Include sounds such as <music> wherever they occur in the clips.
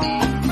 Bye.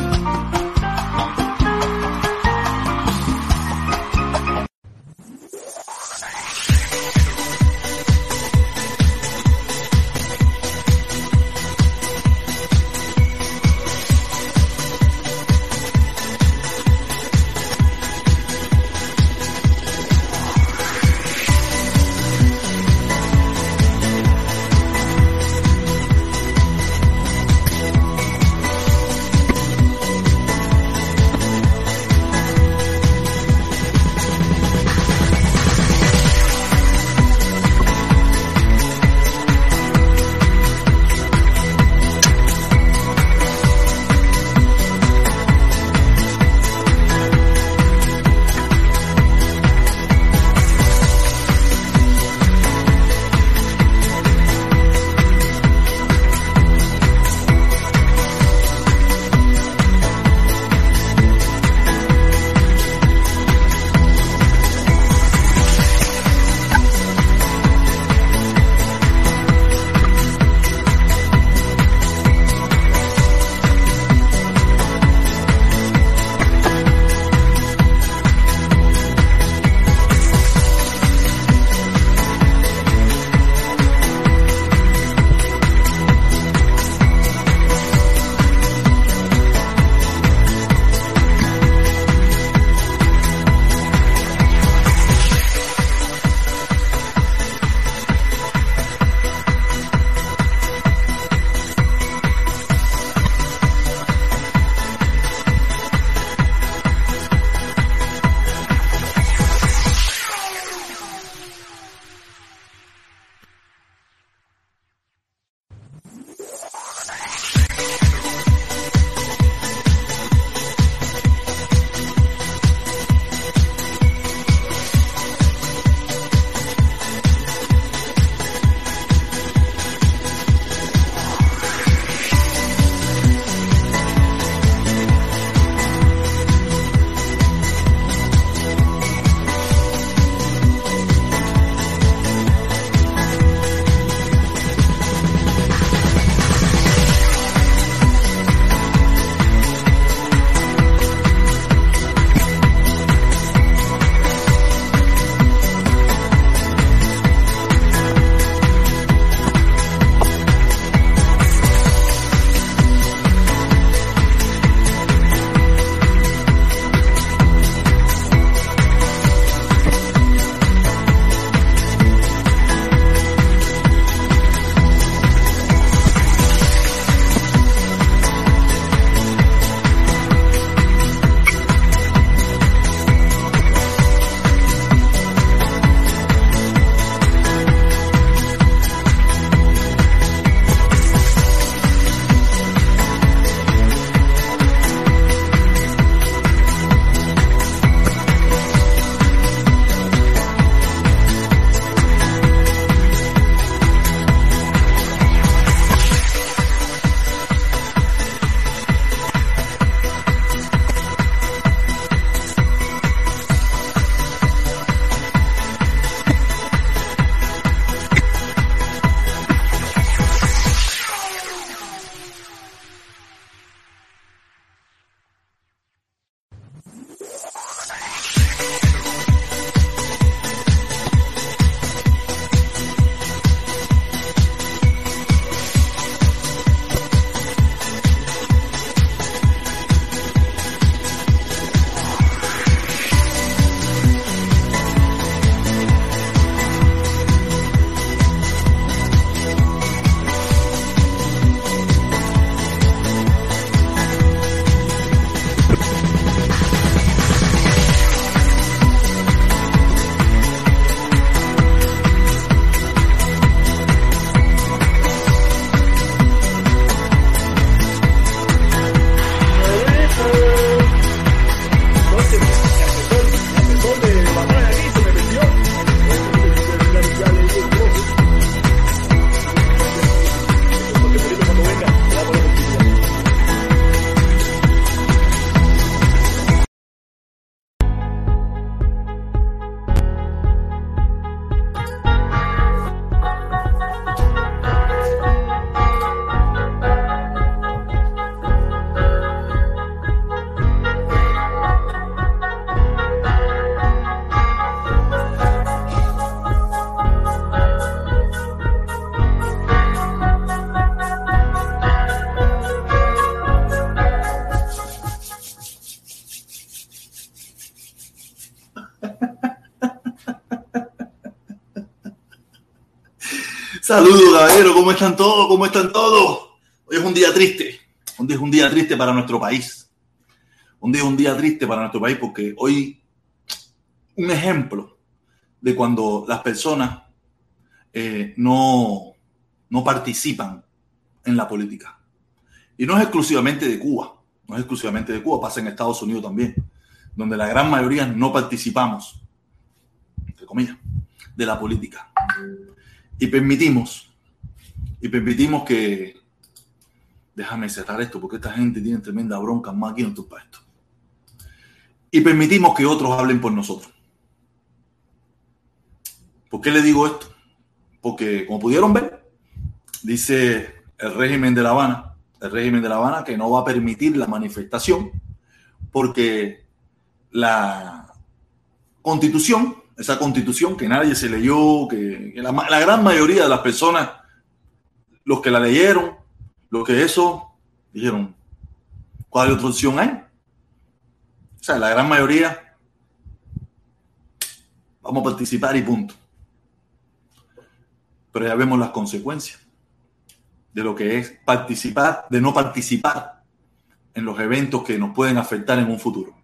Saludos, caballero, ¿cómo están todos? ¿Cómo están todos? Hoy es un día triste. Día es un día triste para nuestro país. Día es un día triste para nuestro país porque hoy un ejemplo de cuando las personas eh, no, no participan en la política. Y no es exclusivamente de Cuba, no es exclusivamente de Cuba, pasa en Estados Unidos también, donde la gran mayoría no participamos, entre comillas, de la política y permitimos, y permitimos que, déjame cerrar esto porque esta gente tiene tremenda bronca más aquí en tu esto. Y permitimos que otros hablen por nosotros. ¿Por qué le digo esto? Porque, como pudieron ver, dice el régimen de La Habana, el régimen de La Habana que no va a permitir la manifestación porque la constitución esa constitución que nadie se leyó, que, la, gran mayoría de las personas, los que la leyeron, los que eso, dijeron, ¿cuál otra opción hay? O sea, la gran mayoría, vamos a participar y punto. Pero ya vemos las consecuencias de lo que es participar, de no participar en los eventos que nos pueden afectar en un futuro.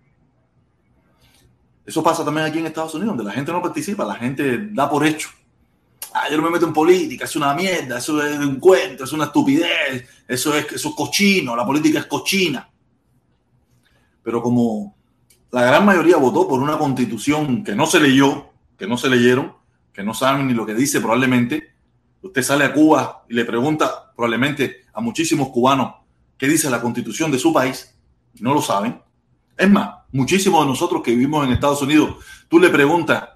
Eso pasa también aquí en Estados Unidos, donde la gente no participa, la gente da por hecho. Ah, yo no me meto en política, es una mierda, eso es un cuento, es una estupidez, eso es, eso es cochino, la política es cochina. Pero como la gran mayoría votó por una constitución que no se leyó, que no se leyeron, que no saben ni lo que dice probablemente, usted sale a Cuba y le pregunta probablemente a muchísimos cubanos qué dice la constitución de su país, no lo saben. Es más, muchísimos de nosotros que vivimos en Estados Unidos, tú le preguntas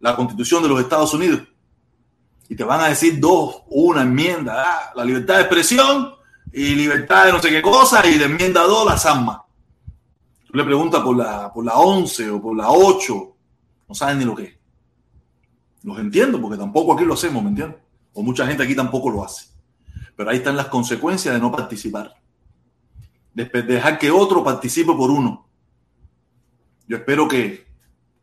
la constitución de los Estados Unidos y te van a decir dos, una enmienda, ah, la libertad de expresión y libertad de no sé qué cosa y la enmienda dos, la SAMA. Tú le preguntas por la, por la 11 o por la 8, no saben ni lo que es. Los entiendo porque tampoco aquí lo hacemos, ¿me entiendes? O mucha gente aquí tampoco lo hace. Pero ahí están las consecuencias de no participar. De dejar que otro participe por uno. Yo espero que,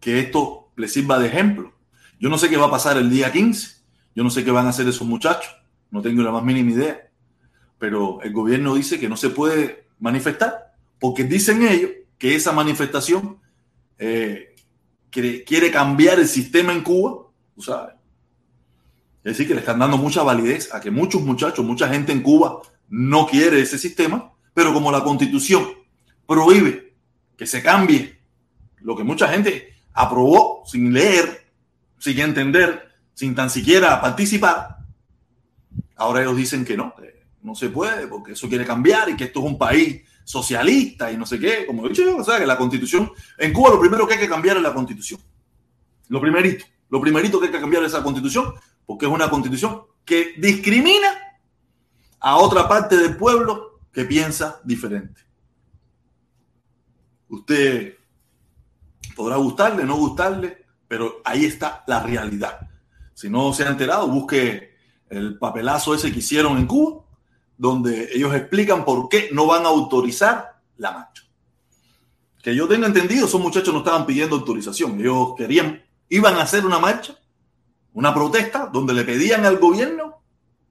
esto les sirva de ejemplo. Yo no sé qué va a pasar el día 15. Yo no sé qué van a hacer esos muchachos. No tengo la más mínima idea. Pero el gobierno dice que no se puede manifestar porque dicen ellos que esa manifestación eh, quiere, cambiar el sistema en Cuba, tú sabes. Es decir, que le están dando mucha validez a que muchos muchachos, mucha gente en Cuba no quiere ese sistema, pero como la constitución prohíbe que se cambie lo que mucha gente aprobó sin leer, sin entender, sin tan siquiera participar, ahora ellos dicen que no, no se puede porque eso quiere cambiar y que esto es un país socialista y no sé qué, como he dicho o sea, que la constitución, en Cuba lo primero que hay que cambiar es la constitución. Lo primerito, lo primerito que hay que cambiar es la constitución porque es una constitución que discrimina a otra parte del pueblo que piensa diferente. Usted Podrá gustarle, no gustarle, pero ahí está la realidad. Si no se ha enterado, busque el papelazo ese que hicieron en Cuba, donde ellos explican por qué no van a autorizar la marcha. Que yo tenga entendido, esos muchachos no estaban pidiendo autorización. Ellos querían, iban a hacer una marcha, una protesta, donde le pedían al gobierno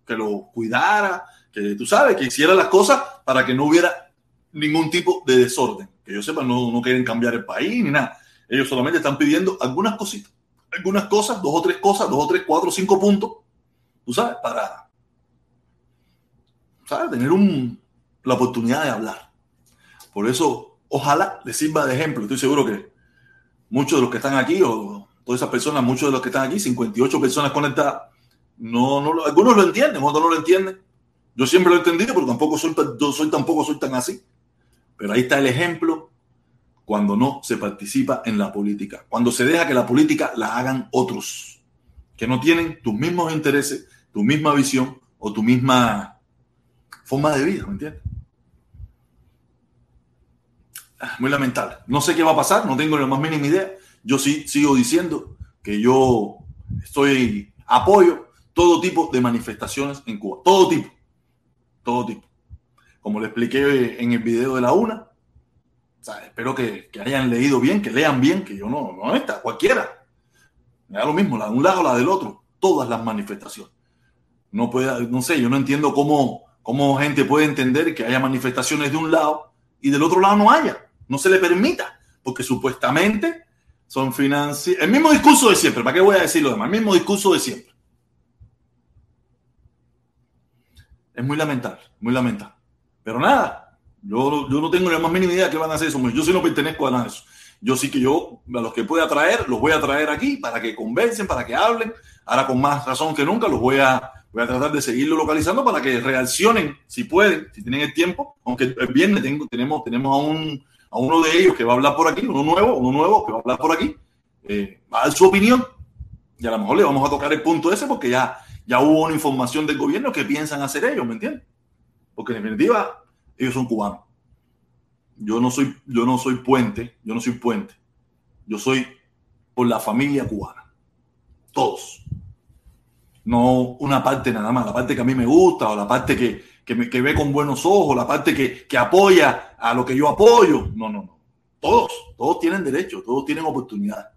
que lo cuidara, que tú sabes, que hiciera las cosas para que no hubiera ningún tipo de desorden. Que yo sepa, no, no quieren cambiar el país ni nada. Ellos solamente están pidiendo algunas cositas, algunas cosas, dos o tres cosas, dos o tres, cuatro, cinco puntos, tú sabes, para ¿sabes? tener un, la oportunidad de hablar. Por eso, ojalá les sirva de ejemplo. Estoy seguro que muchos de los que están aquí, o todas esas personas, muchos de los que están aquí, 58 personas conectadas, no, no, algunos lo entienden, otros no lo entienden. Yo siempre lo he entendido, pero tampoco soy, soy tampoco soy tan así. Pero ahí está el ejemplo cuando no se participa en la política, cuando se deja que la política la hagan otros, que no tienen tus mismos intereses, tu misma visión o tu misma forma de vida, ¿me entiendes? Ah, muy lamentable. No sé qué va a pasar, no tengo la más mínima idea. Yo sí sigo diciendo que yo estoy apoyo todo tipo de manifestaciones en Cuba, todo tipo, todo tipo. Como le expliqué en el video de la una, espero que, hayan leído bien, que lean bien, que yo no, no está, cualquiera. Me da lo mismo, la de un lado o la del otro, todas las manifestaciones. no puede, no sé, yo no entiendo cómo, cómo gente puede entender que haya manifestaciones de un lado y del otro lado no haya, no se le permita, porque supuestamente son financiados. El mismo discurso de siempre, ¿para qué voy a decir lo demás? El mismo discurso de siempre. Es muy lamentable, muy lamentable. Pero nada, yo, yo no tengo la más mínima idea de qué van a hacer eso. Yo sí no pertenezco a nada de eso. Yo sí que yo, a los que pueda traer, los voy a traer aquí para que convencen, para que hablen. Ahora con más razón que nunca los voy a, voy a tratar de seguirlo localizando para que reaccionen, si pueden, si tienen el tiempo. Aunque el viernes tengo, tenemos, tenemos a, un, a uno de ellos que va a hablar por aquí, uno nuevo, uno nuevo que va a hablar por aquí, eh, va a dar su opinión. Y a lo mejor le vamos a tocar el punto ese porque ya, ya hubo una información del gobierno que piensan hacer ellos, ¿me entiendes? Porque en definitiva, ellos son cubanos. Yo no soy, yo no soy puente, yo no soy puente. Yo soy por la familia cubana. Todos. No una parte nada más, la parte que a mí me gusta o la parte que, que, que ve con buenos ojos, la parte que, que apoya a lo que yo apoyo. No, no, no. Todos, todos tienen derecho, todos tienen oportunidad.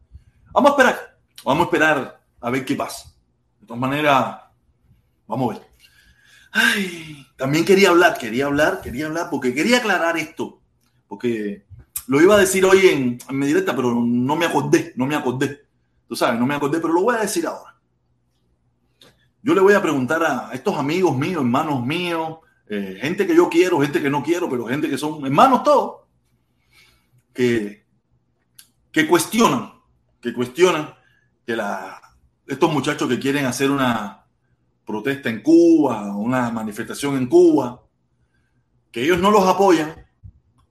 Vamos a esperar, vamos a esperar a ver qué pasa. De todas maneras, vamos a ver. Ay, también quería hablar, quería hablar, quería hablar, porque quería aclarar esto porque lo iba a decir hoy en, mi directa, pero no me acordé, no me acordé. Tú sabes, no me acordé, pero lo voy a decir ahora. Yo le voy a preguntar a estos amigos míos, hermanos míos, eh, gente que yo quiero, gente que no quiero, pero gente que son hermanos todos, que, que cuestionan, que cuestionan que la, estos muchachos que quieren hacer una protesta en Cuba, una manifestación en Cuba, que ellos no los apoyan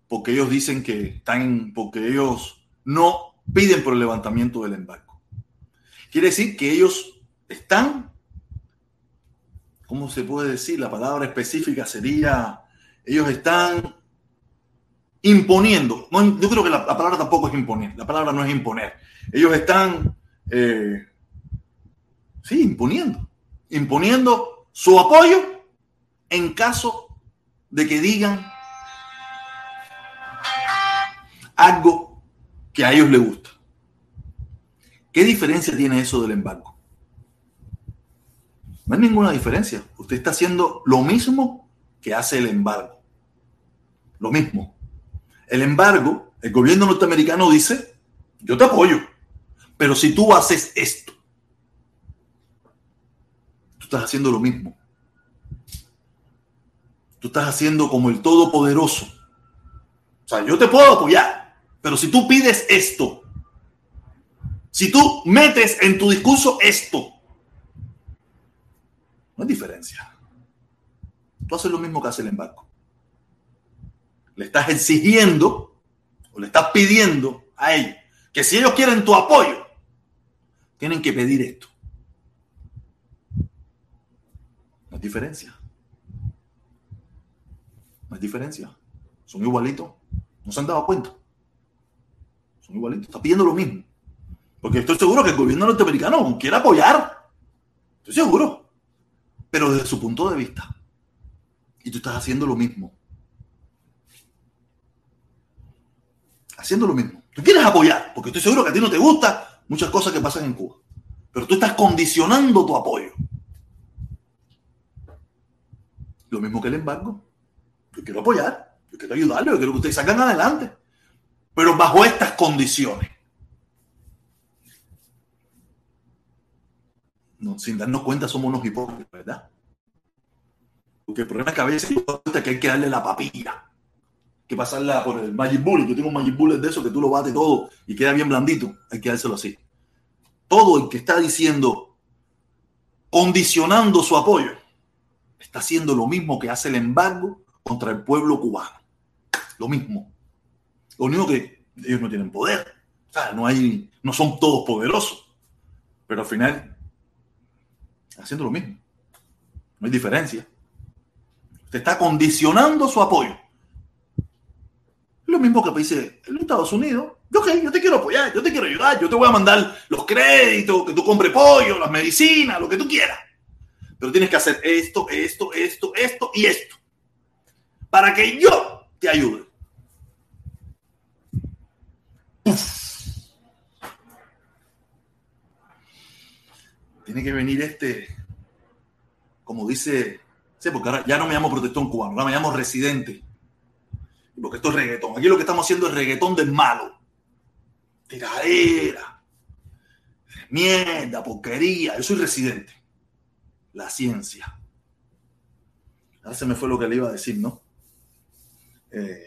porque ellos dicen que están, porque ellos no piden por el levantamiento del embargo. Quiere decir que ellos están, ¿cómo se puede decir? La palabra específica sería, ellos están imponiendo. No, yo creo que la, palabra tampoco es imponer, la palabra no es imponer. Ellos están, eh, sí, imponiendo, imponiendo su apoyo en caso de que digan algo que a ellos les gusta. ¿Qué diferencia tiene eso del embargo? No hay ninguna diferencia. Usted está haciendo lo mismo que hace el embargo. Lo mismo. El embargo, el gobierno norteamericano dice, yo te apoyo, pero si tú haces esto, estás haciendo lo mismo. Tú estás haciendo como el Todopoderoso. O sea, yo te puedo apoyar, pero si tú pides esto, si tú metes en tu discurso esto, no hay diferencia. Tú haces lo mismo que hace el embargo. Le estás exigiendo o le estás pidiendo a ellos que si ellos quieren tu apoyo, tienen que pedir esto. No diferencia. No hay diferencia. Son igualitos. No se han dado cuenta igualito, está pidiendo lo mismo. Porque estoy seguro que el gobierno norteamericano quiere apoyar. Estoy seguro. Pero desde su punto de vista. Y tú estás haciendo lo mismo. Haciendo lo mismo. Tú quieres apoyar, porque estoy seguro que a ti no te gusta muchas cosas que pasan en Cuba. Pero tú estás condicionando tu apoyo. Lo mismo que el embargo. Yo quiero apoyar, yo quiero ayudarle, yo quiero que ustedes salgan adelante pero bajo estas condiciones. No, sin darnos cuenta somos unos hipócritas, ¿verdad? Porque el problema es que a veces que hay que darle la papilla, que pasarla por el Magic Bullet. Yo tengo un Magic Bullet de eso que tú lo bates todo y queda bien blandito. Hay que dárselo así. Todo el que está diciendo, condicionando su apoyo, está haciendo lo mismo que hace el embargo contra el pueblo cubano. Lo mismo. Lo único que ellos no tienen poder. O sea, no hay, no son todos poderosos. Pero al final, haciendo lo mismo. No hay diferencia. Usted está condicionando su apoyo. Lo mismo que dice los Estados Unidos. Yo, okay, yo te quiero apoyar, yo te quiero ayudar, yo te voy a mandar los créditos, que tú compres pollo, las medicinas, lo que tú quieras. Pero tienes que hacer esto, esto, esto, esto y esto. Para que yo te ayude. Tiene que venir este, como dice, sí, porque ahora ya no me llamo protestón cubano, ahora me llamo residente. Porque esto es reggaetón. Aquí lo que estamos haciendo es reggaetón del malo. Tiradera. Mierda, porquería. Yo soy residente. La ciencia. Ahora se me fue lo que le iba a decir, ¿no? Eh,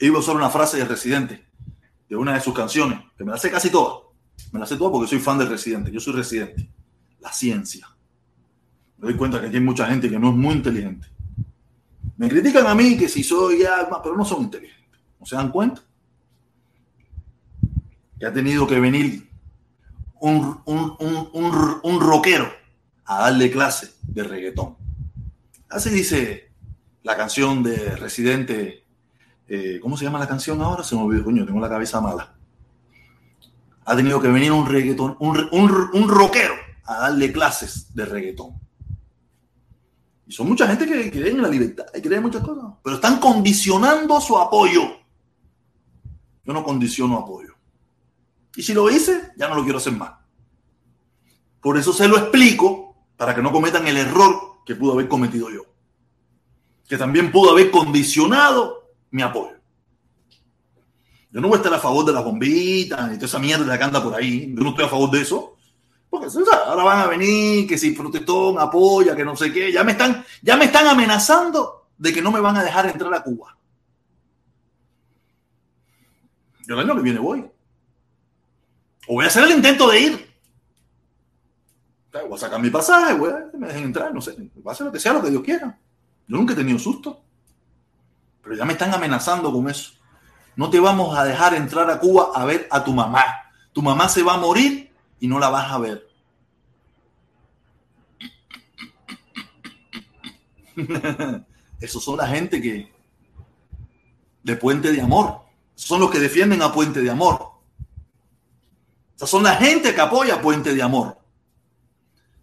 iba a usar una frase de Residente, de una de sus canciones, que me la sé casi toda. Me la sé toda porque soy fan del Residente. Yo soy Residente. La ciencia. Me doy cuenta que aquí hay mucha gente que no es muy inteligente. Me critican a mí que si soy alma, pero no son inteligentes. ¿No se dan cuenta? Que ha tenido que venir un, un rockero a darle clase de reggaetón. Así dice la canción de Residente. Eh, ¿Cómo se llama la canción ahora? Se me olvidó, coño, tengo la cabeza mala. Ha tenido que venir un reggaetón, un, un, rockero a darle clases de reggaetón. Y son mucha gente que cree en la libertad y cree en muchas cosas, pero están condicionando su apoyo. Yo no condiciono apoyo. Y si lo hice, ya no lo quiero hacer más. Por eso se lo explico, para que no cometan el error que pudo haber cometido yo. Que también pudo haber condicionado mi apoyo. Yo no voy a estar a favor de las bombitas y toda esa mierda que anda por ahí. Yo no estoy a favor de eso. Porque ahora van a venir, que si protestón apoya, que no sé qué. Ya me están, ya me están amenazando de que no me van a dejar entrar a Cuba. Yo el año que viene voy. O voy a hacer el intento de ir. Voy a sacar mi pasaje, voy a, me dejen entrar, no sé, va a ser lo que sea, lo que Dios quiera. Yo nunca he tenido susto. Pero ya me están amenazando con eso. No te vamos a dejar entrar a Cuba a ver a tu mamá. Tu mamá se va a morir y no la vas a ver. <laughs> Esos son la gente que de Puente de Amor. Son los que defienden a Puente de Amor. Esas son la gente que apoya Puente de Amor.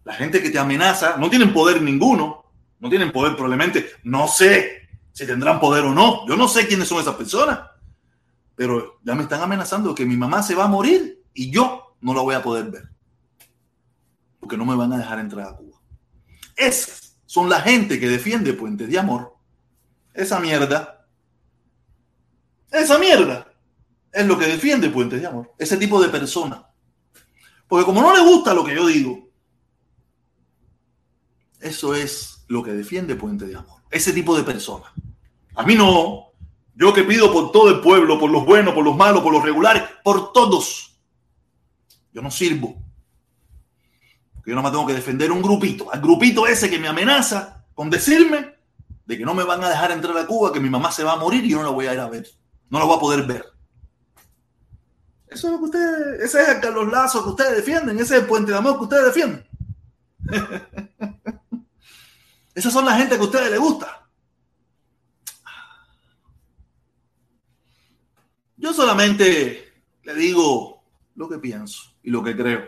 La gente que te amenaza no tienen poder ninguno, no tienen poder probablemente, no sé si tendrán poder o no, yo no sé quiénes son esas personas, pero ya me están amenazando que mi mamá se va a morir y yo no la voy a poder ver, porque no me van a dejar entrar a Cuba. Esas son la gente que defiende puentes de amor. Esa mierda, esa mierda es lo que defiende puentes de amor, ese tipo de persona. Porque como no le gusta lo que yo digo, eso es lo que defiende Puente de Amor. Ese tipo de persona. A mí no. Yo que pido por todo el pueblo, por los buenos, por los malos, por los regulares, por todos. Yo no sirvo. Porque yo no me tengo que defender un grupito. Al grupito ese que me amenaza con decirme de que no me van a dejar entrar a Cuba, que mi mamá se va a morir y yo no la voy a ir a ver. No la voy a poder ver. Eso es lo que ustedes, ese es el Carlos Lazo que ustedes defienden, ese es el puente de amor que ustedes defienden. <laughs> Esas son la gente que a ustedes les gusta. Yo solamente le digo lo que pienso y lo que creo.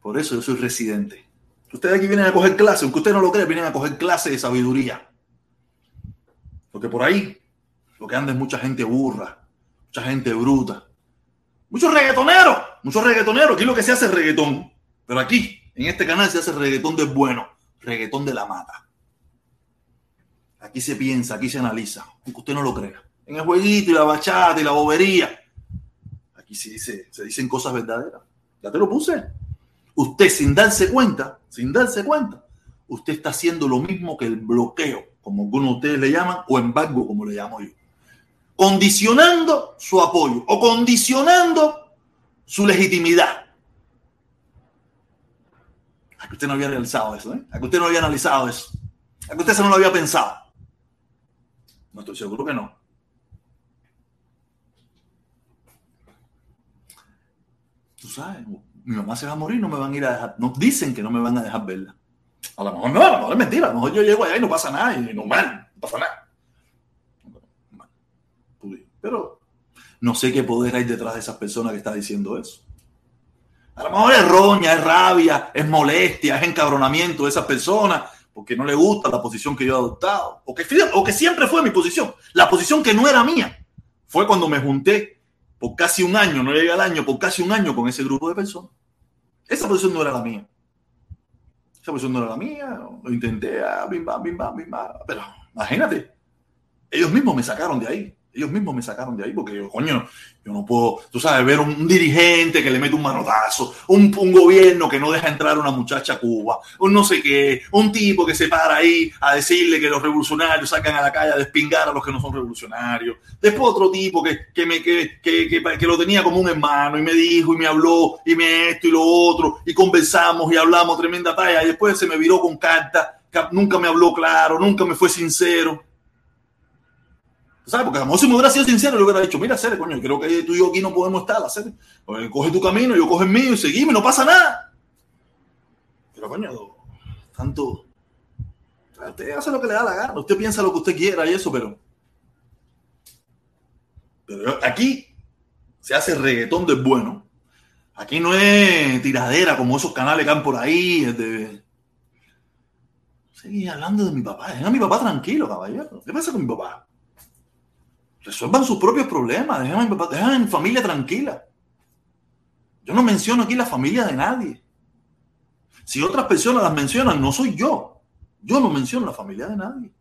Por eso yo soy residente. Ustedes aquí vienen a coger clase, aunque usted no lo cree, vienen a coger clase de sabiduría. Porque por ahí lo que anda es mucha gente burra, mucha gente bruta, muchos reggaetoneros, muchos reggaetoneros. Aquí lo que se hace es reggaetón. Pero aquí, en este canal, se hace reggaetón de bueno reggaetón de la mata. Aquí se piensa, aquí se analiza, aunque usted no lo crea. En el jueguito y la bachata y la bobería, aquí se, dice, dicen cosas verdaderas. Ya te lo puse. Usted sin darse cuenta, sin darse cuenta, usted está haciendo lo mismo que el bloqueo, como algunos de ustedes le llaman, o embargo, como le llamo yo. Condicionando su apoyo o condicionando su legitimidad a que usted no había realizado eso, ¿eh? A que usted no había analizado eso. A que usted se no lo había pensado. No estoy seguro que no. Tú sabes, mi mamá se va a morir, no me van a ir a dejar. Nos dicen que no me van a dejar verla. A lo mejor no, a lo mejor es mentira. A lo mejor yo llego allá y no pasa nada, y normal, no pasa nada. Pero no sé qué poder hay detrás de esas personas que está diciendo eso. A lo mejor es roña, es rabia, es molestia, es encabronamiento de esa persona porque no le gusta la posición que yo he adoptado o que, siempre fue mi posición. La posición que no era mía fue cuando me junté por casi un año, no llegué al año, por casi un año con ese grupo de personas. Esa posición no era la mía. esa posición no era la mía, lo intenté, ah, bim, bam, bim, bam, bim, bam. pero imagínate, ellos mismos me sacaron de ahí. Ellos mismos me sacaron de ahí porque yo, coño, yo no puedo, tú sabes, ver un, dirigente que le mete un manotazo, un, un, gobierno que no deja entrar a una muchacha a Cuba, un no sé qué, un tipo que se para ahí a decirle que los revolucionarios sacan a la calle a despingar a los que no son revolucionarios. Después otro tipo que, que, me, que, que, que, lo tenía como un hermano y me dijo y me habló y me esto y lo otro y conversamos y hablamos tremenda talla y después se me viró con carta, nunca me habló claro, nunca me fue sincero. ¿Sabes? Porque a lo mejor si me hubiera sido sincero, le hubiera dicho, mira, Cere, coño, creo que tú y yo aquí no podemos estar, hacer. Coge tu camino, yo coge el mío y seguimos, no pasa nada. Pero, coño, tanto. Usted hace lo que le da la gana, usted piensa lo que usted quiera y eso, pero. Pero aquí se hace reggaetón de bueno. Aquí no es tiradera como esos canales que han por ahí. De... Seguí hablando de mi papá. Dejen a mi papá tranquilo, caballero. ¿Qué pasa con mi papá? Resuelvan sus propios problemas, dejen a mi familia tranquila. Yo no menciono aquí la familia de nadie. Si otras personas las mencionan, no soy yo. Yo no menciono la familia de nadie.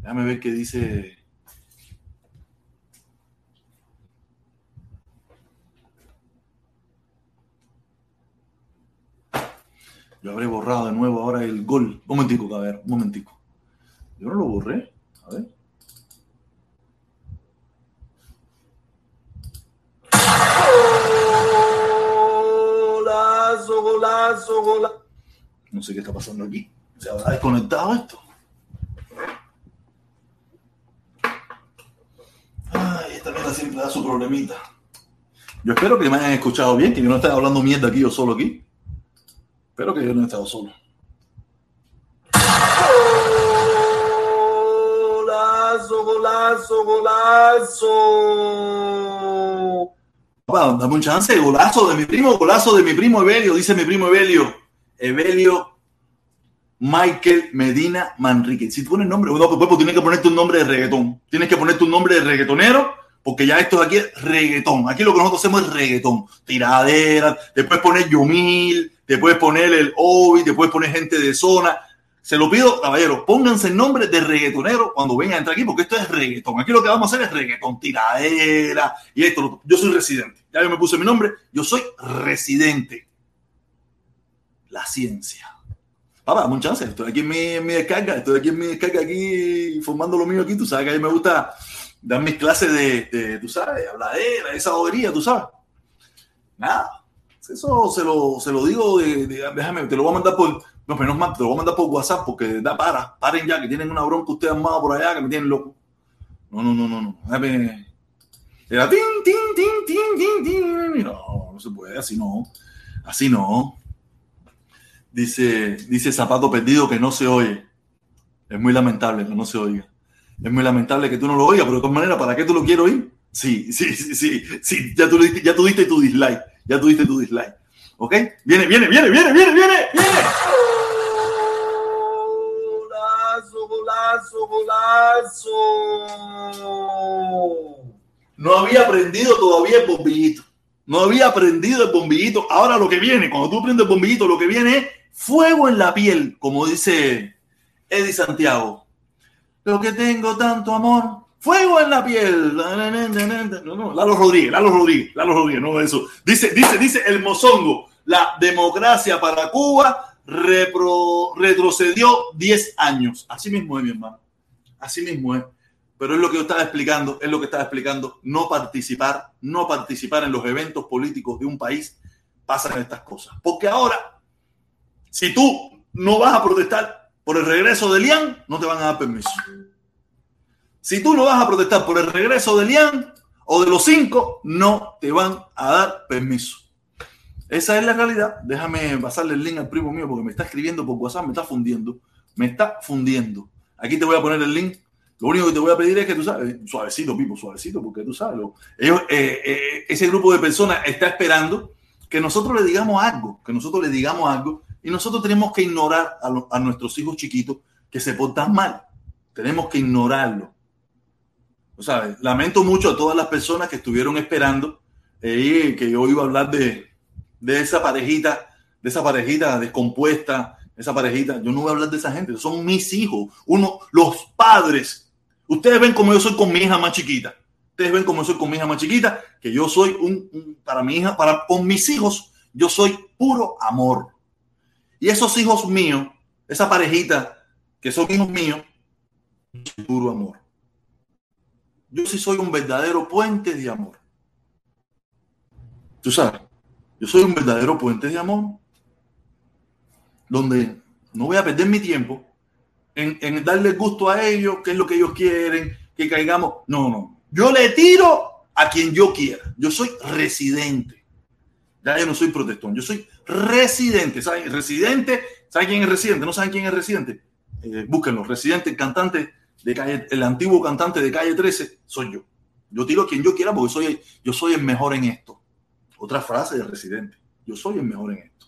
Déjame ver qué dice. Yo habré borrado de nuevo ahora el gol. Un momentico, a ver, un momentico. Yo no lo borré. A ver. Golazo, golazo, No sé qué está pasando aquí. ¿Se habrá desconectado esto? Ay, esta mierda siempre da su problemita. Yo espero que me hayan escuchado bien, que yo no esté hablando mierda aquí yo solo aquí. Espero que yo no he estado solo. Golazo, golazo, golazo dame un chance, golazo de mi primo, golazo de mi primo Evelio, dice mi primo Evelio. Evelio Michael Medina Manrique. Si pones nombre, no, pues, pues tienes que ponerte un nombre de reggaetón. Tienes que ponerte un nombre de reggaetonero, porque ya esto de aquí es reggaetón. Aquí lo que nosotros hacemos es reggaetón. Tiradera, puedes poner Yomil, puedes poner el Obi, te puedes poner gente de zona. Se lo pido, caballero, pónganse el nombre de reggaetonero cuando vengan a entrar aquí, porque esto es reggaetón. Aquí lo que vamos a hacer es reggaetón, tiradera y esto. Yo soy residente. Ya yo me puse mi nombre. Yo soy residente. La ciencia. Papá, dame un chance. Estoy aquí en mi, mi, descarga. Estoy aquí en mi descarga, aquí formando lo mío aquí. Tú sabes que a mí me gusta dar mis clases de, tú sabes, habladera, esa bobería, tú sabes. Nada. Eso se lo, se lo digo, déjame, te lo voy a mandar por no, menos mal, te lo voy a mandar por WhatsApp porque da para, paren ya, que tienen una bronca ustedes armada por allá que me tienen loco. No, no, no, no, no. Déjame. Era tin, tin, tin, tin, tin, tin. No, no se puede, así no. Así no. Dice, dice Zapato Perdido que no se oye. Es muy lamentable que no se oiga. Es muy lamentable que tú no lo oigas, pero de todas maneras, ¿para qué tú lo quieres oír? Sí, sí, sí, sí, sí. Ya tú, ya tú diste tu dislike. Ya tú diste tu dislike. ¿Ok? Viene, viene, viene, viene, viene, viene, viene. golazo, No había aprendido todavía el bombillito. No había aprendido el bombillito. Ahora lo que viene, cuando tú aprendes el bombillito, lo que viene es fuego en la piel, como dice Eddie Santiago. Lo que tengo tanto amor, fuego en la piel. No, no, Lalo Rodríguez, Lalo Rodríguez, Lalo Rodríguez, no eso. Dice, dice, dice el mozongo, la democracia para Cuba retrocedió 10 años. Así mismo es, mi hermano. Así mismo es. Pero es lo que yo estaba explicando, es lo que estaba explicando. No participar, no participar en los eventos políticos de un país, pasan estas cosas. Porque ahora, si tú no vas a protestar por el regreso de Lian, no te van a dar permiso. Si tú no vas a protestar por el regreso de Lian o de los cinco, no te van a dar permiso. Esa es la realidad. Déjame pasarle el link al primo mío porque me está escribiendo por WhatsApp, me está fundiendo. Me está fundiendo. Aquí te voy a poner el link. Lo único que te voy a pedir es que tú sabes, suavecito, Pipo, suavecito, porque tú sabes, eh, eh, ese grupo de personas está esperando que nosotros le digamos algo, que nosotros le digamos algo, y nosotros tenemos que ignorar a, nuestros hijos chiquitos que se portan mal. Tenemos que ignorarlo. O sea, lamento mucho a todas las personas que estuvieron esperando eh, que yo iba a hablar de, de esa parejita de esa parejita descompuesta, esa parejita. Yo no voy a hablar de esa gente, son mis hijos, uno, los padres. Ustedes ven como yo soy con mi hija más chiquita. Ustedes ven como yo soy con mi hija más chiquita, que yo soy un, para mi hija, para con mis hijos, yo soy puro amor. Y esos hijos míos, esa parejita que son hijos míos, puro amor. Yo sí soy un verdadero puente de amor. Tú sabes, yo soy un verdadero puente de amor donde no voy a perder mi tiempo en, darle gusto a ellos, qué es lo que ellos quieren, que caigamos. No, no. Yo le tiro a quien yo quiera. Yo soy residente. Ya yo no soy protestón, yo soy residente. ¿Saben? Residente, ¿saben quién es residente? ¿No saben quién es residente? Eh, búsquenlo. Residente, cantante de calle, el antiguo cantante de calle 13, soy yo. Yo tiro a quien yo quiera porque soy, yo soy el mejor en esto. Otra frase del residente. Yo soy el mejor en esto.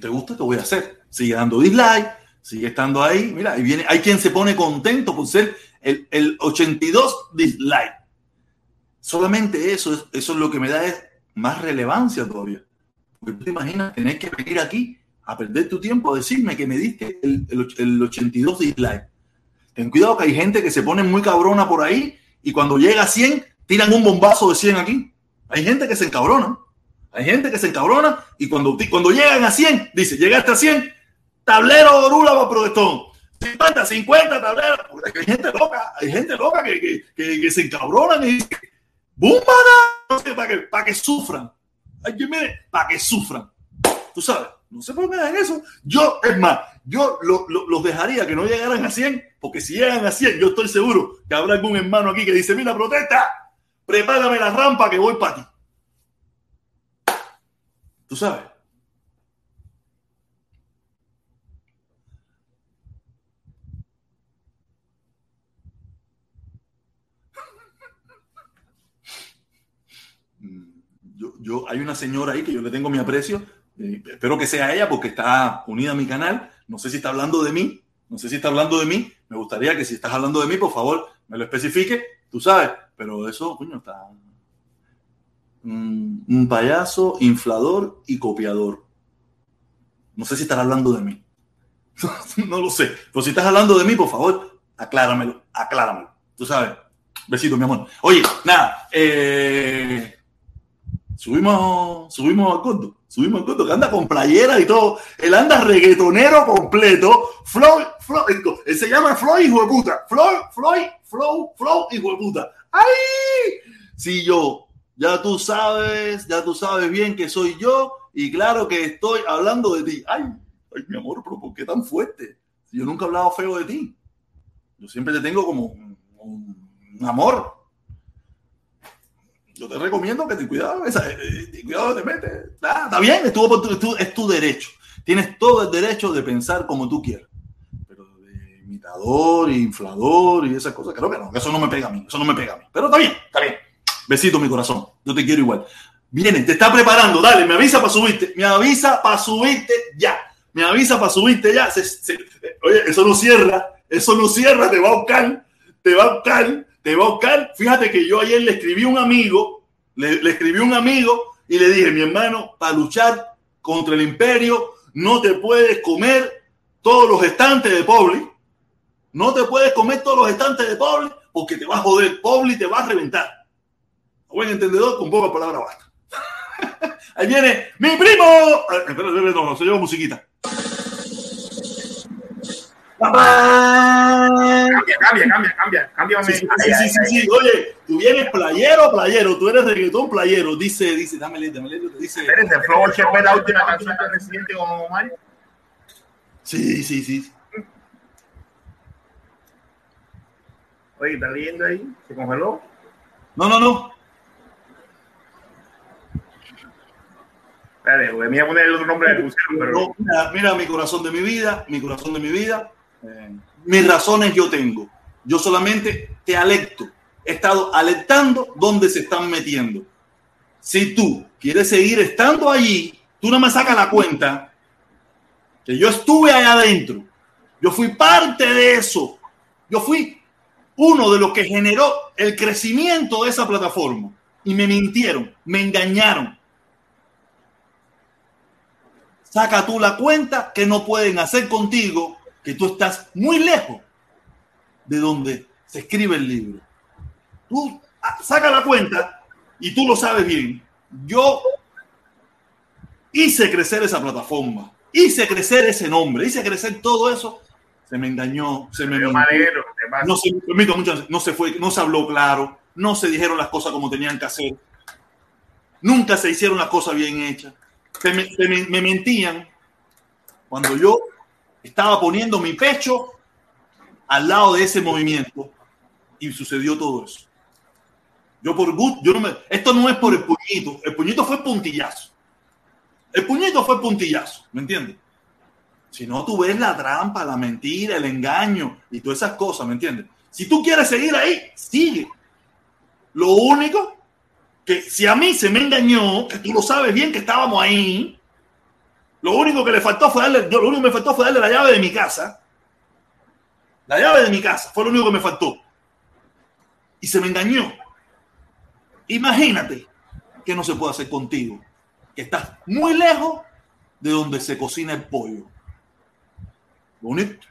te gusta, te voy a hacer. Sigue dando dislike, sigue estando ahí. Mira, y viene, hay quien se pone contento por ser el, el 82 dislike. Solamente eso, eso es lo que me da es más relevancia todavía. Porque tú te imaginas tener que venir aquí a perder tu tiempo a decirme que me diste el, el, el 82 dislike. Ten cuidado que hay gente que se pone muy cabrona por ahí y cuando llega a 100 tiran un bombazo de 100 aquí. Hay gente que se encabrona. Hay gente que se encabrona y cuando, cuando llegan a 100, dice, llegaste a 100, tablero Orula para protestón. 50, 50 tableros. Hay gente loca, hay gente loca que, que, se encabronan y dice, ¡Búmbara! para que, para que sufran. Que mire, para que sufran. Tú sabes, no se pongan en eso. Yo, es más, yo lo, lo, los dejaría que no llegaran a 100, porque si llegan a 100, yo estoy seguro que habrá algún hermano aquí que dice, mira, protesta, prepárame la rampa que voy para ti. Tú sabes. <laughs> Yo, yo, hay una señora ahí que yo le tengo mi aprecio. Eh, espero que sea ella porque está unida a mi canal. No sé si está hablando de mí. No sé si está hablando de mí. Me gustaría que si estás hablando de mí, por favor, me lo especifique. Tú sabes. Pero eso, coño, está, un payaso, inflador y copiador. No sé si estás hablando de mí. <laughs> no lo sé. Pero si estás hablando de mí, por favor, acláramelo, acláramelo. Tú sabes. Besito, mi amor. Oye, nada. Eh, subimos, subimos al conto. Subimos al conto, que anda con playera y todo. Él anda reggaetonero completo. Flow, Flow, él se llama Flow hijo de puta. Flow, Flow, Flow, Flow hijo de puta. ¡Ay! Si yo ya tú sabes, ya tú sabes bien que soy yo y claro que estoy hablando de ti. Ay, ay, mi amor, pero ¿por qué tan fuerte? Yo nunca he hablado feo de ti. Yo siempre te tengo como un, amor. Yo te recomiendo que te cuidado, esa, eh, eh, cuidado te metes. Está bien, es tu derecho. Tienes todo el derecho de pensar como tú quieras. Pero de imitador, inflador y esas cosas, creo que no, eso no me pega a mí, eso no me pega a mí. Pero está bien, está bien. Besito, mi corazón. Yo te quiero igual. Viene, te está preparando. Dale, me avisa para subirte. Me avisa para subirte ya. Me avisa para subirte ya. oye, eso no cierra. Eso no cierra. Te va a buscar. Te va a buscar. Te va a buscar. Fíjate que yo ayer le escribí a un amigo. Le, escribí a un amigo y le dije, mi hermano, para luchar contra el imperio, no te puedes comer todos los estantes de Pobli. No te puedes comer todos los estantes de Pobli porque te va a joder. Pobli te va a reventar buen entendedor, con poca palabra basta. <laughs> Ahí viene mi primo. Espera, espera, no, se lleva musiquita. Cambia, cambia, cambia, cambia, cambia. Sí, sí, sí, sí, sí, Oye, tú vienes playero, playero, tú eres reggaetón playero. Dice, dice, dame letra, dame letra, dice. ¿Eres de Flow que fue la última canción de Residente con Omar? Sí, sí, sí. Oye, ¿está leyendo ahí? ¿Se congeló? No, no, no. mira, mi corazón de mi vida, mi corazón de mi vida. Mis razones yo tengo. Yo solamente te alerto. He estado alertando dónde se están metiendo. Si tú quieres seguir estando allí, tú no me sacas la cuenta que yo estuve allá adentro. Yo fui parte de eso. Yo fui uno de los que generó el crecimiento de esa plataforma. Y me mintieron, me engañaron saca tú la cuenta que no pueden hacer contigo, que tú estás muy lejos de donde se escribe el libro. Tú ah, saca la cuenta y tú lo sabes bien. Yo hice crecer esa plataforma, hice crecer ese nombre, hice crecer todo eso. Se me engañó, se me. Madero, pasa. no se, permito, muchas- no se fue, no se habló claro, no se dijeron las cosas como tenían que hacer, nunca se hicieron las cosas bien hechas, se me, se me- me mentían cuando yo estaba poniendo mi pecho al lado de ese movimiento y sucedió todo eso. Yo por gusto, yo no me, esto no es por el puñito, el puñito fue puntillazo. El puñito fue puntillazo, ¿me entiendes? Si no, tú ves la trampa, la mentira, el engaño y todas esas cosas, ¿me entiendes? Si tú quieres seguir ahí, sigue. Lo único que si a mí se me engañó, que tú lo sabes bien que estábamos ahí, lo único que le faltó fue darle, lo único que me faltó fue darle la llave de mi casa. La llave de mi casa fue lo único que me faltó. Y se me engañó. Imagínate que no se puede hacer contigo, que estás muy lejos de donde se cocina el pollo.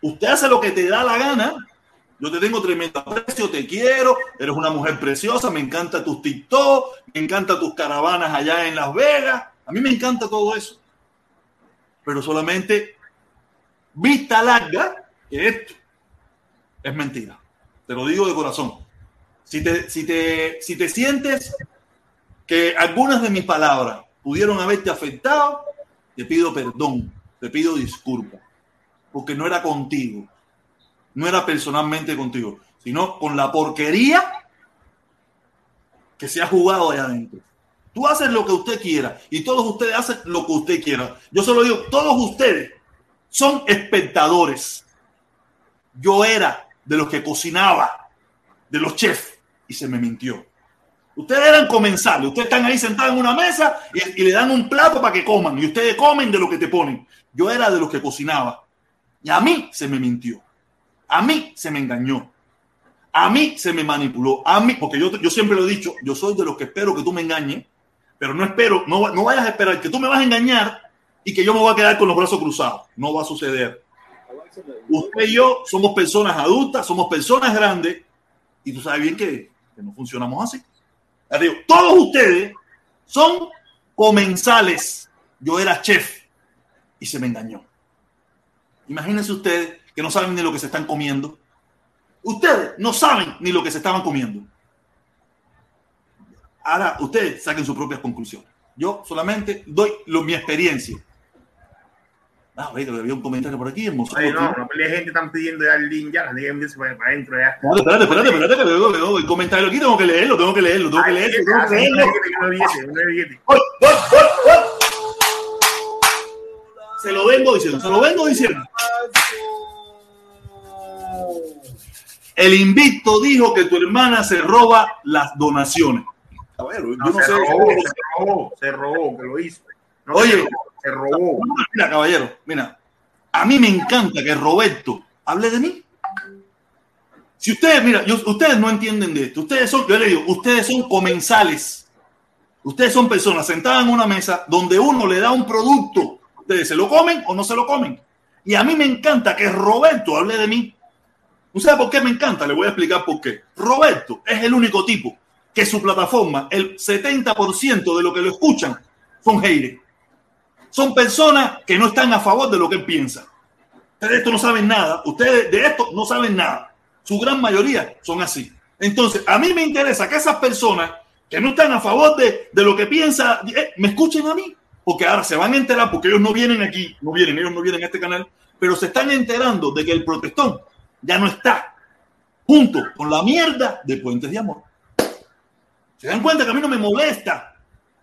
Usted hace lo que te da la gana. Yo te tengo tremendo aprecio, te quiero, eres una mujer preciosa, me encanta tus TikTok, me encanta tus caravanas allá en Las Vegas. A mí me encanta todo eso. Pero solamente vista larga que esto es mentira. Te lo digo de corazón. Si te, si te, si te sientes que algunas de mis palabras pudieron haberte afectado, te pido perdón, te pido disculpas, porque no era contigo, no era personalmente contigo, sino con la porquería que se ha jugado allá adentro. Tú haces lo que usted quiera y todos ustedes hacen lo que usted quiera. Yo solo digo, todos ustedes son espectadores. Yo era de los que cocinaba, de los chefs, y se me mintió. Ustedes eran comensales, ustedes están ahí sentados en una mesa y, y le dan un plato para que coman, y ustedes comen de lo que te ponen. Yo era de los que cocinaba, y a mí se me mintió, a mí se me engañó, a mí se me manipuló, a mí, porque yo, yo siempre lo he dicho, yo soy de los que espero que tú me engañes, pero no espero, no, no vayas a esperar que tú me vas a engañar y que yo me voy a quedar con los brazos cruzados. No va a suceder. Usted y yo somos personas adultas, somos personas grandes, y tú sabes bien que, no funcionamos así. Digo, todos ustedes son comensales. Yo era chef y se me engañó. Imagínense ustedes que no saben ni lo que se están comiendo. Ustedes no saben ni lo que se estaban comiendo. Ahora ustedes saquen sus propias conclusiones. Yo solamente doy lo, mi experiencia. Ah, oye, que había un comentario por aquí, hermoso. Oye, no, no peleé gente están pidiendo ya el link ya, la liga envíese para, adentro ya. Espérate, espérate, espérate, espérate, que veo, veo el comentario aquí, tengo que leerlo, tengo que leerlo, tengo que Ay, leerlo, tengo que leerlo. Se lo vengo diciendo, se lo vengo diciendo. El invicto dijo que tu hermana se roba las donaciones. Caballero, yo No, no se sé. robó, se robó, se robó, que lo hizo. No Oye. se robó, se robó. Mira, caballero, mira. A mí me encanta que Roberto hable de mí. Si ustedes, mira, yo- ustedes no entienden de esto. Ustedes son, yo le digo, ustedes son comensales. Ustedes son personas sentadas en una mesa donde uno le da un producto. Ustedes se lo comen o no se lo comen. Y a mí me encanta que Roberto hable de mí. ¿No sabe por qué me encanta? Le voy a explicar por qué. Roberto es el único tipo que su plataforma, el 70% de lo que lo escuchan son haters. Son personas que no están a favor de lo que él piensa. Ustedes de esto no saben nada. Ustedes de esto no saben nada. Su gran mayoría son así. Entonces, a mí me interesa que esas personas que no están a favor de, lo que piensa, eh, me escuchen a mí. Porque ahora se van a enterar, porque ellos no vienen aquí, no vienen, ellos no vienen a este canal, pero se están enterando de que el protestón ya no está junto con la mierda de Puentes de Amor. Se dan cuenta que a mí no me molesta.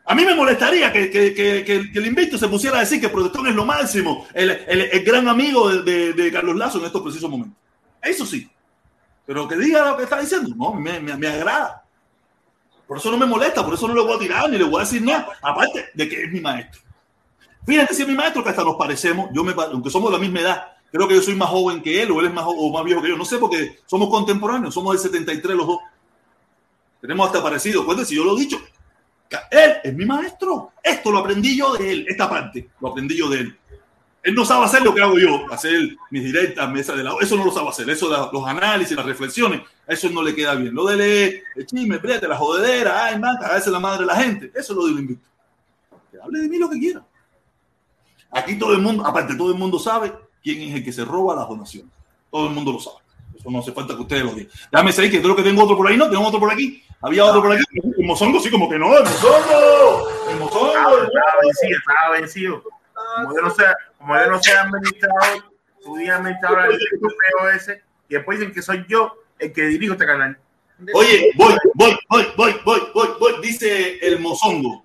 A mí me molestaría que, el invicto se pusiera a decir que Protestón es lo máximo, el, gran amigo de, Carlos Lazo en estos precisos momentos. Eso sí. Pero que diga lo que está diciendo, no, me, agrada. Por eso no me molesta, por eso no le voy a tirar ni le voy a decir nada. Aparte de que es mi maestro. Fíjate si es mi maestro que hasta nos parecemos, yo aunque somos de la misma edad, creo que yo soy más joven que él o él es más, o más viejo que yo. No sé porque somos contemporáneos, somos del 73 los dos. Tenemos hasta parecido. Acuérdense, yo lo he dicho, Él es mi maestro. Esto lo aprendí yo de él, esta parte lo aprendí yo de él. Él no sabe hacer lo que hago yo, hacer mis directas, mesa de la... Eso no lo sabe hacer. Eso, de los análisis, las reflexiones, eso no le queda bien. Lo de leer, el chisme, brete, la jodedera, ay, man, cagarse la madre de la gente. Eso es lo de lo invito. Que hable de mí lo que quiera. Aquí todo el mundo, aparte, todo el mundo sabe quién es el que se roba las donaciones. Todo el mundo lo sabe. Eso no hace falta que ustedes lo digan. Déjame saber que creo que tengo otro por ahí, ¿no? Tengo otro por aquí. Había otro por aquí. El mozongo, sí, como que no, el mozongo. El mozongo. Estaba vencido, estaba vencido. Como yo no sé, como yo no sé administrador, su día administrador del POS, y después dicen que soy yo el que dirijo este canal. Oye, voy, voy, voy, voy, voy, voy, voy, dice el mozongo.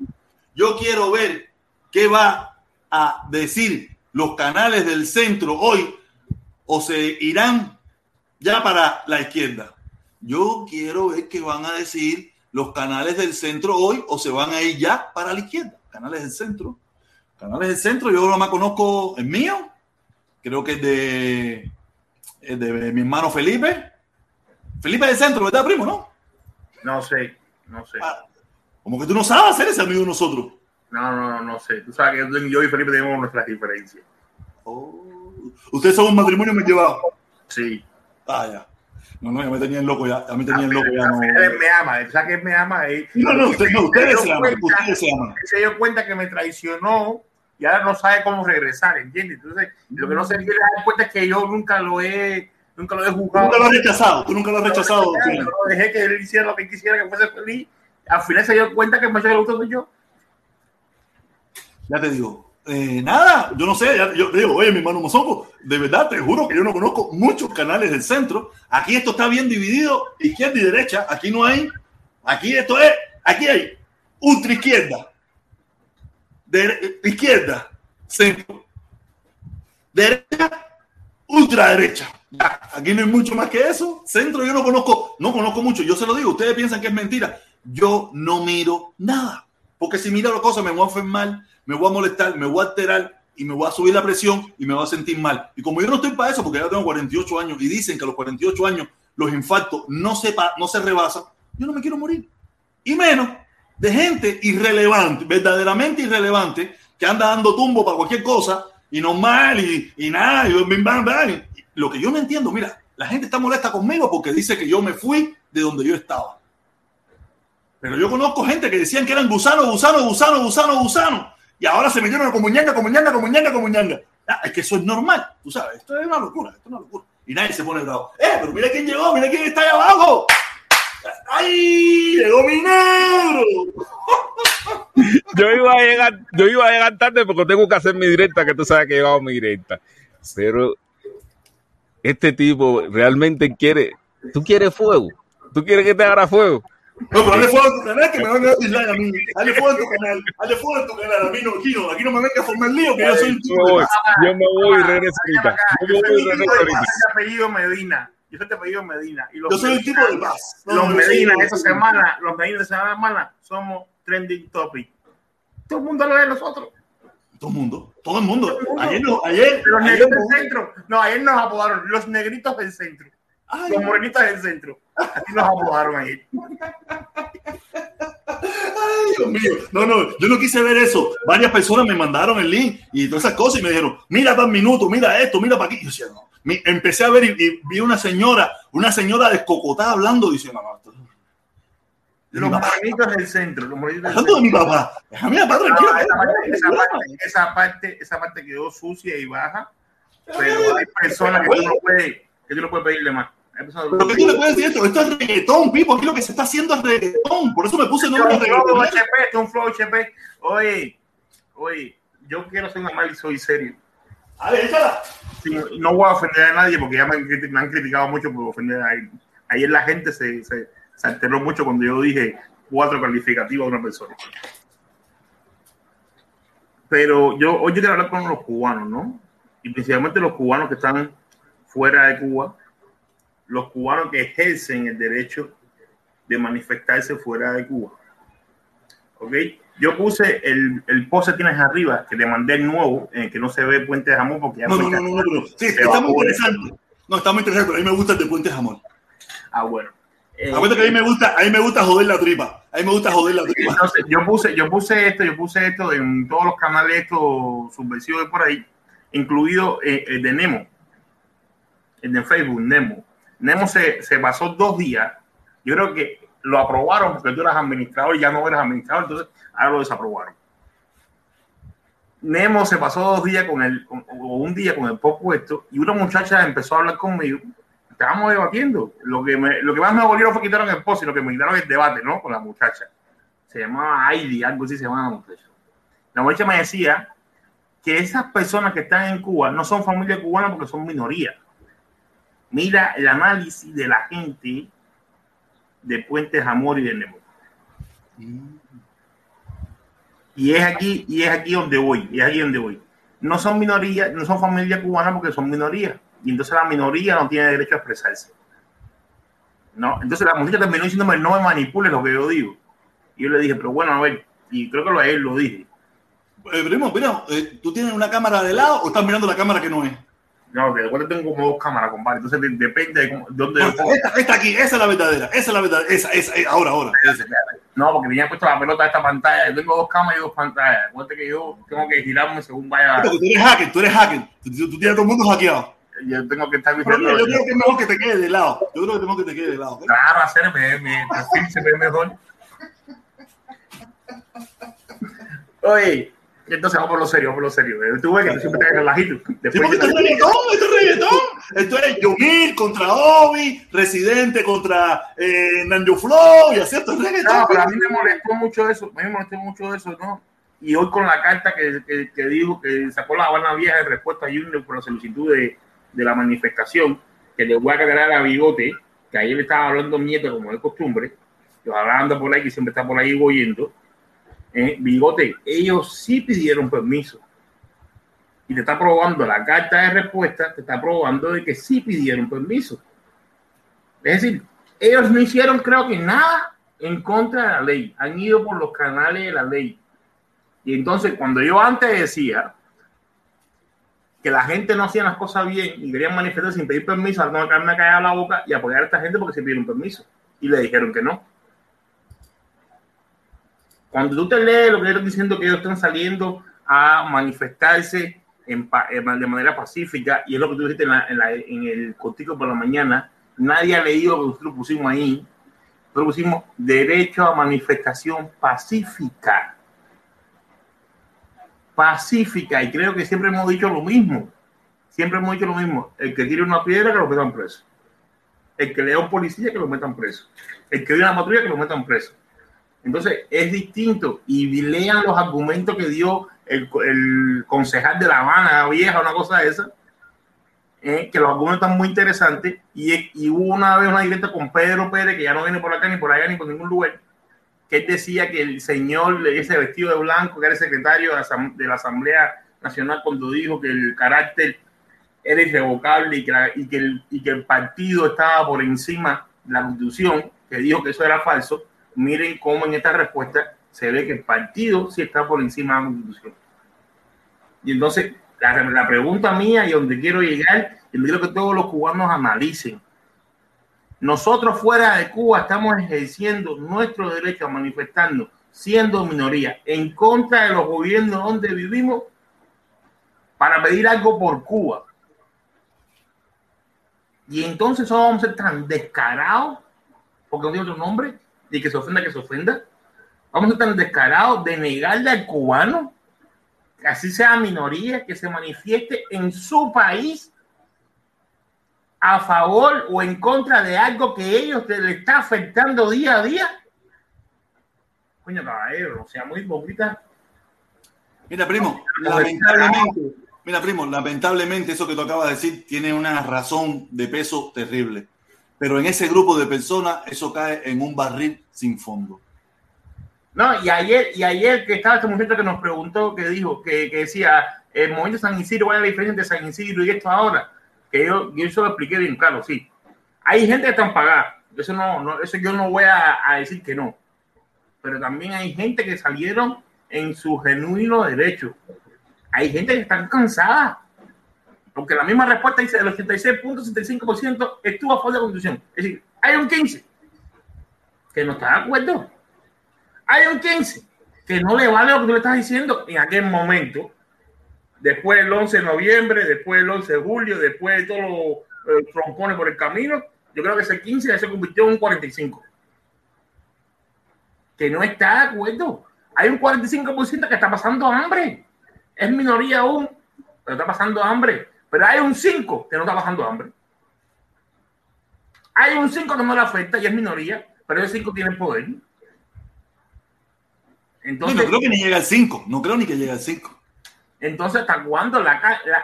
Yo quiero ver qué va a decir los canales del centro hoy o se irán ya para la izquierda. Yo quiero ver qué van a decir los canales del centro hoy o se van a ir ya para la izquierda. Canales del centro. Canales del centro, yo más conozco el mío, creo que es de, es de mi hermano Felipe. Felipe del centro, ¿verdad, primo? ¿No? No sé, no sé. Ah, como que tú no sabes hacer ese amigo de nosotros. No, no, no, no sé. Tú sabes que yo y Felipe tenemos nuestras diferencias. Oh. Ustedes son un matrimonio me llevado. Sí. Ah, ya. No, no, ya me tenían loco ya. Ya me tenían loco ya. No. Él me ama, él sabe que él me ama. Él, No, no, usted- no, ustedes se aman. Ustedes se aman. Se dio cuenta que me traicionó y ahora no sabe cómo regresar, ¿entiendes? Entonces, lo que no se quiere dar cuenta es que yo nunca lo he, nunca lo he jugado. Nunca lo has rechazado. Tú nunca lo has rechazado. Yo lo dejé que él hiciera lo que quisiera, que fuese feliz. Al final se dio cuenta que el macho que le gustó soy yo. Ya te digo. Eh, nada, yo no sé, yo digo, oye, mi hermano Mozongo, de verdad te juro que yo no conozco muchos canales del centro. Aquí esto está bien dividido, izquierda y derecha. Aquí no hay, aquí esto es, aquí hay ultra izquierda, de, izquierda, centro, derecha, ultra derecha. Aquí no hay mucho más que eso. Centro yo no conozco, no conozco mucho. Yo se lo digo, ustedes piensan que es mentira. Yo no miro nada. Porque si miro las cosas me voy a enfermar, me voy a molestar, me voy a alterar y me voy a subir la presión y me voy a sentir mal. Y como yo no estoy para eso, porque ya tengo 48 años y dicen que a los 48 años los infartos no se, no se rebasan, yo no me quiero morir. Y menos de gente irrelevante, verdaderamente irrelevante, que anda dando tumbo para cualquier cosa y normal y, y nada. Y, lo que yo no entiendo, mira, la gente está molesta conmigo porque dice que yo me fui de donde yo estaba. Pero yo conozco gente que decían que eran gusanos, gusanos, gusanos, gusanos, gusanos. Y ahora se metieron como ñanga, como ñanga, como ñanga, como ñanga. Ah, es que eso es normal, tú sabes. Esto es una locura, esto es una locura. Y nadie se pone bravo. ¡Eh, pero mira quién llegó! ¡Mira quién está ahí abajo! ¡Ay! ¡Llegó mi negro! <laughs> Yo iba a llegar, yo iba a llegar tarde porque tengo que hacer mi directa, que tú sabes que he llegado mi directa. Pero este tipo realmente quiere, tú quieres fuego, tú quieres que te haga fuego. No, pero dale fuego a tu canal que me van a dar dislike a mí. Dale fuego a tu canal. Dale fuego a tu canal. A mí no, aquí no, aquí no me venga a formar lío, que yo soy un de paz. yo me voy y regreso ahorita. Yo me soy voy y de regreso ahorita. apellido Medina. Yo soy de apellido Medina. Y los Yo soy un tipo de paz. No, Los Medina esta semana, los Medina esta semana somos trending topic. Todo el mundo lo de nosotros. Todo el mundo, todo el mundo. Todo el mundo. Ayer, no, ayer, Los ayer negritos del centro. No, ayer nos apodaron los negritos del centro. Ay, Los morenitos del centro. Así nos apodaron ayer. Ay, Dios mío. No, no, yo no quise ver eso. Varias personas me mandaron el link y todas esas cosas y me dijeron, mira tal minuto, mira esto, mira para aquí. Yo decía, no. Empecé a ver y, y vi una señora, una señora descocotada hablando, diciendo, no, esto- de Los morenitos del centro. Los morenitos del centro. mi papá. A papá tranquilo. Ah, esa, parte, esa, parte, esa, parte, esa parte quedó sucia y baja. Pero hay personas que tú no puedes, que tú no puedes pedirle más. Pero ¿qué tú le puedes decir esto? Esto es reggaetón, Pipo. Aquí lo que se está haciendo es reggaetón. Por eso me puse el nombre de reggaetón. Un flow HP. Oye, oye, yo quiero hacer un análisis soy serio. A ver, échala. Sí, no voy a ofender a nadie porque ya me han, criti- me han criticado mucho por ofender a alguien. Ayer la gente se, se, se alteró mucho cuando yo dije cuatro calificativos de una persona. Pero yo hoy yo quiero hablar con los cubanos, ¿no? Y principalmente los cubanos que están fuera de Cuba, los cubanos que ejercen el derecho de manifestarse fuera de Cuba. ¿Ok? Yo puse el, el post que tienes arriba, que te mandé el nuevo, en el que no se ve Puente de Jamón porque ya No, no, no, no, no, sí, está muy interesante. No, está muy interesante, a mí me gusta el de Puente Jamón. Ah, bueno. Eh, Acuérdate que a mí me gusta, a mí me gusta joder la tripa. A mí me gusta joder la tripa. entonces, yo puse, yo puse esto, yo puse esto en todos los canales estos subversivos de por ahí. incluido eh, el de Nemo, el de Facebook, Nemo. Nemo se, se pasó dos días. Yo creo que lo aprobaron porque tú eras administrador y ya no eras administrador, entonces ahora lo desaprobaron. Nemo se pasó dos días con el, o un día con el post puesto y una muchacha empezó a hablar conmigo. Estábamos debatiendo. Lo que, me- lo que más me volvieron fue quitaron el post y lo que me quitaron el debate, ¿no? Con la muchacha. Se llamaba Heidi, algo así se llamaba la muchacha. La muchacha me decía que esas personas que están en Cuba no son familia cubana porque son minoría. Mira el análisis de la gente de Puentes Amor y de Nemo. Y es aquí, y es aquí donde voy, es aquí donde voy. No son minorías, no son familia cubana porque son minorías. Y entonces la minoría no tiene derecho a expresarse. No, entonces la muchacha terminó diciéndome no me manipules lo que yo digo. Y yo le dije, pero bueno, a ver, y creo que lo, él lo dije. Eh, primo, primo, eh, ¿tú tienes una cámara de lado o estás mirando la cámara que no es? No, que después tengo como dos cámaras, compadre. Entonces de- depende de, cómo- de dónde. Esta, esta, esta aquí, esa es la verdadera, esa es la verdadera, esa, esa, eh, ahora, ahora. esa. No, porque tenía puesto la pelota de esta pantalla. Yo tengo dos cámaras y dos pantallas. Acuérdate que yo tengo que girarme según vaya. Porque tú eres hacker, tú eres hacker, tú, tú- tú tienes a todo el mundo hackeado. Yo tengo que estar Pero mira, yo creo que es mejor que te quedes de lado, yo creo que es mejor que te quedes de lado. Claro, hacerme, mi perfil se ve mejor. Oye, entonces vamos por lo serio, vamos por lo serio. Tú ves que tú siempre te relajito. Sí, Después porque esto es reggaetón, esto es reggaetón. Esto es contra Obi, Residente contra eh, Nanjo Flow, y así esto es reggaetón. No, pero a mí me molestó mucho eso, a mí me molestó mucho eso, ¿no? Y hoy con la carta que, que, que dijo que sacó la Habana Vieja en respuesta a Junior por la solicitud de, de la manifestación, que le voy a cargar a Bigote, que ayer le estaba hablando mierda como de costumbre, yo hablando por ahí, que siempre está por ahí oyendo. Eh, Bigote, ellos sí pidieron permiso. Y te está probando la carta de respuesta, te está probando de que sí pidieron permiso. Es decir, ellos no hicieron, creo que nada en contra de la ley. Han ido por los canales de la ley. Y entonces, cuando yo antes decía que la gente no hacía las cosas bien y querían manifestar sin pedir permiso, no me callar la boca y apoyar a esta gente porque se pidieron permiso. Y le dijeron que no. Cuando tú te lees lo que ellos diciendo que ellos están saliendo a manifestarse de manera pacífica, y es lo que tú dijiste en, el cortico por la mañana, nadie ha leído lo que nosotros pusimos ahí. Nosotros pusimos derecho a manifestación pacífica. Pacífica, y creo que siempre hemos dicho lo mismo. Siempre hemos dicho lo mismo. El que tire una piedra, que lo metan preso. El que lea un policía, que lo metan preso. El que vea una patrulla, que lo metan preso. Entonces es distinto y lean los argumentos que dio el, concejal de La Habana Vieja, una cosa de esa, eh, que los argumentos están muy interesantes. Y, y hubo una vez una directa con Pedro Pérez, que ya no viene por acá ni por allá ni por ningún lugar, que él decía que el señor, ese vestido de blanco, que era el secretario de la, la Asamblea Nacional, cuando dijo que el carácter era irrevocable la- y que el partido estaba por encima de la constitución, que dijo que eso era falso miren cómo en esta respuesta se ve que el partido sí está por encima de la constitución. Y entonces, la, pregunta mía y donde quiero llegar, y que todos los cubanos analicen, nosotros fuera de Cuba estamos ejerciendo nuestro derecho a manifestarnos, siendo minoría, en contra de los gobiernos donde vivimos, para pedir algo por Cuba. Y entonces vamos a ser tan descarados, porque no tiene otro nombre, y que se ofenda, que se ofenda. Vamos a ser tan descarados de negarle al cubano, que así sea minoría, que se manifieste en su país a favor o en contra de algo que ellos le está afectando día a día. Coño, caballero, no sea muy hipócrita. Mira, primo, lamentablemente, mira, primo, lamentablemente eso que tú acabas de decir tiene una razón de peso terrible. Pero en ese grupo de personas eso cae en un barril sin fondo. No, y ayer, y ayer que estaba este muchacho que nos preguntó, que dijo, que, que decía, el movimiento San Isidro, ¿cuál es la diferencia entre San Isidro y esto ahora? Que yo, yo eso lo expliqué bien claro, sí. Hay gente que están pagada, eso no, no, eso yo no voy a, a decir que no. Pero también hay gente que salieron en su genuino derecho. Hay gente que están cansada. Porque la misma respuesta dice el 86.65% estuvo a favor de la constitución. Es decir, hay un 15 que no está de acuerdo. Hay un 15 que no le vale lo que tú le estás diciendo en aquel momento. después el 11 de noviembre, después el 11 de julio, después de todos los eh, trompones por el camino, yo creo que ese 15 ya se convirtió en un 45. Que no está de acuerdo. Hay un 45% que está pasando hambre. Es minoría aún, pero está pasando hambre. Pero hay un 5 que no está pasando hambre. Hay un 5 que no le afecta y es minoría, pero ese 5 tiene poder. Entonces, no, creo que ni llega al 5. No creo ni que llegue al 5. Entonces, ¿hasta cuándo? La,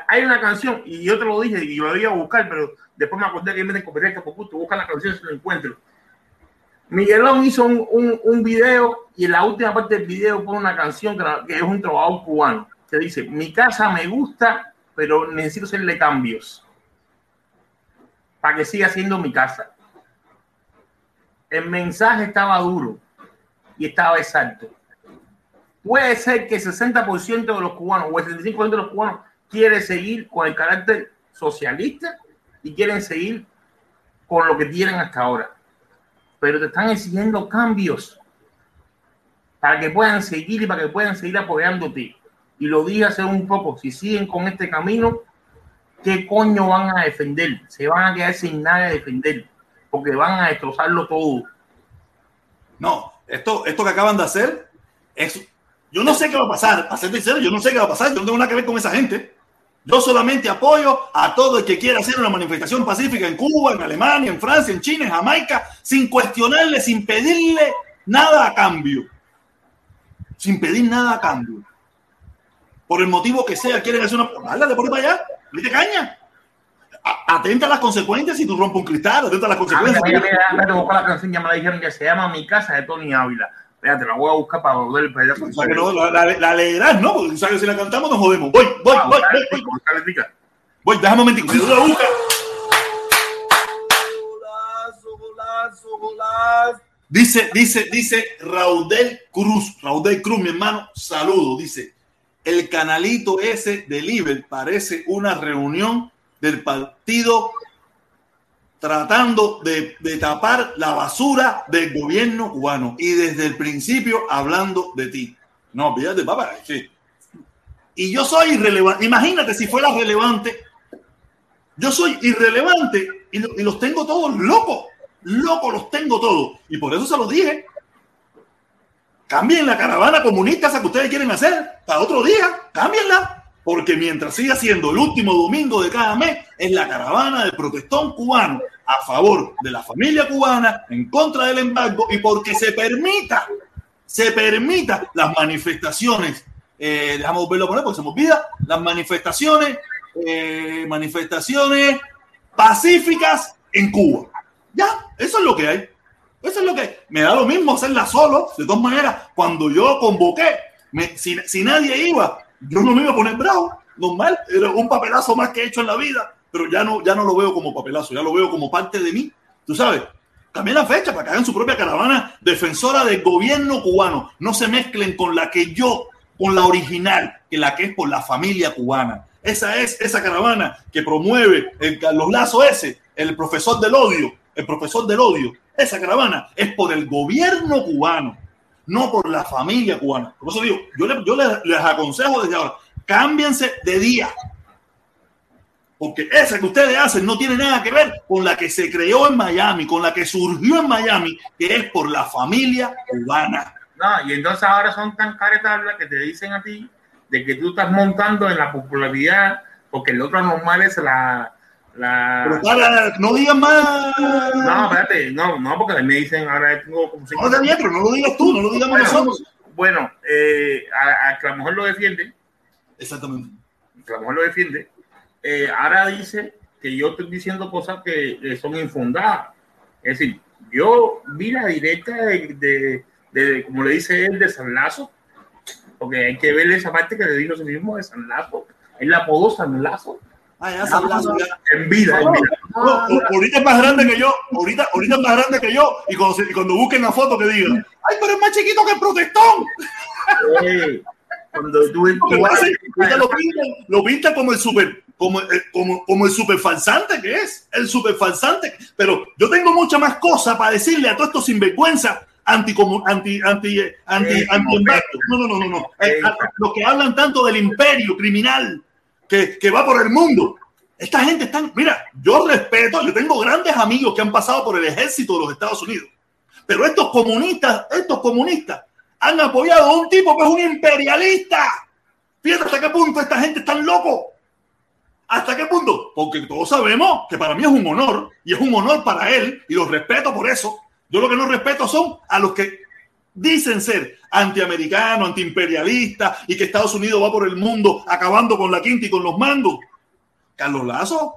hay una canción, y yo te lo dije y lo iba a buscar, pero después me acordé que me copyright por gusto, busca la canción si lo encuentro. Miguelón hizo un, un, un, video y en la última parte del video pone una canción que, que es un trovador cubano que dice: Mi casa me gusta, pero necesito hacerle cambios para que siga siendo mi casa. El mensaje estaba duro y estaba exacto puede ser que el 60% de los cubanos o el 75% de los cubanos quiere seguir con el carácter socialista y quieren seguir con lo que tienen hasta ahora. Pero te están exigiendo cambios para que puedan seguir y para que puedan seguir apoyándote. Y lo dije hace un poco, si siguen con este camino, ¿qué coño van a defender? Se van a quedar sin nada de defender, porque van a destrozarlo todo. No, esto, esto que acaban de hacer es yo no sé qué va a pasar, para ser sincero, yo no sé qué va a pasar, yo no tengo nada que ver con esa gente. Yo solamente apoyo a todo el que quiera hacer una manifestación pacífica en Cuba, en Alemania, en Francia, en China, en Jamaica, sin cuestionarle, sin pedirle nada a cambio. Sin pedir nada a cambio. Por el motivo que sea, quieren hacer una. Háblale por ahí para allá, te caña. Atenta a las consecuencias si tú rompes un cristal, atenta a las consecuencias. Mira, mira, mira, la canción, ya me la dijeron que se llama Mi casa de Tony Ávila. Espérate, la voy a buscar para volver para allá. No, la, la, la, leerás, ¿no? Porque sabes que si la cantamos nos jodemos. Voy, voy, ah, voy, voy, voy. Voy, déjame un momentico. Si tú la buscas. Dice, dice, dice Raudel Cruz, Raudel Cruz, mi hermano, saludo. Dice, el canalito ese de Liber parece una reunión del partido tratando de, tapar la basura del gobierno cubano y desde el principio hablando de ti. No, fíjate, papá, sí. Y yo soy irrelevante. Imagínate si fuera relevante. Yo soy irrelevante y, los tengo todos locos. Locos los tengo todos. Y por eso se los dije. Cambien la caravana comunista esa que ustedes quieren hacer para otro día. Cámbienla porque mientras siga siendo el último domingo de cada mes, es la caravana del protestón cubano a favor de la familia cubana, en contra del embargo y porque se permita, se permita las manifestaciones, eh, dejamos verlo poner porque se me olvida, las manifestaciones, eh, manifestaciones pacíficas en Cuba. Ya, eso es lo que hay. Eso es lo que. Me da lo mismo hacerla solo. De todas maneras, cuando yo convoqué, si, si nadie iba, yo no me iba a poner bravo, normal, era un papelazo más que he hecho en la vida, pero ya no, ya no lo veo como papelazo, ya lo veo como parte de mí, tú sabes. También la fecha para que hagan su propia caravana defensora del gobierno cubano. No se mezclen con la que yo, con la original, que la que es por la familia cubana. Esa es esa caravana que promueve el Carlos Lazo ese, el profesor del odio, el profesor del odio. Esa caravana es por el gobierno cubano no por la familia cubana. Por eso digo, yo, les, aconsejo desde ahora, cámbiense de día. Porque esa que ustedes hacen no tiene nada que ver con la que se creó en Miami, con la que surgió en Miami, que es por la familia cubana. No, y entonces ahora son tan caretablas que te dicen a ti de que tú estás montando en la popularidad, porque el otro normal es la, pero para, no digas más. No, espérate, no, no, porque me dicen ahora tengo como No, está bien, pero no lo digas tú, no lo digamos nosotros. Bueno, eh, a, que la mujer lo defiende. Exactamente. Que la mujer lo defiende. Eh, ahora dice que yo estoy diciendo cosas que son infundadas. Es decir, yo vi la directa de, de, como le dice él, de San Lazo, porque hay que ver esa parte que le dijo a sí mismo de San Lazo. Él la apodó San Lazo Ah, ya En vida, en vida. ahorita es más grande que yo. Ahorita, ahorita es más grande que yo. Y cuando, cuando busquen la foto que digan, ay, pero es más chiquito que el protestón. cuando tú, lo, pintan, lo pinta como el super como, eh, como, como el super falsante que es, el super falsante. Pero yo tengo mucha más cosas para decirle a todos estos sinvergüenzas anti anti anti anti, anti, no no no no no eh, los que hablan tanto del imperio criminal que, va por el mundo. Esta gente está, mira, yo respeto, yo tengo grandes amigos que han pasado por el ejército de los Estados Unidos, pero estos comunistas, estos comunistas han apoyado a un tipo que es un imperialista. Fíjate hasta qué punto esta gente está loco. ¿Hasta qué punto? Porque todos sabemos que para mí es un honor y es un honor para él y los respeto por eso. Yo lo que no respeto son a los que dicen ser antiamericanos, antiimperialistas y que Estados Unidos va por el mundo acabando con la quinta y con los mangos. Carlos Lazo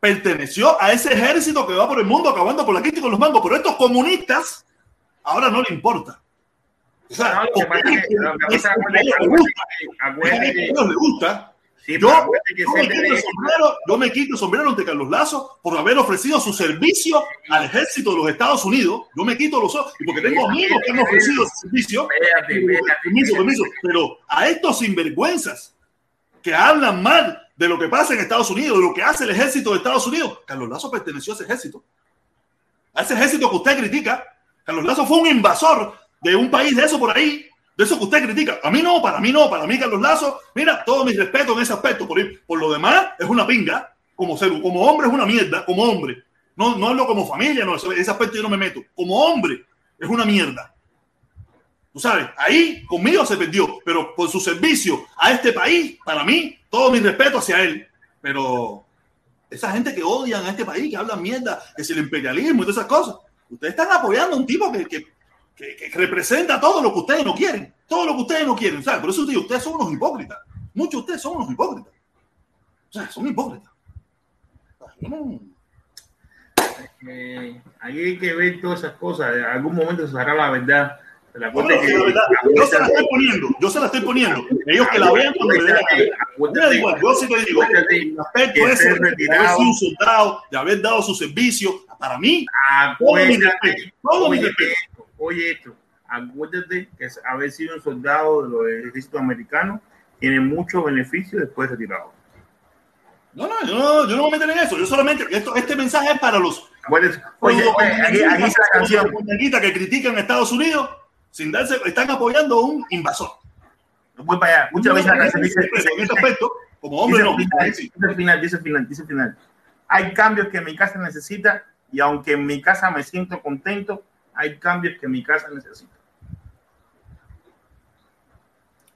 perteneció a ese ejército que va por el mundo acabando con la quinta y con los mangos, pero estos comunistas ahora no le importa. O sea, no, a ellos les gusta yo, yo, me sombrero, yo, me quito el sombrero ante Carlos Lazo por haber ofrecido su servicio al ejército de los Estados Unidos. Yo me quito los ojos, y porque tengo amigos que han ofrecido ese servicio. Permiso, permiso. Pero a estos sinvergüenzas que hablan mal de lo que pasa en Estados Unidos, de lo que hace el ejército de Estados Unidos, Carlos Lazo perteneció a ese ejército. A ese ejército que usted critica. Carlos Lazo fue un invasor de un país de eso por ahí de eso que usted critica. A mí no, para mí no, para mí Carlos Lazo, mira, todo mi respeto en ese aspecto. Por, por lo demás, es una pinga. Como ser, como hombre es una mierda, como hombre. No, no hablo como familia, no, ese aspecto yo no me meto. Como hombre es una mierda. Tú sabes, ahí conmigo se perdió, pero por su servicio a este país, para mí, todo mi respeto hacia él. Pero esa gente que odian a este país, que hablan mierda, que es el imperialismo y todas esas cosas, ustedes están apoyando a un tipo que, que que, representa todo lo que ustedes no quieren, todo lo que ustedes no quieren. ¿sabes? Por eso digo, ustedes son unos hipócritas. Muchos de ustedes son unos hipócritas. O sea, son hipócritas. Eh, ahí hay que ver todas esas cosas. En algún momento se sacará la verdad. La no, que, la verdad yo se la estoy poniendo, yo se la estoy poniendo. Ellos que la vean cuando le den la igual, yo sí te digo, el aspecto ese de haber sido un soldado, de haber dado su servicio, para mí, todo mi respeto, todo mi respeto oye esto, acuérdate que haber sido un soldado de los ejércitos americanos tiene muchos beneficios después de retirado. No, no, yo no, yo no me meto en eso. Yo solamente, esto, este mensaje es para los. Oye, oye, aquí, aquí está la canción. que critican a Estados Unidos sin darse, están apoyando a un invasor. Voy para allá. Muchas veces la canción dice, en este aspecto, como hombre no. Dice el final, dice el final, dice el final. Hay cambios que mi casa necesita y aunque en mi casa me siento contento, hay cambios que mi casa necesita.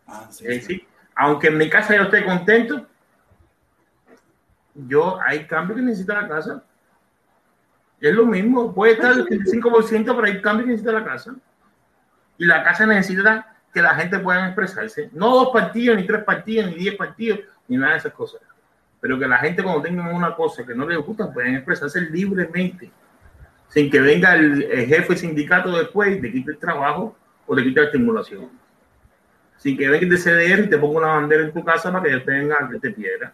Ah, sí, Aunque en mi casa yo esté contento, yo hay cambios que necesita la casa. Es lo mismo, puede estar el 35%, pero hay cambios que necesita la casa. Y la casa necesita que la gente pueda expresarse. No dos partidos, ni tres partidos, ni diez partidos, ni nada de esas cosas. Pero que la gente cuando tengan una cosa que no les gusta, pueden expresarse libremente sin que venga el, jefe sindicato después y te quite el trabajo o te quite la estimulación. Sin que venga el CDR y te ponga una bandera en tu casa para que yo tenga que te piedra.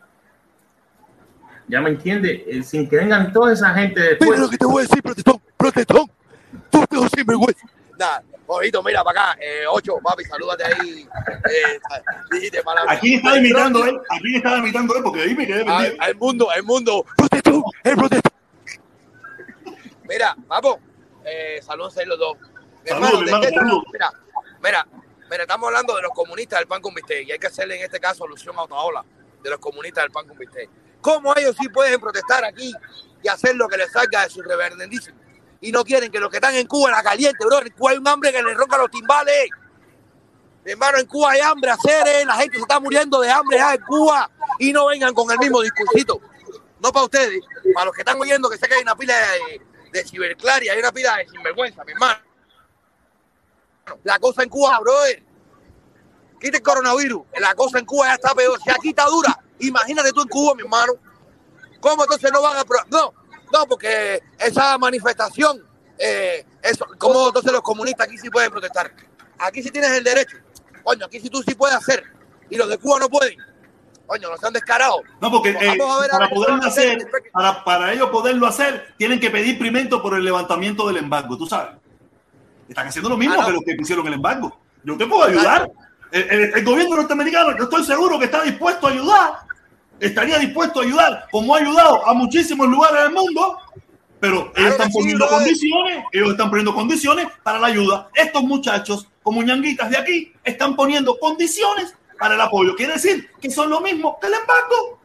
¿Ya me entiende? Eh, sin que vengan toda esa gente después. Mira lo que te voy a decir, protestón, protestón. Tú te sinvergüenza. Nada, Ojito, mira para acá, eh, ocho, papi, salúdate ahí. Eh, aquí está imitando él, aquí estaba imitando él, porque ahí me quedé perdido. Al mundo, al mundo, protestón, el protestón. Mira, papo, eh, saludos a los dos. Saludos, mira, mira, mira, estamos hablando de los comunistas del pan con bistec y hay que hacerle en este caso alusión a Otaola, de los comunistas del pan con bistec. ¿Cómo ellos sí pueden protestar aquí y hacer lo que les salga de su reverendísimo? Y no quieren que los que están en Cuba, en la caliente, bro, en Cuba hay un hambre que les ronca los timbales. Hermano, en Cuba hay hambre, hacer, la gente se está muriendo de hambre ya en Cuba y no vengan con el mismo discursito. No para ustedes, para los que están oyendo que sé que hay una pila de de ciberclar y hay una pila de sinvergüenza, mi hermano. La cosa en Cuba, brother. Quita el coronavirus. La cosa en Cuba ya está peor. Si aquí está dura, imagínate tú en Cuba, mi hermano. ¿Cómo entonces no van a.? No, no, porque esa manifestación, eh, eso, ¿cómo entonces los comunistas aquí sí pueden protestar? Aquí sí tienes el derecho. Coño, aquí sí tú sí puedes hacer. Y los de Cuba no pueden. Coño, no sean descarados. No, porque eh, para poderlo hacer, para, para ellos poderlo hacer, tienen que pedir primero por el levantamiento del embargo, tú sabes. Están haciendo lo mismo ah, que los que pusieron el embargo. Yo te puedo ayudar. El, gobierno norteamericano, yo estoy seguro que está dispuesto a ayudar. Estaría dispuesto a ayudar, como ha ayudado a muchísimos lugares del mundo, pero ellos están poniendo condiciones, ellos están poniendo condiciones para la ayuda. Estos muchachos, como ñanguitas de aquí, están poniendo condiciones para el apoyo. Quiere decir que son lo mismo que el embargo.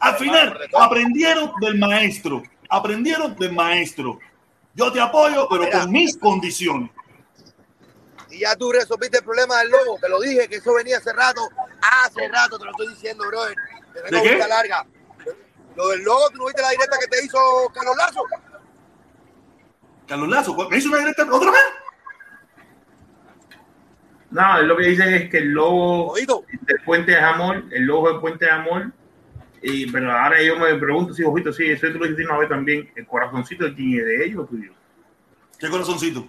Al final, aprendieron del maestro. Aprendieron del maestro. Yo te apoyo, pero con mis condiciones. Y ya tú resolviste el problema del logo. Te lo dije que eso venía hace rato. Hace rato te lo estoy diciendo, brother. Te ¿De qué? larga. Lo del logo, ¿tú no viste la directa que te hizo Carlos Lazo? Carlos Lazo, ¿me hizo una directa otra vez? No, lo que dicen es que el logo Oído. del puente de amor, el logo del puente de amor, y, pero ahora yo me pregunto si, ojito, sí, eso tú lo dijiste una vez también, el corazoncito de quién es de ellos o tuyo, ¿Qué corazoncito?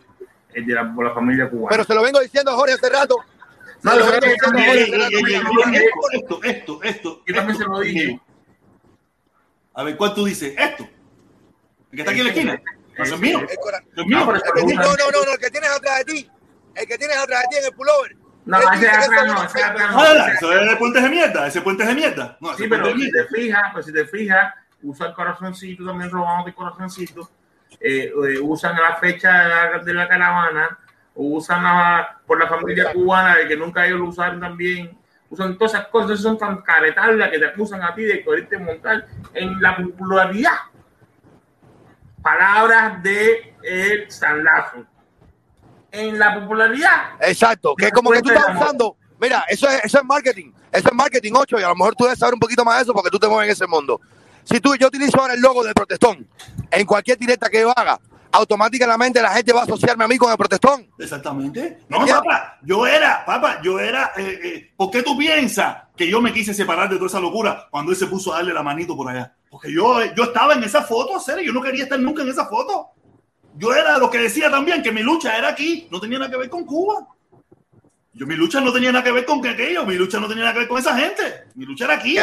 el de la, por la familia cubana. Pero se lo vengo diciendo a Jorge hace rato. No, lo vengo diciendo a Jorge Esto, esto, esto. Yo también se lo dije. A ver, ¿cuál tú dices? Esto. El que está aquí en la esquina. No, ese es mío. no, no, no, el que tienes atrás de ti. El que tienes atrás de ti en el pullover. No, ese de atrás no, es ese de atrás No, no, no, eso es puentes de mierda. Ese puente es de mierda. No, Sí, puente pero si te fijas, pues si te fijas, usa el corazoncito, también robamos de corazoncito, eh, eh, usan la fecha de la, de la caravana, usan por la familia cubana, de que nunca ellos lo usaron también, usan todas esas cosas, son tan caretadas que te acusan a ti de quererte montar en la popularidad. Palabras de el San Lazo. En la popularidad. Exacto, que es como que tú estás usando. Mira, eso es, eso es marketing. Eso es marketing 8 y a lo mejor tú debes saber un poquito más de eso porque tú te mueves en ese mundo. Si tú yo utilizo ahora el logo del protestón en cualquier directa que yo haga, automáticamente la gente va a asociarme a mí con el protestón. Exactamente. No, Ya. papá, yo era, papá, yo era. Eh, eh, ¿Por qué tú piensas que yo me quise separar de toda esa locura cuando él se puso a darle la manito por allá? Porque yo, yo estaba en esa foto, serio, yo no quería estar nunca en esa foto. Yo era lo que decía también, que mi lucha era aquí, no tenía nada que ver con Cuba. Yo, mi lucha no tenía nada que ver con que aquello, mi lucha no tenía nada que ver con esa gente. Mi lucha era aquí.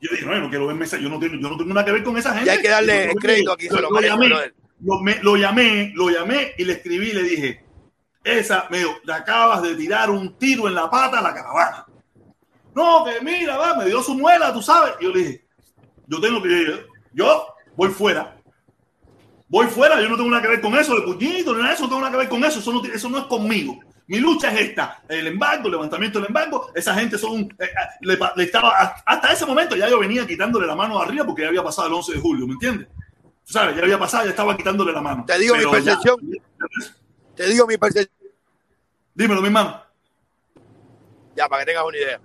Yo dije, no, yo no quiero verme, yo no, tengo, yo no tengo nada que ver con esa gente. Y hay que darle crédito aquí, se lo lo llamé, lo, me- lo llamé, lo llamé y le escribí y le dije, esa, me le acabas de tirar un tiro en la pata a la caravana. No, que mira, va, me dio su muela, tú sabes. Y yo le dije, yo tengo que, yo voy fuera. Voy fuera, yo no tengo nada que ver con eso, de puñito, ni nada de eso, no tengo nada que ver con eso, eso no, eso no es conmigo. Mi lucha es esta, el embargo, el levantamiento del embargo, esa gente son, eh, eh, le, estaba, hasta ese momento ya yo venía quitándole la mano arriba porque ya había pasado el 11 de julio, ¿me entiendes? Tú sabes, ya había pasado, ya estaba quitándole la mano. Te digo mi ya- percepción. Te digo mi percepción, dímelo, mi hermano. ya para que tengas una idea.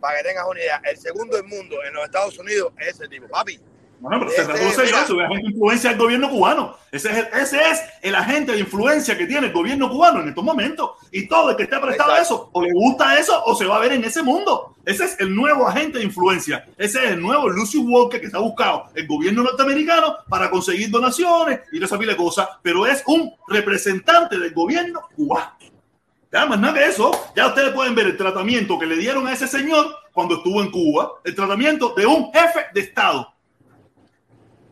Para que tengas una idea, el segundo del mundo en los Estados Unidos es ese tipo, papi. Bueno, pero Ese, se agente de influencia del gobierno cubano. Ese es, el, ese es el agente de influencia que tiene el gobierno cubano en estos momentos. Y todo el que esté prestado a eso, o le gusta eso, o se va a ver en ese mundo. Ese es el nuevo agente de influencia. Ese es el nuevo Lucius Walker que está buscado el gobierno norteamericano para conseguir donaciones y toda esa pila de cosas. Pero es un representante del gobierno cubano. Ya, más nada que eso, ya ustedes pueden ver el tratamiento que le dieron a ese señor cuando estuvo en Cuba, el tratamiento de un jefe de Estado.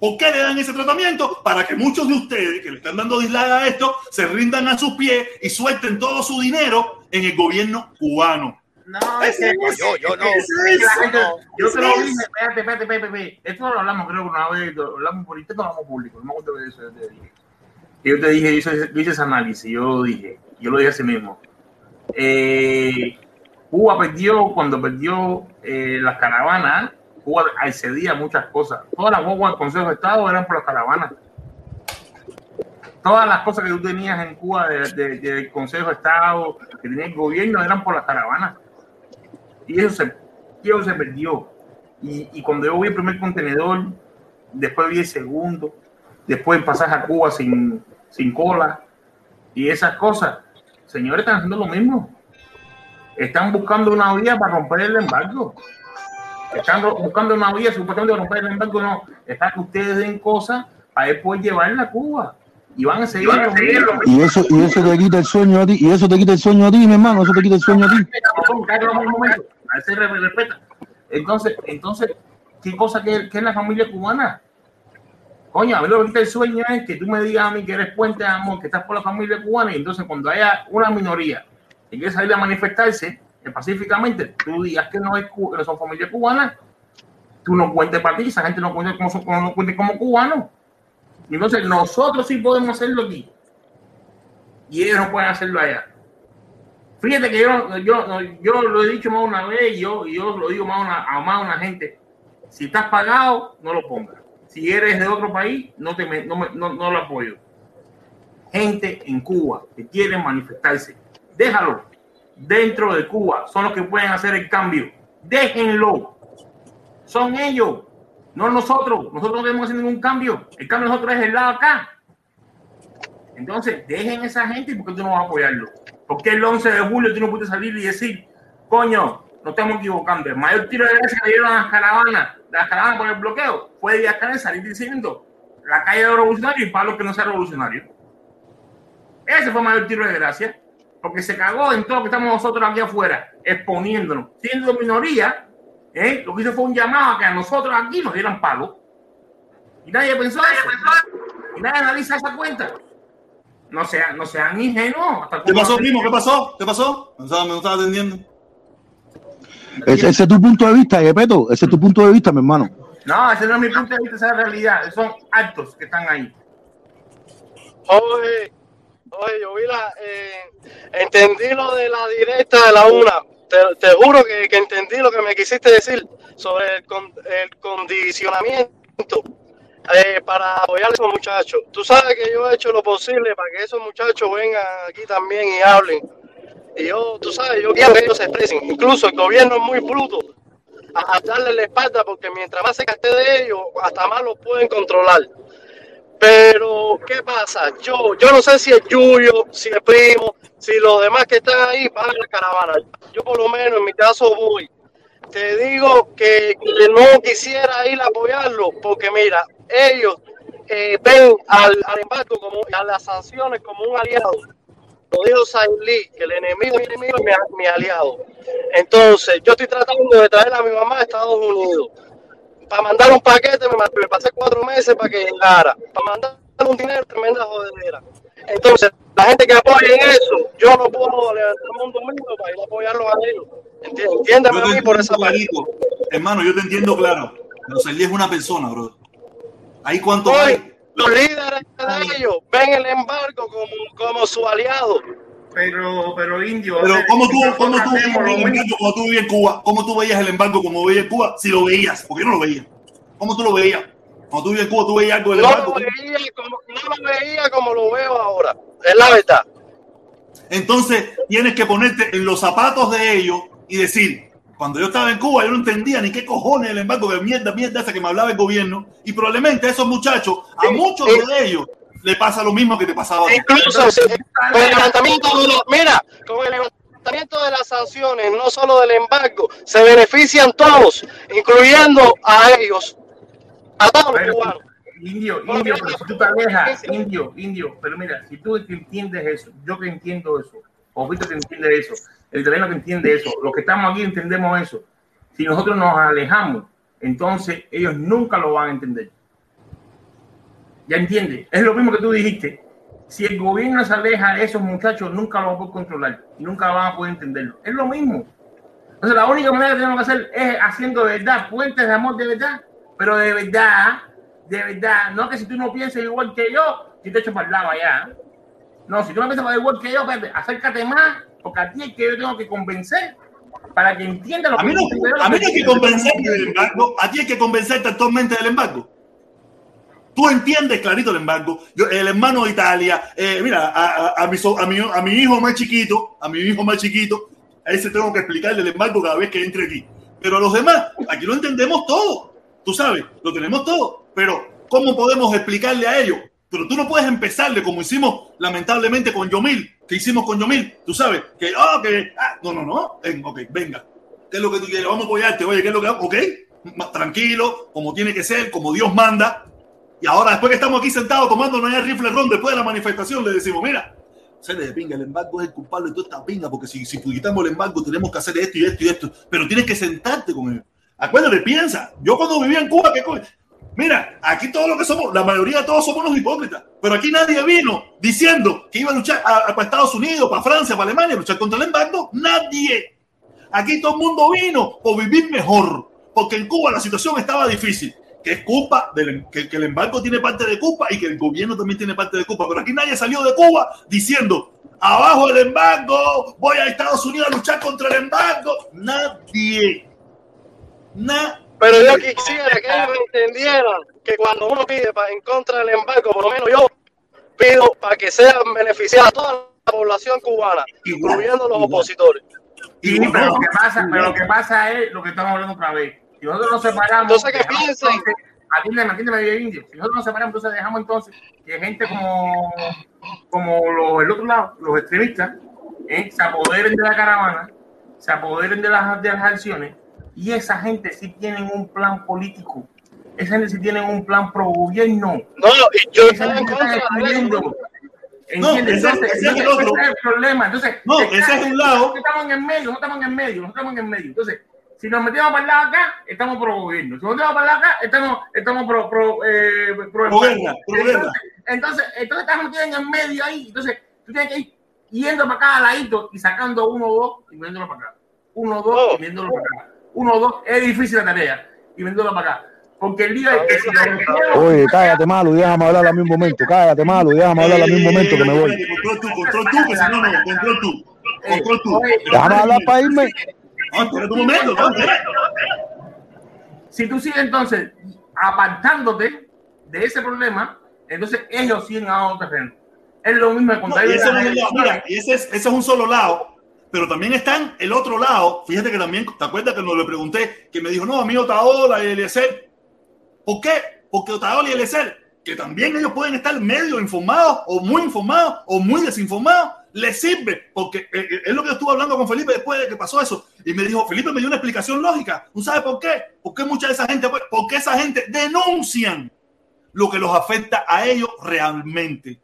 ¿Por qué le dan ese tratamiento? Para que muchos de ustedes que le están dando dislike a esto se rindan a sus pies y suelten todo su dinero en el gobierno cubano. No, es que- Yo, yo no. yo te lo dije, espérate, espérate, espérate. Esto lo hablamos, creo que una vez, lo hablamos por internet, lo hablamos público. No me acuerdo de eso. Yo te dije, yo te dije, yo hice, ese análisis, yo lo dije, yo lo dije así mismo. Eh, Cuba perdió, cuando perdió eh, las caravanas, Cuba accedía a muchas cosas. Todas las guaguas del Consejo de Estado eran por las caravanas. Todas las cosas que tú tenías en Cuba de- de- del Consejo de Estado, que tenía el gobierno, eran por las caravanas. Y eso se, eso se perdió. Y, y cuando yo vi el primer contenedor, después vi el segundo, después el pasaje a Cuba sin, sin cola y esas cosas, señores, están haciendo lo mismo. Están buscando una vía para romper el embargo. Están buscando una vía supuestamente para romper el embargo. No, está que ustedes den cosas para después llevarla a Cuba. Y van a seguir. lo mismo. Y eso, y eso te quita el sueño a ti, y eso te quita el sueño a ti, mi hermano, eso te quita el sueño a ti. A ese re- respeta. Entonces, entonces, ¿qué cosa que, que es la familia cubana? Coño, a mí lo que quita el sueño es que tú me digas a mí que eres puente de amor, que estás por la familia cubana, y entonces cuando haya una minoría que quiere salir a manifestarse pacíficamente, tú digas que no, es, que no son familia cubana, tú no cuentes para ti, esa gente no cuente como, son- no cuente como cubanos. Entonces, nosotros sí podemos hacerlo aquí. Y ellos no pueden hacerlo allá. Fíjate que yo, yo, yo lo he dicho más una vez yo, yo lo digo más a más una gente. Si estás pagado, no lo pongas. Si eres de otro país, no, te, no, no, no lo apoyo. Gente en Cuba que quieren manifestarse, déjalo dentro de Cuba. Son los que pueden hacer el cambio. Déjenlo. Son ellos, no nosotros. Nosotros no debemos hacer ningún cambio. El cambio de nosotros es el lado acá. Entonces, dejen esa gente porque tú no vas a apoyarlo. Porque el 11 de julio tú no puedes salir y decir, coño, no estamos equivocando. El mayor tiro de gracia que dieron a las caravanas, las caravanas por el bloqueo, fue de salir diciendo la calle de los revolucionarios y para los que no sean revolucionarios. Ese fue el mayor tiro de gracia, porque se cagó en todo lo que estamos nosotros aquí afuera, exponiéndonos, siendo minoría. ¿eh? Lo que hizo fue un llamado a que a nosotros aquí nos dieran palo. Y nadie pensó eso. Y nadie analiza esa cuenta no sean, no sean ingenuos. ¿Qué pasó, primo? ¿Qué pasó? ¿Qué pasó? No estaba, me estaba atendiendo. Ese, ese, es tu punto de vista, Epeto. Ese es tu punto de vista, mi hermano. No, ese no es mi punto de vista, esa es la realidad. Son actos que están ahí. Oye, oye, yo vi la. Eh, entendí lo de la directa de la una. Te, te juro que, que, entendí lo que me quisiste decir sobre el, el condicionamiento eh, para apoyar a esos muchachos. Tú sabes que yo he hecho lo posible para que esos muchachos vengan aquí también y hablen. Y yo, tú sabes, yo quiero que ellos se expresen. Incluso el gobierno es muy bruto a, darle la espalda porque mientras más se caste de ellos, hasta más los pueden controlar. Pero, ¿qué pasa? Yo, yo no sé si es Julio, si es Primo, si los demás que están ahí van a la caravana. Yo por lo menos en mi caso voy. Te digo que, no quisiera ir a apoyarlo porque mira, ellos eh, ven al, al, embargo como a las sanciones como un aliado. Lo dijo Lee, que el enemigo, mi enemigo es mi, aliado. Entonces, yo estoy tratando de traer a mi mamá a Estados Unidos. Para mandar un paquete me, me pasé cuatro meses para que llegara. Para mandar un dinero, tremenda jodedera. Entonces, la gente que apoya en eso, yo no puedo levantarme un domingo para ir a apoyarlo a ellos. Entiéndame a mí por esa parte. Hermano, yo te entiendo claro. José Lee es una persona, bro. ¿Ahí cuánto Hoy, hay? Los líderes de ellos ven el embargo como, como su aliado. Pero, pero indio. Pero ¿cómo tú, cómo tú, veías el embargo como tú vivías en Cuba? ¿Cómo tú veías el embargo como veías en Cuba? Si lo veías, porque yo no lo veía. ¿Cómo tú lo veías? Cuando tú vivías en Cuba, tú veías algo del no embargo. Lo veía como, no lo veía como lo veo ahora. Es la verdad. Entonces, tienes que ponerte en los zapatos de ellos y decir, cuando yo estaba en Cuba, yo no entendía ni qué cojones el embargo de mierda, mierda esa que me hablaba el gobierno. Y probablemente esos muchachos, a sí, muchos sí. de ellos, le pasa lo mismo que te pasaba a. Incluso con el levantamiento de los, mira, con el levantamiento de las sanciones, no solo del embargo, se benefician todos, incluyendo a ellos, a todos los cubanos. Indio, indio, pero si tú te alejas, indio, indio, pero mira, si tú entiendes eso, yo que entiendo eso, o Víctor que entiende eso, el italiano que entiende eso, los que estamos aquí entendemos eso. Si nosotros nos alejamos, entonces ellos nunca lo van a entender. Ya entiende, es lo mismo que tú dijiste. Si el gobierno se aleja de esos muchachos, nunca lo van a poder controlar, nunca van a poder entenderlo. Es lo mismo. Entonces, la única manera que tenemos que hacer es haciendo de verdad puentes de amor de verdad, pero de verdad, de verdad. No que si tú no piensas igual que yo, si te echo para el lado allá. No, si tú no piensas igual que yo, acércate más, porque a ti es que yo tengo que convencer para que entienda lo a mí no, que A mí no hay que convencerte del embargo, a ti hay que convencerte actualmente del embargo. Tú entiendes clarito el embargo. Yo, el hermano de Italia, eh, mira, a, a, a, mi, a, mi, a mi hijo más chiquito, a mi hijo más chiquito, a ese tengo que explicarle el embargo cada vez que entre aquí. Pero a los demás, aquí lo entendemos todo. Tú sabes, lo tenemos todo. Pero, ¿cómo podemos explicarle a ellos? Pero tú no puedes empezarle como hicimos lamentablemente con Yomil, que hicimos con Yomil. Tú sabes, que, oh, que, ah, no, no, no, eh, ok, venga. ¿Qué es lo que tú quieres? Vamos a apoyarte. Oye, ¿qué es lo que Ok, tranquilo, como tiene que ser, como Dios manda. Y ahora, después que estamos aquí sentados tomando una rifle ron después de la manifestación, le decimos, mira, se le pinga, el embargo es el culpable de toda esta pinga, porque si, si quitamos el embargo tenemos que hacer esto y esto y esto, pero tienes que sentarte con él. Acuérdate, piensa, yo cuando vivía en Cuba, ¿qué coño? Mira, aquí todos los que somos, la mayoría de todos somos unos hipócritas, pero aquí nadie vino diciendo que iba a luchar a, a, para Estados Unidos, para Francia, para Alemania, a luchar contra el embargo. Nadie. Aquí todo el mundo vino por vivir mejor, porque en Cuba la situación estaba difícil que es culpa del que, que, el embargo tiene parte de culpa y que el gobierno también tiene parte de culpa. Pero aquí nadie salió de Cuba diciendo, abajo el embargo, voy a Estados Unidos a luchar contra el embargo. Nadie. Nadie. Pero yo quisiera que ellos entendieran que cuando uno pide para en contra del embargo, por lo menos yo pido para que sean beneficiadas toda la población cubana, incluyendo los opositores. Y, pero, lo que pasa, pero lo que pasa es lo que estamos hablando otra vez. Si nosotros nos separamos, entonces, ¿qué piensan? Atiéndeme, atiéndeme bien, indio. Si nosotros nos separamos, entonces dejamos entonces que gente como, como los, el otro lado, los extremistas, ¿eh? se apoderen de la caravana, se apoderen de las, de las acciones, y esa gente sí tienen un plan político. Esa gente sí tienen un plan pro gobierno. No, yo esa gente está destruyendo. ¿Entiendes? ese- Entonces, ese es el otro. ese es el problema. Entonces, No, ese es un lado. nosotros Estamos en el medio, nosotros estamos en el medio, nosotros estamos en el medio. Entonces, si nos metemos para el lado acá, estamos pro gobierno. Si nos metemos para el lado acá, estamos, estamos pro, pro, eh, pro, Pro guerra, pro guerra. entonces, entonces, entonces estamos metidos en el medio ahí. Entonces, tú tienes que ir yendo para cada ladito y sacando uno o dos y viéndolo para acá. Uno o dos Oh. y viéndolo para acá. Uno o dos, es difícil la tarea. Y viéndolo para acá. Porque el es que Oye, cállate malo y déjame hablar al mismo momento. Cállate malo y déjame hablar al mismo momento que me voy. Control tú, control tú, que si no, no, control tú. Control tú. Déjame hablar para irme. Un momento, no, si tú sigues entonces apartándote de ese problema, entonces ellos siguen a otro terreno. Es lo mismo cuando No, hay ese, no mira, y ese es, ese es un solo lado, pero también están el otro lado. Fíjate que también, ¿te acuerdas que nos le pregunté? Que me dijo, no, a mí Otaola y Eliezer. ¿Por qué? Porque Otaola y Eliezer, que también ellos pueden estar medio informados, o muy informados, o muy desinformados, les sirve. Porque eh, eh, es lo que yo estuve hablando con Felipe después de que pasó eso. Y me dijo, Felipe me dio una explicación lógica. ¿Tú sabes por qué? Porque mucha de esa gente, pues, porque esa gente denuncian lo que los afecta a ellos realmente.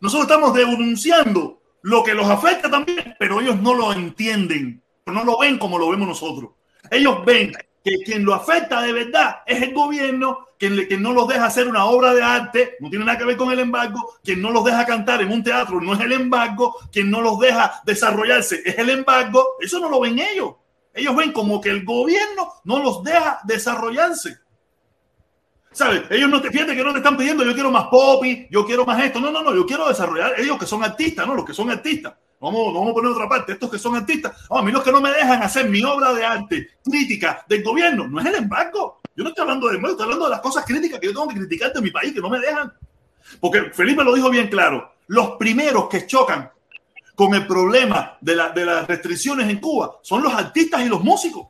Nosotros estamos denunciando lo que los afecta también, pero ellos no lo entienden, no lo ven como lo vemos nosotros. Ellos ven que quien lo afecta de verdad es el gobierno, quien, quien no los deja hacer una obra de arte, no tiene nada que ver con el embargo, quien no los deja cantar en un teatro no es el embargo, quien no los deja desarrollarse es el embargo, eso no lo ven ellos. Ellos ven como que el gobierno no los deja desarrollarse. ¿Sabes? Ellos no te fíjate que no te están pidiendo yo quiero más popi, yo quiero más esto. No, no, no, yo quiero desarrollar. Ellos que son artistas, ¿no? Los que son artistas. Vamos, vamos a poner otra parte. Estos que son artistas. A mí los que no me dejan hacer mi obra de arte crítica del gobierno no es el embargo. Yo no estoy hablando de embargo, estoy hablando de las cosas críticas que yo tengo que criticar de mi país, que no me dejan. Porque Felipe lo dijo bien claro. Los primeros que chocan con el problema de, la- de las restricciones en Cuba son los artistas y los músicos.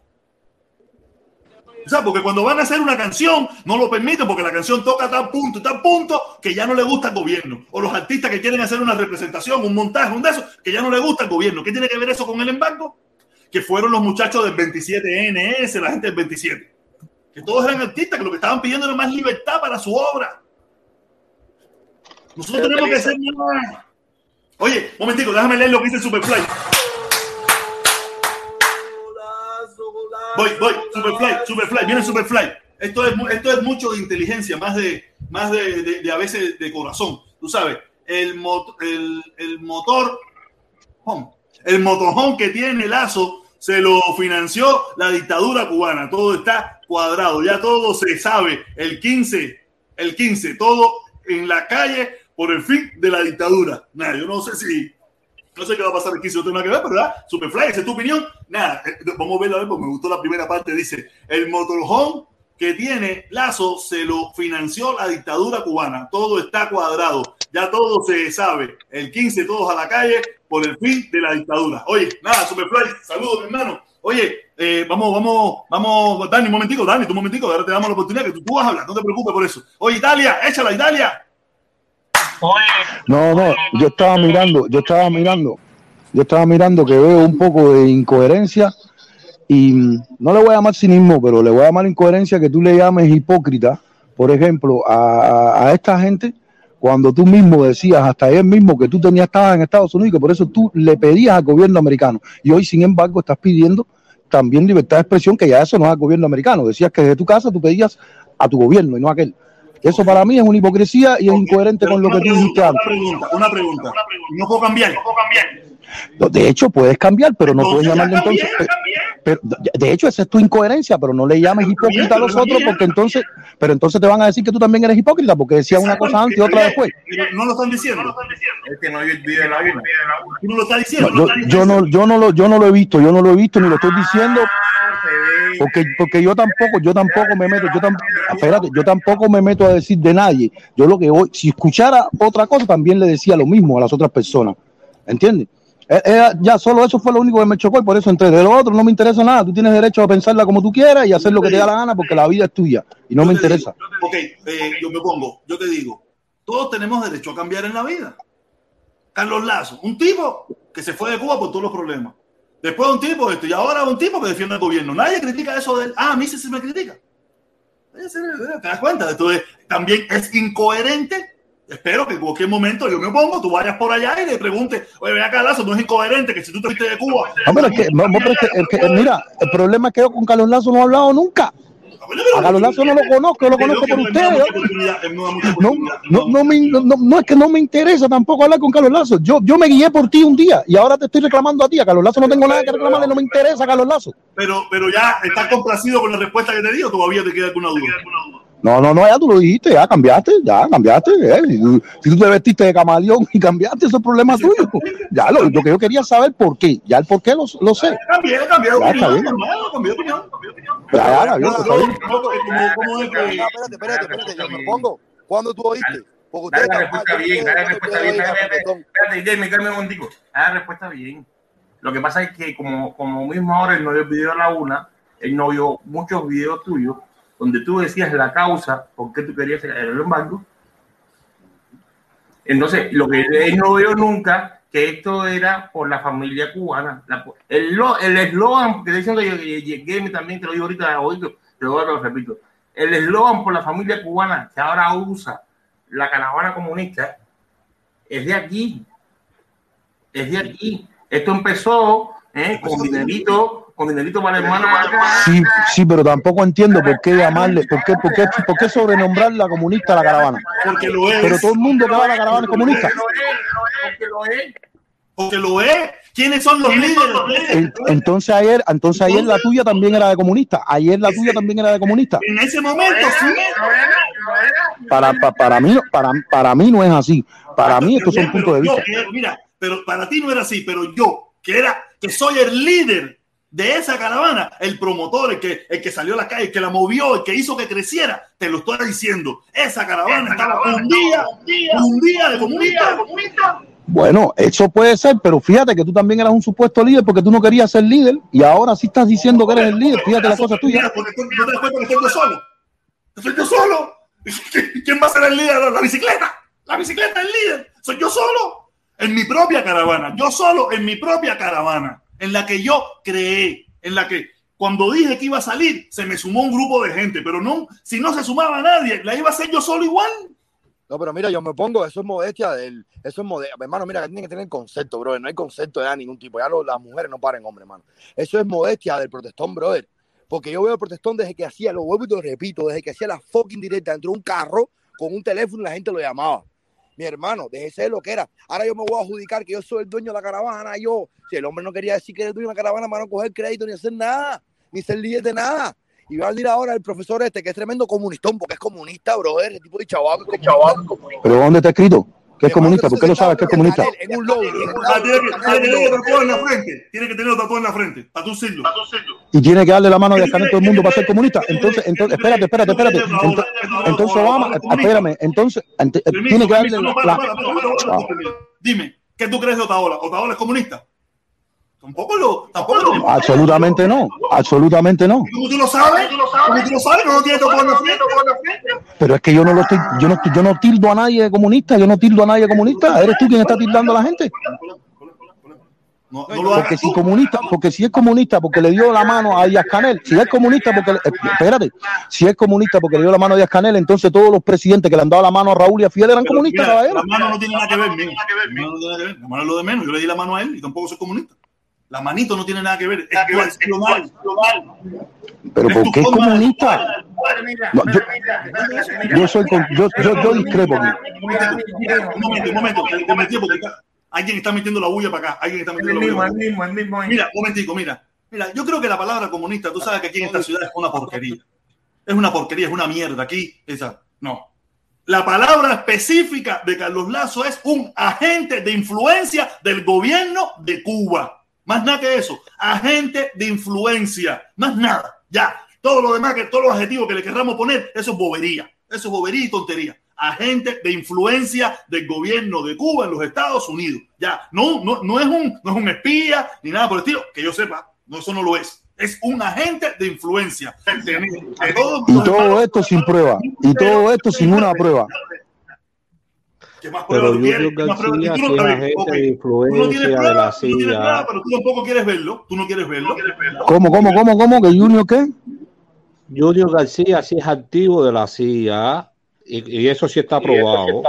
O sea, porque cuando van a hacer una canción, no lo permiten porque la canción toca tal punto tal punto que ya no le gusta al gobierno. O los artistas que quieren hacer una representación, un montaje, un de esos, que ya no le gusta al gobierno. ¿Qué tiene que ver eso con el embargo? Que fueron los muchachos del 27NS, la gente del 27. Que todos eran artistas, que lo que estaban pidiendo era más libertad para su obra. Nosotros tenemos que hacer más. Oye, momentico, déjame leer lo que dice Superfly. Voy, voy, Superfly, Superfly, viene Superfly. Esto es, esto es mucho de inteligencia, más de, más de, de- a veces de corazón. Tú sabes, el, mot- el, el motor, el motorhome que tiene Lazo se lo financió la dictadura cubana. Todo está cuadrado, ya todo se sabe. El 15, el 15, todo en la calle por el fin de la dictadura. Nada, yo no sé si no sé qué va a pasar aquí, si no tengo nada que ver, pero ¿verdad? Superfly, esa es tu opinión. Nada, eh, vamos a verlo a ver, porque me gustó la primera parte. Dice: el motorhome que tiene Lazo se lo financió la dictadura cubana. Todo está cuadrado, ya todo se sabe. El 15, todos a la calle por el fin de la dictadura. Oye, nada, Superfly, saludos, mi hermano. Oye, eh, vamos, vamos, vamos, Dani, un momentico, Dani, un momentico, ahora te damos la oportunidad que tú, tú vas a hablar, no te preocupes por eso. Oye, Italia, échala, Italia. No, no, yo estaba mirando, yo estaba mirando, yo estaba mirando que veo un poco de incoherencia y no le voy a llamar cinismo, pero le voy a llamar incoherencia que tú le llames hipócrita, por ejemplo, a esta gente cuando tú mismo decías hasta ayer mismo que tú tenías estabas en Estados Unidos y que por eso tú le pedías al gobierno americano. Y hoy sin embargo estás pidiendo también libertad de expresión que ya eso no es al gobierno americano, decías que desde tu casa tú pedías a tu gobierno y no a aquel. Eso para mí es una hipocresía y es incoherente pero con lo que tú dijiste pregunta. Una pregunta, una pregunta. No puedo cambiar. De hecho, puedes cambiar, pero no puedes llamarle entonces. Pero, de hecho, esa es tu incoherencia, pero no le llames hipócrita a los otros, porque entonces, pero entonces te van a decir que tú también eres hipócrita, porque decías una cosa antes y otra después. No lo están diciendo. Es que no hay el la una. Tú no lo estás diciendo. Yo, yo, no, yo no lo, yo no lo he visto, yo no lo he visto ni lo estoy diciendo. Porque, porque yo tampoco, yo tampoco me meto, yo tampoco, espérate, yo tampoco me meto a decir de nadie. Yo lo que voy, si escuchara otra cosa, también le decía lo mismo a las otras personas. ¿Entiendes? Eh, ya solo eso fue lo único que me chocó y por eso entre de lo otro no me interesa nada. Tú tienes derecho a pensarla como tú quieras y hacer lo que te da la gana porque la vida es tuya y no me interesa. ok, eh, yo me pongo, yo te digo, todos tenemos derecho a cambiar en la vida. Carlos Lazo, un tipo que se fue de Cuba por todos los problemas. Después un tipo esto y ahora un tipo que defiende al gobierno. Nadie critica eso de él. Ah, a mí sí se me critica. ¿Te das cuenta? Entonces, también es incoherente espero que en cualquier momento yo me pongo, tú vayas por allá y le preguntes, oye, ven acá, Lazo, no es incoherente que si tú te fuiste de Cuba. No, pero es que, no, pero es que, mira, el problema es que yo con Carlos Lazo no he hablado nunca. A Carlos Lazo no lo conozco, lo conozco por ustedes. No, no, no, me, no, no, es que no me interesa tampoco hablar con Carlos Lazo. Yo, yo me guié por ti un día y ahora te estoy reclamando a ti. A Carlos Lazo no tengo nada que reclamarle, no me interesa Carlos Lazo. Pero, pero ya estás complacido con la respuesta que te digo, todavía te queda alguna duda. No, no, no, ya tú lo dijiste, ya cambiaste, ya cambiaste. Eh. Si, tú, te vestiste de camaleón y cambiaste, ese es problema tuyo. Ya lo, lo, que yo quería saber por qué, ya el por qué lo, lo sé. Cambié, cambié de opinión, cambié de opinión. Ya, ya, Espérate, espérate, espérate, yo me pongo. ¿Cuándo tú oíste? Porque usted la respuesta bien, la respuesta bien. Espérate, Jamie, calme un momentico. La respuesta bien. Lo que pasa es que como, como mismo ahora él no vio el video a la una, él no vio muchos videos tuyos donde tú decías la causa por qué tú querías el embargo. Entonces, lo que él no veo nunca, que esto era por la familia cubana. La, el eslogan, que diciendo Game también, te lo digo ahorita, oído, te lo repito. El eslogan por la familia cubana que ahora usa la caravana comunista es de aquí. Es de aquí. Esto empezó ¿eh? con dinerito con dinerito para la hermana. Sí, sí, pero tampoco entiendo por qué llamarle, por qué, por qué, por qué sobrenombrar la comunista a la caravana. Porque lo es. Pero todo el mundo que va a la caravana es comunista. Porque lo es. Porque lo es. ¿Quiénes son los líderes? Entonces ayer, entonces ayer la tuya también era de comunista. Ayer la tuya también era de comunista. En ese momento sí. Para, para, para mí, para, para mí no es así. Para mí estos son puntos de vista. mira, pero para ti no era así, pero yo, que era, que soy el líder de esa caravana, el promotor, el que, el que salió a la calle, el que la movió, el que hizo que creciera, te lo estoy diciendo. Esa caravana estaba un día, un día de comunista. Bueno, eso puede ser, pero fíjate que tú también eras un supuesto líder porque tú no querías ser líder y ahora sí estás diciendo que eres el líder. Fíjate la cosa tuya. ¿No te das cuenta que estoy yo solo? Estoy yo solo. <laughs> ¿Quién va a ser el líder? La bicicleta. La bicicleta es el líder. Soy yo solo. En mi propia caravana. Yo solo en mi propia caravana en la que yo creé, en la que cuando dije que iba a salir, se me sumó un grupo de gente, pero no, si no se sumaba nadie, la iba a hacer yo solo igual. No, pero mira, yo me pongo, eso es modestia del, eso es modestia, hermano, mira, tienen que tener concepto, brother, no hay concepto de ningún tipo, ya las mujeres no paren, hombre, hermano. Eso es modestia del protestón, brother, porque yo veo el protestón desde que hacía, lo vuelvo y lo repito, desde que hacía la fucking directa dentro de un carro con un teléfono y la gente lo llamaba mi hermano, déjese de lo que era. Ahora yo me voy a adjudicar que yo soy el dueño de la caravana. Yo, si el hombre no quería decir que era el dueño de la caravana, para no coger crédito ni hacer nada, ni ser líder de nada. Y va a decir ahora el profesor este, que es tremendo comunistón, porque es comunista, brother, el tipo de chaval. ¿Pero dónde está escrito? ¿Qué es comunista? ¿Por qué no sabes que es comunista? En un logo. Ah, tiene que tener tatuado en la frente. Tiene que tener tatuado en la frente. Para tu siglo. Y tiene que darle la mano de escanear todo el mundo para ser comunista. Entonces, entonces, espérate, espérate, espérate. Entonces, Obama, espérame, entonces, tiene que darle la. Dime, ¿qué tú crees de Otaola? ¿Otaola es comunista? Tampoco lo, tampoco lo. Absolutamente no, absolutamente no. ¿Cómo tú lo sabes? ¿Cómo tú lo sabes? No tiene todo la frente. Pero es que yo no lo estoy, yo no, yo no tildo a nadie de comunista, yo no tildo a nadie de comunista. Eres tú quien está tildando a la gente. No, no porque si comunista, porque si es comunista porque le dio la mano a Díaz Canel, si es comunista porque espérate, si es comunista porque le dio la mano a Díaz Canel, entonces todos los presidentes que le han dado la mano a Raúl y a Fidel eran comunistas, caballero. La mano no tiene nada que ver, La mano es lo de menos, yo le di la mano a él y tampoco soy comunista. La manito no tiene nada que ver, es, que es global. Pero ¿por qué es comunista? No, yo, yo, soy yo, yo, yo discrepo. Un momento, un momento, te metí porque Alguien está metiendo la bulla para acá. Alguien está metiendo el la mismo, bulla. el mismo, el mismo. Mira, un momentico, mira. Mira, yo creo que la palabra comunista, tú sabes que aquí en esta ciudad es una porquería. Es una porquería, es una mierda. Aquí, esa, no. La palabra específica de Carlos Lazo es un agente de influencia del gobierno de Cuba. Más nada que eso. Agente de influencia. Más nada. Ya. Todo lo demás, que todos los adjetivos que le querramos poner, eso es bobería. Eso es bobería y tontería. Agente de influencia del gobierno de Cuba en los Estados Unidos. Ya. No, no, no, es, un, no es un espía ni nada por el estilo. Que yo sepa, no, eso no lo es. Es un agente de influencia. Y todo esto sin prueba. Y todo esto sin una prueba. ¿Qué más pruebas Pero tú quieres? Julio ¿Qué más pruebas? García, Tú no que Tú no tienes influencia de pruebas, la tú no tienes pruebas, CIA. pero tú tampoco quieres verlo. Tú no quieres verlo. ¿Cómo, cómo, cómo, cómo? ¿Que Junior qué? Junior García sí es activo de la CIA y, y eso sí está aprobado.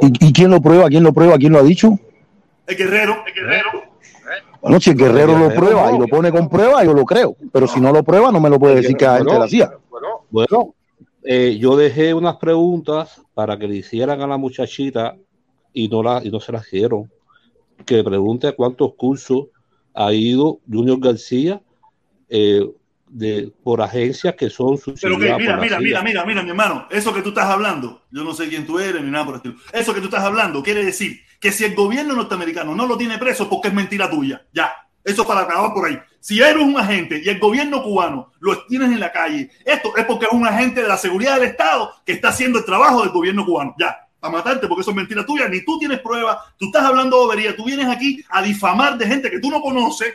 ¿Y, y quién lo prueba? ¿Quién lo prueba? ¿Quién lo ha dicho? El guerrero, el guerrero. Bueno, si el guerrero lo Guerrero prueba no. y lo pone con prueba, yo lo creo. Pero si no lo prueba, no me lo puede decir que es agente de la CIA. Bueno, eh, yo dejé unas preguntas para que le hicieran a la muchachita y no, la, y no se las dieron. Que le pregunte cuántos cursos ha ido Junior García eh, de, por agencias que son Pero que, mira, mira, mira, mira, mira, mi hermano, eso que tú estás hablando, yo no sé quién tú eres ni nada por el estilo. Eso que tú estás hablando quiere decir que si el gobierno norteamericano no lo tiene preso, porque es mentira tuya. Ya. Eso para acabar por ahí. Si eres un agente y el gobierno cubano lo tienes en la calle, esto es porque es un agente de la seguridad del Estado que está haciendo el trabajo del gobierno cubano. Ya. A matarte porque eso es mentira tuya, ni tú tienes pruebas, tú estás hablando de bobería, tú vienes aquí a difamar de gente que tú no conoces.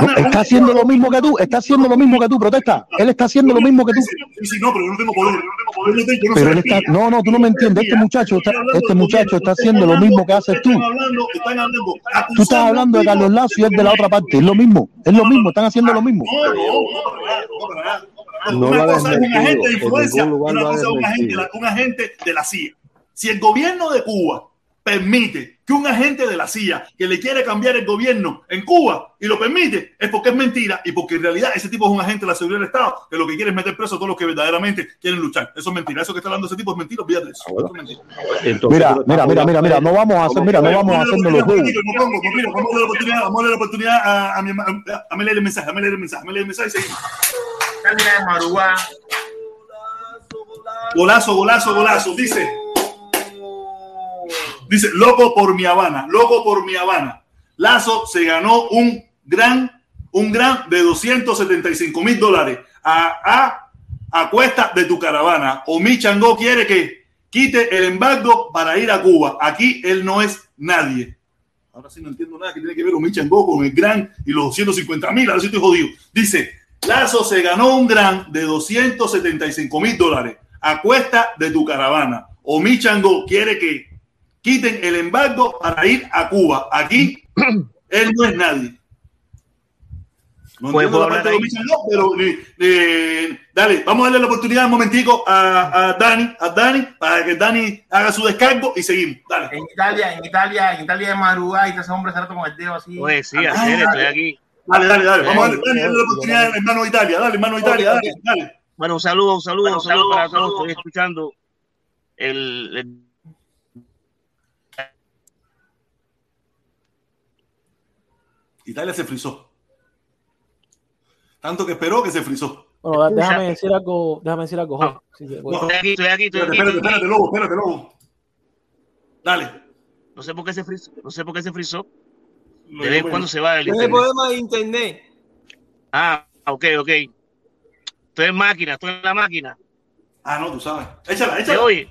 No, está haciendo lo mismo que tú, está haciendo lo mismo que tú, protesta. Él está haciendo lo mismo que tú. No, pero yo no tengo poder. Él está, no, no, tú no me entiendes. Este muchacho, está, este muchacho está haciendo lo mismo que haces tú. Tú estás hablando de Carlos Lazo y él de la otra parte. Es lo mismo, es lo mismo, están haciendo lo mismo. No, Una cosa es un agente de en influencia, una cosa es un agente de la CIA. Si el gobierno de Cuba permite que un agente de la CIA que le quiere cambiar el gobierno en Cuba y lo permite, es porque es mentira y porque en realidad ese tipo es un agente de la seguridad del Estado que lo que quiere es meter preso a todos los que verdaderamente quieren luchar. Eso es mentira. Eso que está hablando ese tipo es mentira, olvídate de eso. Eso es mentira. Entonces, Mira, mira, mira, mira, mira, no vamos a hacer, mira, no vamos a hacernos los juegos. Vamos a darle la oportunidad, vamos a darle la oportunidad a, a mi. A leer el mensaje, a leer el mensaje, a leer el mensaje y seguimos. Golazo, golazo, golazo. Dice, dice, loco por mi Habana, loco por mi Habana. Lazo se ganó un gran, un gran de 275 mil dólares a, a, a cuesta de tu caravana. O mi Changó quiere que quite el embargo para ir a Cuba. Aquí él no es nadie. Ahora sí no entiendo nada que tiene que ver Omi Changó con el gran y los 250 mil. Ahora sí estoy jodido. Dice, Lazo se ganó un gran de 275 mil dólares a cuesta de tu caravana. Omi Changó quiere que quiten el embargo para ir a Cuba. Aquí él no es nadie. No Pues, entiendo la ¿puedo parte de Omi Changó, pero eh, eh, dale, vamos a darle la oportunidad un momentico a, a Dani, a Dani, para que Dani haga su descargo y seguimos. Dale. En Italia, en Italia, en Italia de Marúa y ese hombre se rato con el dedo así. Oye, sí, Ah, hacer, dale. estoy aquí. Dale, dale, dale. Vamos a darle, Dani, dale la oportunidad al hermano de Italia. Dale, hermano de Italia, dale, dale. Bueno, un saludo, un saludo, Bueno, un saludo saludos, para todos. saludos. Estoy escuchando el, el- Italia se frizó. Tanto que esperó que se frizó. Bueno, Escucha. déjame decir algo, déjame decir algo. Sí, No. estoy aquí, estoy aquí, estoy Espérate, aquí. espérate, espérate, lobo, espérate, lobo. Dale. No sé por qué se frizó. No sé por qué se frizó. Lo De vez en cuando se va el internet. problema de internet. Ah, ok, ok. Estoy en máquina, estoy en la máquina. Ah, no, tú sabes. Échala, ¿Se échala. oye?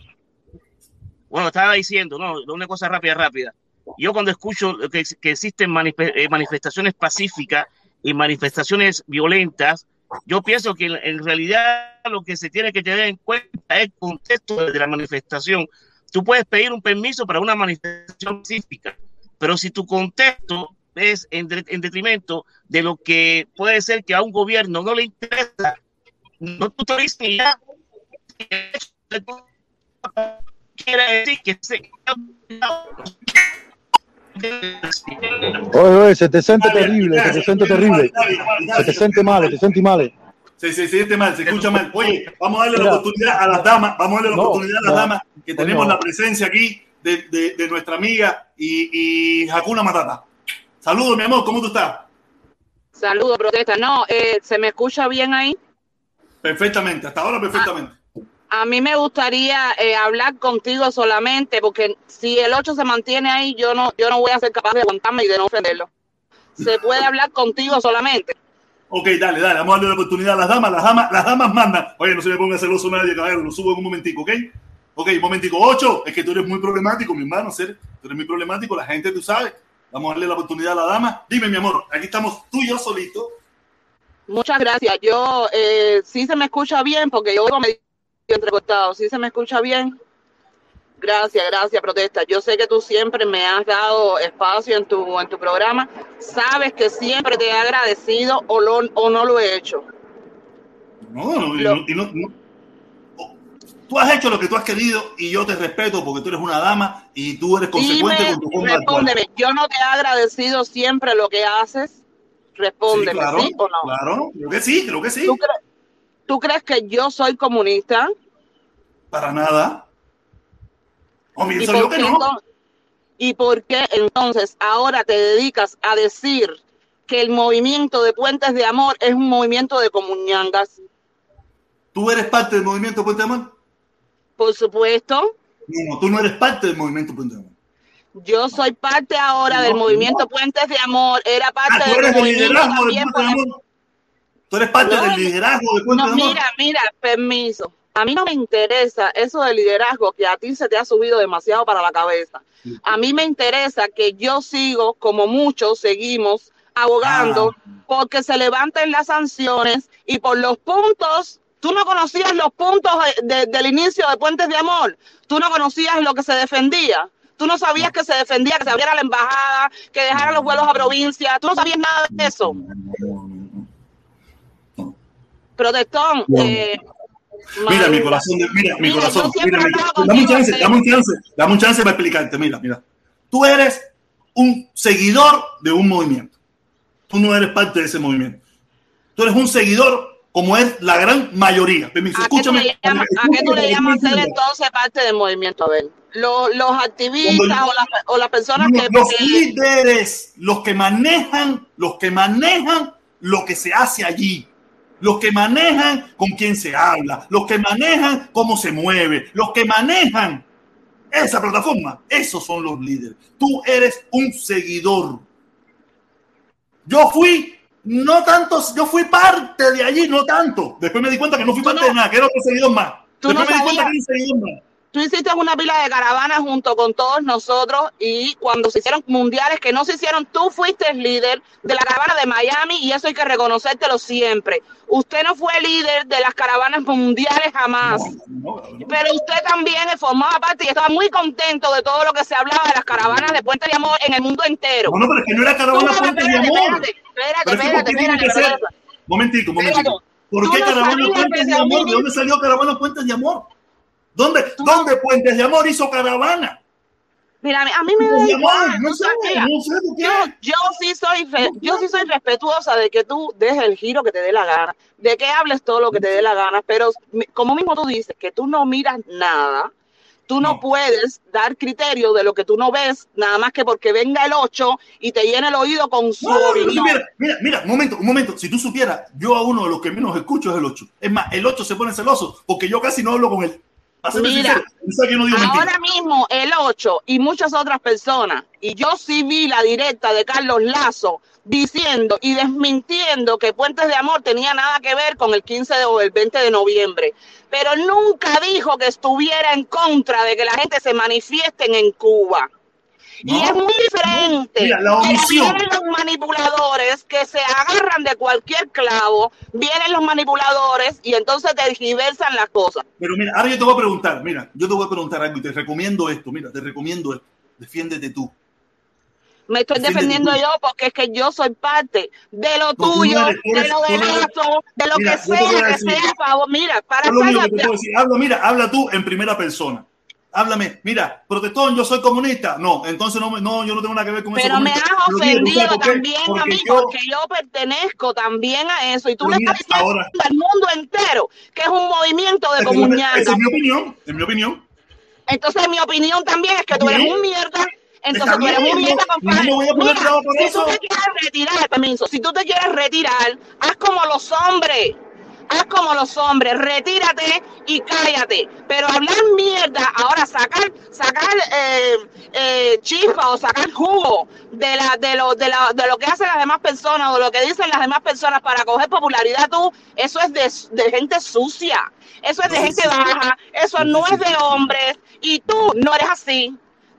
Bueno, estaba diciendo, no, una cosa rápida, rápida. Yo cuando escucho que, que existen manif- eh, manifestaciones pacíficas y manifestaciones violentas, yo pienso que en, realidad lo que se tiene que tener en cuenta es el contexto de la manifestación. Tú puedes pedir un permiso para una manifestación pacífica, pero si tu contexto es en, en detrimento de lo que puede ser que a un gobierno no le interesa, no te autorizan y ya. Quiere decir que se Oye, oye, se te siente terrible, se te siente terrible. Se te siente mal, se te siente mal. Se, se siente mal, se escucha mal. Oye, vamos a darle la oportunidad a las damas, vamos a darle la No, oportunidad a las damas que tenemos la presencia aquí de, de, de nuestra amiga y, y Hakuna Matata. Saludos, mi amor, ¿cómo tú estás? Saludos, protesta. No, eh, ¿se me escucha bien ahí? Perfectamente, hasta ahora perfectamente. A mí me gustaría eh, hablar contigo solamente, porque si el 8 se mantiene ahí, yo no, yo no voy a ser capaz de aguantarme y de no ofenderlo. Se puede hablar contigo solamente. Ok, dale, dale, vamos a darle la oportunidad a las damas, las damas, las damas mandan. Oye, no se me ponga celoso nadie, caballero, lo subo en un momentico, ¿ok? Ok, un momentico. 8, es que tú eres muy problemático, mi hermano, ser, tú eres muy problemático, la gente, tú sabes. Vamos a darle la oportunidad a la dama. Dime, mi amor, aquí estamos tú y yo solito. Muchas gracias. Yo eh, sí se me escucha bien, porque yo medio entrecortado. Sí se me escucha bien. Gracias, gracias, protesta. Yo sé que tú siempre me has dado espacio en tu, en tu programa. Sabes que siempre te he agradecido o, lo, o no lo he hecho. No, no, y no, y no- no. Tú has hecho lo que tú has querido y yo te respeto porque tú eres una dama y tú eres consecuente Dime, con tu forma respóndeme. Yo no te he agradecido siempre lo que haces. Sí, Respóndeme, claro, ¿sí o no? claro, creo que sí, creo que sí. ¿Tú, cre- tú crees que yo soy comunista? Para nada. O ¿Y pienso por, yo que no. ¿Y por qué entonces ahora te dedicas a decir que el movimiento de Puentes de Amor es un movimiento de comunangas? ¿Tú eres parte del movimiento Puente de Amor? Por supuesto, No, tú no eres parte del movimiento Puente de Amor. yo soy parte ahora No, del no. movimiento Puentes de Amor, era Ah, parte del del movimiento del también Puente de Amor. Tú eres parte No, del liderazgo del Puente No, de Amor. mira, mira, permiso. A mí no me interesa eso del liderazgo que a ti se te ha subido demasiado para la cabeza. A mí me interesa que yo sigo, como muchos seguimos, abogando Ah. porque se levanten las sanciones y por los puntos. Tú no conocías los puntos de- de- del inicio de Puentes de Amor. Tú no conocías lo que se defendía. Tú no sabías que se defendía, que se abriera la embajada, que dejaran los vuelos a provincia. Tú no sabías nada de eso. Protestón, eh, Mira, mi corazón, mira, mi Mira, corazón. Mira, mi- dame un chance, ¿sí? dame un chance, dame un chance para explicarte. Mira, mira. Tú eres un seguidor de un movimiento. Tú no eres parte de ese movimiento. Tú eres un seguidor como es la gran mayoría. Permiso, ¿A qué escúchame. llamas, a qué tú le llamas ser entonces parte del movimiento? A ver, los, los activistas o, las, o las personas Los, que... los que- líderes, los que manejan, los que manejan lo que se hace allí, los que manejan con quién se habla, los que manejan cómo se mueve, los que manejan esa plataforma, esos son los líderes. Tú eres un seguidor. Yo fui, no tanto, yo fui parte de allí, no tanto. Después me di cuenta que no fui parte no- de nada, que era otro seguidor más. tú Después no me di cuenta que era un seguidor más. Tú hiciste una pila de caravanas junto con todos nosotros y cuando se hicieron mundiales que no se hicieron, tú fuiste el líder de la caravana de Miami y eso hay que reconocértelo siempre. Usted no fue líder de las caravanas mundiales jamás. No, no, no. Pero usted también formaba parte y estaba muy contento de todo lo que se hablaba de las caravanas de Puente de Amor en el mundo entero. No, no, pero es que no era Tú caravana no, Puentes de espérate, Amor. espérate, espérate, Pero es que, ¿por espérate, espérate. Momentico, momentico. ¿Por Tú qué Caravana que de Amor? ¿De dónde salió Caravana Puentes de Amor? ¿Dónde, Tú ¿dónde Puentes de Amor hizo caravana? Mira, a mí, me da Amor, igual, no sé, no sé. Yo, yo sí soy re- yo sí soy respetuosa de que tú dejes el giro que te dé la gana, de que hables todo lo que te dé la gana, pero como mismo tú dices que tú no miras nada, tú no, No. puedes dar criterio de lo que tú no ves, nada más que porque venga el 8 y te llene el oído con su No, mira, mira, mira, un momento, un momento. Si tú supieras, yo a uno de los que menos escucho es el 8. Es más, el 8 se pone celoso porque yo casi no hablo con él. Mira, sincero, no mentira. Ahora mismo el 8 y muchas otras personas, y yo sí vi la directa de Carlos Lazo diciendo y desmintiendo que Puentes de Amor tenía nada que ver con el 15 de- o el 20 de noviembre, pero nunca dijo que estuviera en contra de que la gente se manifiesten en Cuba. Y es muy diferente. Mira, la omisión. vienen los manipuladores que se agarran de cualquier clavo, vienen los manipuladores y entonces tergiversan las cosas. Pero mira, ahora yo te voy a preguntar, mira, yo te voy a preguntar algo y te recomiendo esto, mira, te recomiendo esto. Defiéndete tú. Me estoy Defiéndete defendiendo tú. yo porque es que yo soy parte de lo No, tuyo, eres, de lo tú de no eres- Lazo, de lo Mira, que te sea, que sea a favor. Mira, para te estar. Habla, mira, habla tú en primera persona. Háblame, mira, protestón, yo soy comunista. No, entonces no, no yo no tengo nada que ver con eso. Pero me has ofendido también a mí yo- porque yo pertenezco también a eso y tú le estás diciendo ahora- al mundo entero que es un movimiento de comunidad. esa es mi opinión, es mi opinión. Entonces mi opinión también es que tú eres un mierda. Entonces tú eres un mierda, compadre. no Mira, si eso. tú te quieres retirar, permiso, si tú te quieres retirar, haz como los hombres. Haz como los hombres, retírate y cállate. Pero hablar mierda, ahora sacar, sacar eh, eh, chispa o sacar jugo de la, de lo, de la, de lo que hacen las demás personas o de lo que dicen las demás personas para coger popularidad tú, eso es de, de gente sucia, eso es de gente baja, eso No, es de hombres y tú no eres así.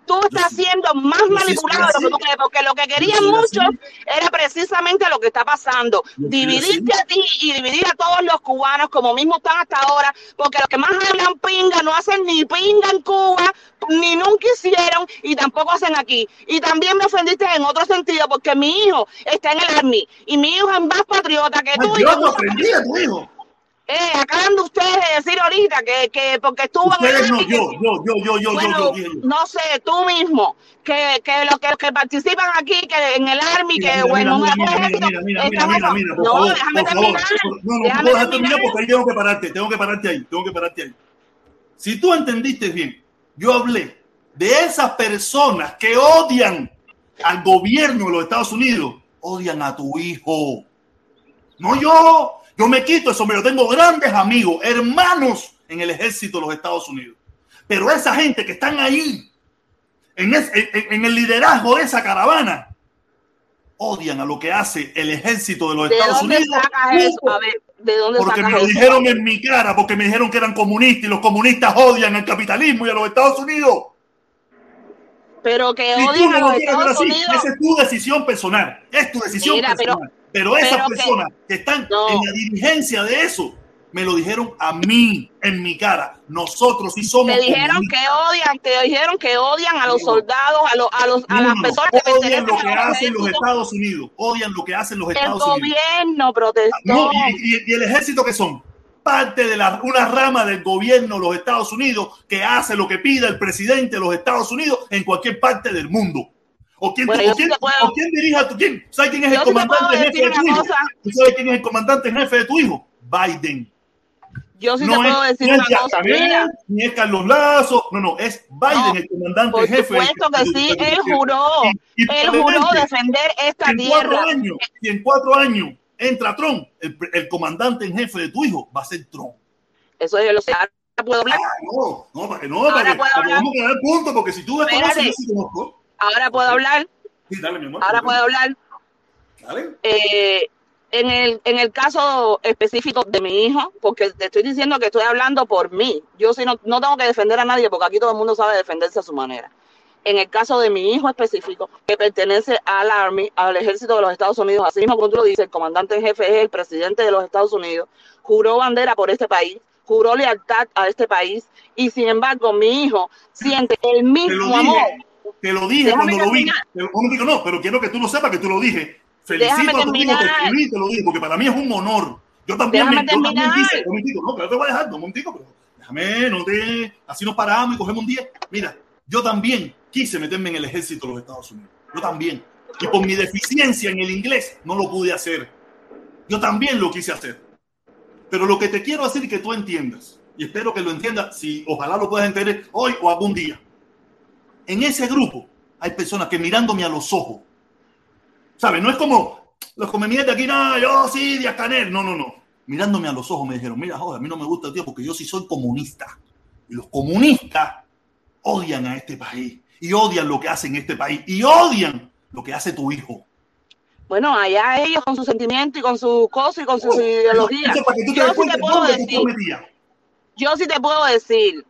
Tú estás siendo más soy manipulado de lo que tú crees, porque lo que querían muchos era precisamente lo que está pasando. Dividirte a ti y dividir a todos los cubanos como mismo están hasta ahora, porque los que más hablan pinga no hacen ni pinga en Cuba, ni nunca hicieron y tampoco hacen aquí. Y también me ofendiste en otro sentido, porque mi hijo está en el Army y mi hijo es más patriota que tú. yo te ofendí a tu hijo. Eh, acaban de ustedes de decir ahorita que, que porque estuvo en el Ustedes no, yo, yo, yo, yo, yo, bueno, yo, yo, yo. no sé, tú mismo, que, que los que, que participan aquí, que en el Army, Mira, que mira, bueno, mira, mira, ejército, mira, mira, mira, mira, por no, favor, déjame por favor. terminar, No, no, no déjame terminar terminar. porque ahí tengo que pararte, tengo que pararte ahí, tengo que pararte ahí. Si tú entendiste bien, yo hablé de esas personas que odian al gobierno de los Estados Unidos, odian a tu hijo. No yo, yo me quito eso, yo tengo grandes amigos, hermanos en el ejército de los Estados Unidos. Pero esa gente que están ahí, en, es- en- en el liderazgo de esa caravana, odian a lo que hace el ejército de los ¿De Estados dónde Unidos. sacas eso? A ver, ¿de dónde Porque me sacas lo eso? dijeron en mi cara, porque me dijeron que eran comunistas y los comunistas odian al capitalismo y a los Estados Unidos. Pero que odian a lo los Estados así, Unidos. esa es tu decisión personal. Es tu decisión Mira, pero- personal. Pero, esas pero que- personas que, están No. en la dirigencia de eso me lo dijeron a mí, en mi cara. Nosotros sí somos Te dijeron que odian, te dijeron que odian a los soldados, a, los, a, los, a No, las no, personas que odian lo que hacen los. Estados Unidos. Odian lo que hacen los El Estados Unidos. gobierno protestó. No, y, y- y el ejército que son parte de la, una rama del gobierno de los Estados Unidos que hace lo que pida el presidente de los Estados Unidos en cualquier parte del mundo. ¿O quién, Bueno, o yo sí quién- te puedo- o quién dirige a tu quién? ¿Sabes quién es Yo el sí comandante jefe decir de tu hijo? ¿Tú sabes quién es el comandante jefe de tu hijo? Biden. Yo sí no te puedo es, decir no una cosa. Mira, ni es Carlos Lazo, no, no, es Biden No, el comandante por jefe. supuesto que sí, él juró, Y- y él juró defender esta en cuatro tierra. años, si en cuatro años entra Trump, el, el comandante en jefe de tu hijo va a ser Trump. Eso yo lo sé. Ahora puedo hablar. Ah, no, no, para que no, Ahora para que, puedo para que hablar. vamos a quedar punto, porque si tú Espérate. yo sí conozco. Ahora puedo hablar. Sí, dale, mi amor. Ahora puedo hablar. Dale. Eh, en, el, en el caso específico de mi hijo, porque te estoy diciendo que estoy hablando por mí. Yo sí no, no tengo que defender a nadie porque aquí todo el mundo sabe defenderse a su manera. En el caso de mi hijo específico, que pertenece al Army, al ejército de los Estados Unidos, así mismo como tú lo dices, el comandante en jefe es el presidente de los Estados Unidos, juró bandera por este país, juró lealtad a este país, y sin embargo mi hijo siente el mismo amor. Te lo dije Déjame cuando lo vi. un momentico, no, pero quiero que tú lo sepas que tú lo dije. Felicito a tu hijo, te escribí te lo dije, porque para mí es un honor. Yo también, Déjame me, yo también quise, un momentico, no, pero te voy a dejar, un momentico, pero déjame, no te, así nos paramos y cogemos un día. Mira, yo también quise meterme en el ejército de los Estados Unidos. Yo también. Y por mi deficiencia en el inglés no lo pude hacer. Yo también lo quise hacer. Pero lo que te quiero decir que tú entiendas, y espero que lo entiendas, si ojalá lo puedas entender hoy o algún día. En ese grupo hay personas que mirándome a los ojos, ¿sabes? No es como los come mierda aquí, no, yo sí, Díaz Canel. No, no, no. Mirándome a los ojos me dijeron, mira, joder, a mí no me gusta, tío, porque yo sí soy comunista. Y los comunistas odian a este país y odian lo que hacen en este país y odian lo que hace tu hijo. Bueno, allá ellos con su sentimiento y con su cosa y con sus ideologías. Yo sí te puedo decir, yo sí te puedo decir,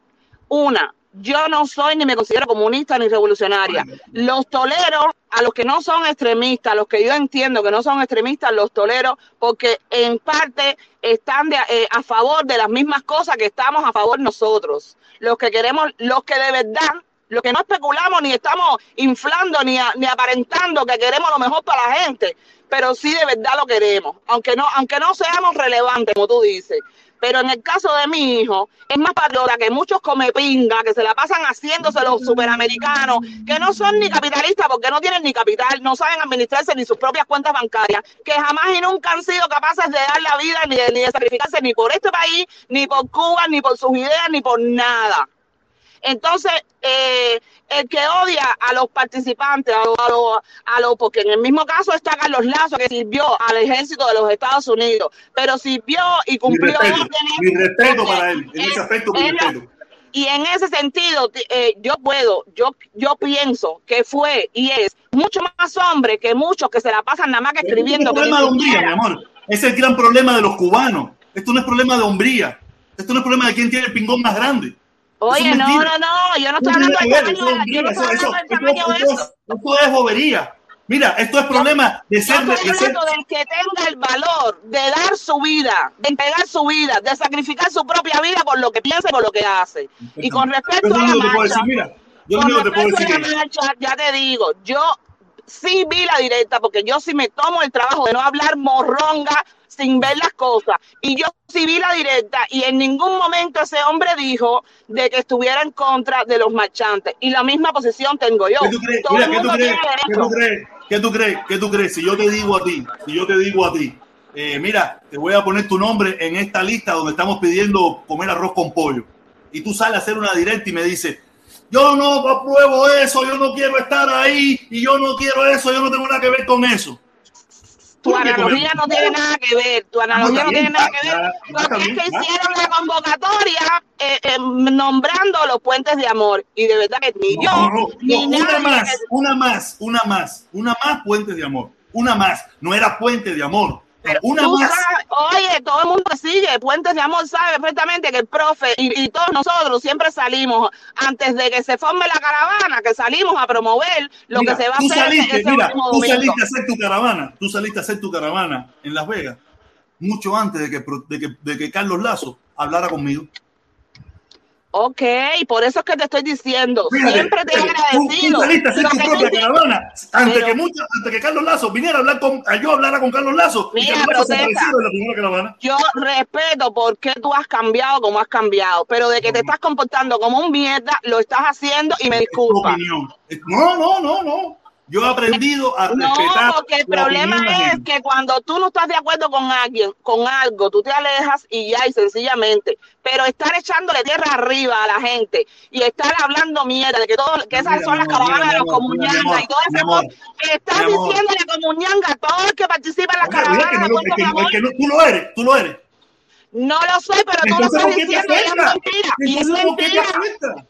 una, yo no soy ni me considero comunista ni revolucionaria. Los tolero a los que no son extremistas, a los que yo entiendo que no son extremistas, los tolero porque en parte están de- eh, a favor de las mismas cosas que estamos a favor nosotros. Los que queremos, los que de verdad, los que no especulamos ni estamos inflando ni, a- ni aparentando que queremos lo mejor para la gente, pero sí de verdad lo queremos, aunque no, aunque no seamos relevantes, como tú dices. Pero en el caso de mi hijo, es más patriota que muchos come pinga, que se la pasan haciéndose los superamericanos, que no son ni capitalistas porque no tienen ni capital, no saben administrarse ni sus propias cuentas bancarias, que jamás y nunca han sido capaces de dar la vida ni de, ni de sacrificarse ni por este país, ni por Cuba, ni por sus ideas, ni por nada. Entonces, eh, el que odia a los participantes, a los, a los, a los, porque en el mismo caso está Carlos Lazo, que sirvió al ejército de los Estados Unidos, pero sirvió y Mi cumplió respeto, mi respeto para él. En ese aspecto, mi respeto. y en ese sentido, ti- eh, yo puedo, yo, yo pienso que fue y es mucho más hombre que muchos que se la pasan nada más que Este es el escribiendo. problema de hombría, mi amor. Es el gran problema de los cubanos. Esto no es problema de hombría. Esto no es problema de quién tiene el pingón más grande. Oye, no, no, no, yo no estoy hablando del tamaño, yo no estoy hablando del tamaño de eso. esto es bobería. Mira, esto es problema de Yo ser, de estoy hablando del que tenga el valor de dar su vida, de entregar su vida, de sacrificar su propia vida por lo que piensa y por lo que hace. Y con respecto Yo a la marcha, yo con te puedo respecto decir a la marcha, ya te digo, yo sí vi la directa porque yo sí me tomo el trabajo de no hablar morronga sin ver las cosas. Y yo sí vi la directa y en ningún momento ese hombre dijo de que estuviera en contra de los marchantes. Y la misma posición tengo yo. ¿qué tú crees? Todo Mira, el ¿qué tú crees? ¿Qué tú crees? ¿Qué tú crees? ¿Qué tú crees? Si yo te digo a ti, si yo te digo a ti, eh, mira, te voy a poner tu nombre en esta lista donde estamos pidiendo comer arroz con pollo. Y tú sales a hacer una directa y me dices, yo no apruebo eso, yo no quiero estar ahí y yo no quiero eso, yo no tengo nada que ver con eso. Tu ¿Por qué analogía no tiene nada que ver, tu Ah, analogía no tiene nada que ver, ya, está porque es que hicieron la convocatoria eh, eh, nombrando los puentes de amor y de verdad que ni yo ni una más, una más, una más, una más puentes de amor, una más, no era puente de amor, Pero una tú más. sabes, oye, todo el mundo sigue Puentes de Amor sabe perfectamente que el profe y, y todos nosotros siempre salimos antes de que se forme la caravana, que salimos a promover lo Mira, que se va a hacer saliste, ese mira, tú saliste a hacer tu caravana, tú saliste a hacer tu caravana en Las Vegas mucho antes de que, de que, de que Carlos Lazo hablara conmigo. Ok, por eso es que te estoy diciendo, Fíjate, siempre te he tú, agradecido. tu que caravana antes Pero- que, mucho, antes que Carlos Lazo viniera a hablar con, a yo hablara con Carlos Lazo y Mira, Carlos Lazo la primera caravana. Yo respeto por qué tú has cambiado como has cambiado, pero de que te estás comportando como un mierda, lo estás haciendo y me disculpa. No, no, no, no. Yo he aprendido a No, respetar porque el problema es que cuando tú no estás de acuerdo con alguien, con algo, tú te alejas y ya, y sencillamente. Pero estar echándole tierra arriba a la gente y estar hablando mierda de que todo, que esas Mira, son las caravanas mira, de los amor, y todo ese amor, mo- Estás diciéndole comunyangas a todo el que participa en las caravanas no es que- es que no- tú lo eres, tú lo eres. No lo sé, pero tú lo Entonces, estás ¿por qué te diciendo y es mentira. Y es Entonces, ¿por qué te mentira.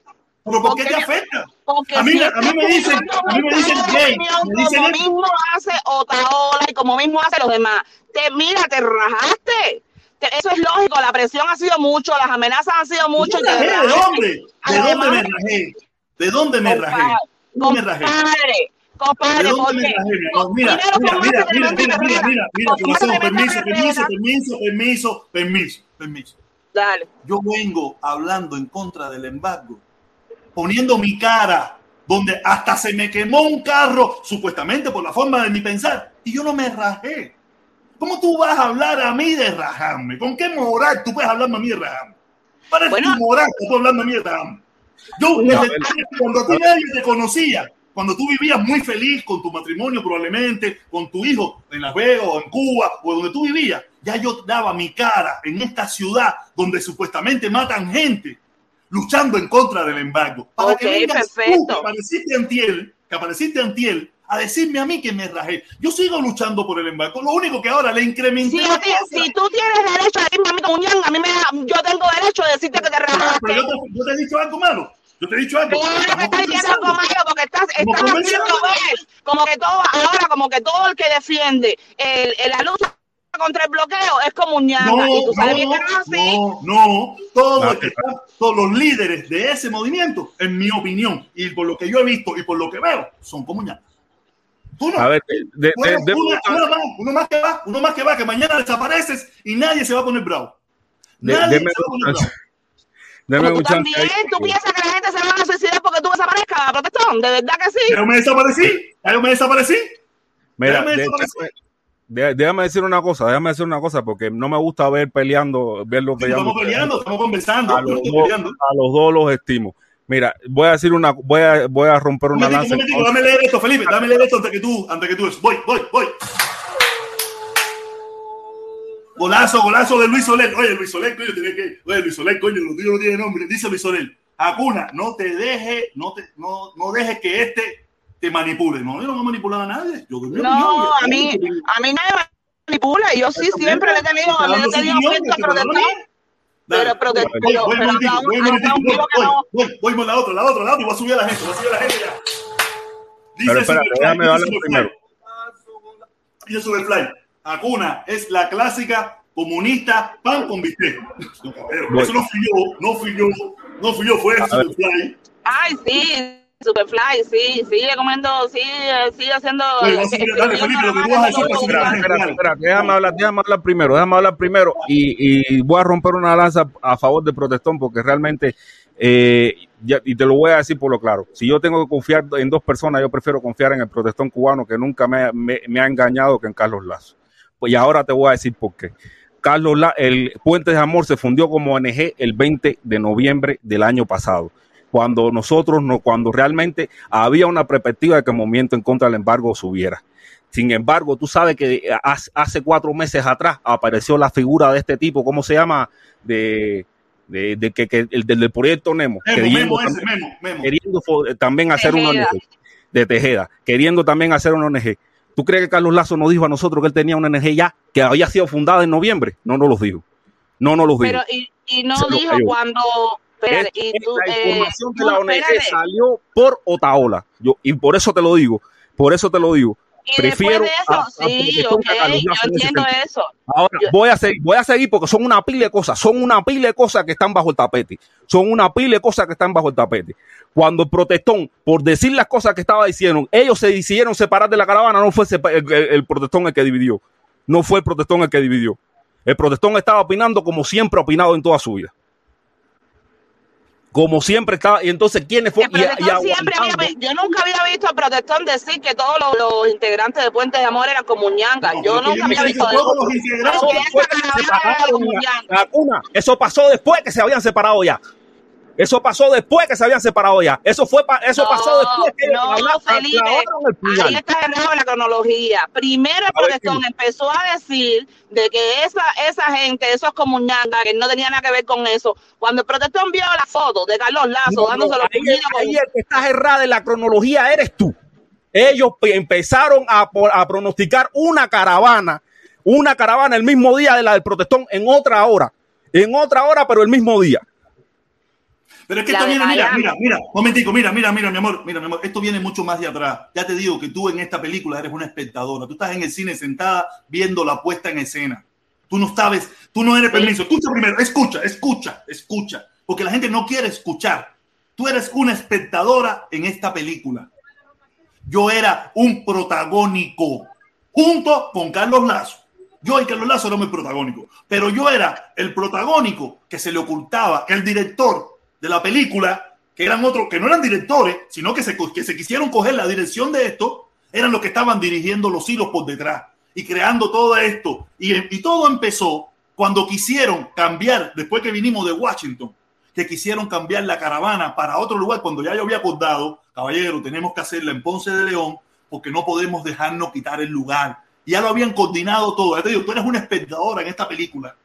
Por qué Porque- te afecta? Porque A mí, si a mí me dicen, a mí me dicen gay, opinión me dicen como mismo hace Otaola y como mismo hace los demás. Te mira, te rajaste. Te- eso es lógico, la presión ha sido mucho, las amenazas han sido mucho. ¿De dónde? ¿De dónde me rajé? ¿De dónde me rajé? ¿Dónde me rajé? Compadre, ¿De compadre, porque? Mira, mira, mira, mira, mira, mira, mira, corazón, permiso, permiso, permiso, permiso, permiso, permiso. Dale. Yo vengo hablando en contra del embargo, poniendo mi cara, donde hasta se me quemó un carro, supuestamente por la forma de mi pensar, y yo no me rajé. ¿Cómo tú vas a hablar a mí de rajarme? ¿Con qué moral tú puedes hablarme a mí de rajarme? ¿Cuál es Bueno. tu moral que tú hablando a mí de rajarme? Yo, No. desde- cuando a ti nadie te conocía, cuando tú vivías muy feliz con tu matrimonio probablemente, con tu hijo en Las Vegas o en Cuba o donde tú vivías, ya yo daba mi cara en esta ciudad donde supuestamente matan gente luchando en contra del embargo. Para Ok, que vengas tú, perfecto. que apareciste antiel, que apareciste antiel, a decirme a mí que me rajé. Yo sigo luchando por el embargo. Lo único que ahora le incrementé. Si, a ti- cosa. si tú tienes derecho a decirme a mí como un a mí me yo tengo derecho de decirte que te rajaste. Pero yo te, yo te he dicho algo malo. Yo te he dicho algo. Claro que Estamos estás diciendo algo conversando. malo porque estás, Estamos estás conversando. haciendo ver como que todo, ahora como que todo el que defiende el, el- la lucha contra el bloqueo es como un ñanga. No, y tú sabes bien no, que no es así. no, no. Todos, No, los que están- todos los líderes de ese movimiento, en mi opinión, y por lo que yo he visto y por lo que veo, son comunidades. Tú no. A ver, de- de- de- uno, más, uno más que va, uno más que va, que mañana desapareces y nadie se va a poner bravo. Nadie deme se va a poner bravo. deme Pero tú un también, tú piensas que la gente se va a suicidar porque tú desaparezcas, protestón, de verdad que sí. Yo me desaparecí, yo me desaparecí. Mira, Déjame de- desaparecer. De- déjame decir una cosa, déjame decir una cosa, porque no me gusta ver peleando, verlos Sí, peleando. Estamos peleando, estamos conversando, A los, dos, a los dos los estimo. Mira, voy a decir una, voy a, voy a romper Un una lanza. dame leer esto, Felipe, dame leer esto antes que tú, antes que tú. Voy, voy, voy. Golazo, golazo de Luis Soler. Oye, Luis Soler, coño, tiene que. Oye, Luis Soler, coño, no tiene nombre. Dice Luis Soler. Acuna, no te deje, no te, no, no dejes que este te manipule. No, yo no voy a manipular a nadie. Yo, No, yo- a mí, a mí nadie me manipula. Yo sí siempre le he tenido, le he tenido protestar. Pero protestar, Voy, pero, voy, voy, voy, la otra, la otra, la otra, y voy a subir a la gente, voy a subir a la gente ya. Dice Pero Superfly, déjame primero. Dice Superfly, Acuna es la clásica comunista pan con bistec. Eso no fui yo, no fui yo, no fui yo, fue. Superfly. Ay, sí, Superfly, sí, sigue comiendo, sigue, sigue haciendo. Déjame hablar, déjame hablar primero, déjame hablar primero y, y voy a romper una lanza a favor del protestón porque realmente, eh, ya- y te lo voy a decir por lo claro, si yo tengo que confiar en dos personas, yo prefiero confiar en el protestón cubano que nunca me, me- me ha engañado que en Carlos Lazo. Pues y ahora te voy a decir por qué. Carlos La- el Puente de Amor se fundió como ONG el 20 de noviembre del año pasado cuando nosotros no, cuando realmente había una perspectiva de que el movimiento en contra del embargo subiera. Sin embargo, tú sabes que hace, hace cuatro meses atrás apareció la figura de este tipo, ¿cómo se llama? De, de, de que, que el del, del proyecto Nemo, Memo, queriendo, Memo, ese, también, Memo, Memo. queriendo fo- también hacer una Tejeda. ONG de Tejeda, queriendo también hacer una ONG. ¿Tú crees que Carlos Lazo nos dijo a nosotros que él tenía una ONG ya que había sido fundada en noviembre? No nos los dijo. No nos los dijo. Pero, y, y no Se dijo cuando. Espérate, Es- y es tú, la eh, información de la ONG espérate. salió por Otaola. Yo, y por eso te lo digo. Por eso te lo digo. Y Prefiero de eso, a- sí, a yo entiendo eso. Ahora Yo- voy a seguir, voy a seguir porque son una pila de cosas, son una pila de cosas que están bajo el tapete, son una pila de cosas que están bajo el tapete. Cuando el protestón, por decir las cosas que estaba diciendo, ellos se decidieron separar de la caravana, no fue el- el protestón el que dividió, no fue el protestón el que dividió. El protestón estaba opinando como siempre ha opinado en toda su vida. Como siempre estaba, y entonces, ¿quiénes fueron? Yo nunca había visto al protestón decir que todos los, los integrantes de Puente de Amor eran comunyangas. No, yo nunca había visto todos los integrantes- comunyanga. la cuna. Eso pasó después que se habían separado ya. Eso pasó después que se habían separado ya. Eso fue pa- eso No, pasó después que no, Felipe, clavaron el puñal. Ahí está errado la cronología. Primero el dime. empezó a decir de que esa, esa gente, esos comunyangas, que no tenían nada que ver con eso. Cuando el protestón vio la foto de Carlos Lazo No, no, dándose los ahí, ahí el que estás errada en la cronología eres tú. Ellos pe- empezaron a, a pronosticar una caravana, una caravana el mismo día de la del protestón en otra hora, en otra hora, pero el mismo día. Pero es que La esto viene, mira, mira, mira, momentico, mira, mira, mira, mi amor, mira, mi amor, esto viene mucho más de atrás. Ya te digo que tú en esta película eres una espectadora. Tú estás en el cine sentada viendo la puesta en escena. Tú no sabes, tú no eres permiso. Escucha primero, escucha, escucha, escucha. Porque la gente no quiere escuchar. Tú eres una espectadora en esta película. Yo era un protagónico junto con Carlos Lazo. Yo y Carlos Lazo éramos el protagónico, pero yo era el protagónico que se le ocultaba, el director de la película, que eran otros, que no eran directores, sino que se, que se quisieron coger la dirección de esto, eran los que estaban dirigiendo los hilos por detrás y creando todo esto. Y, y todo empezó cuando quisieron cambiar, después que vinimos de Washington, que quisieron cambiar la caravana para otro lugar, cuando ya yo había acordado, caballero, tenemos que hacerla en Ponce de León, porque no podemos dejarnos quitar el lugar. Ya lo habían coordinado todo. Ya te digo, tú eres una espectadora en esta película.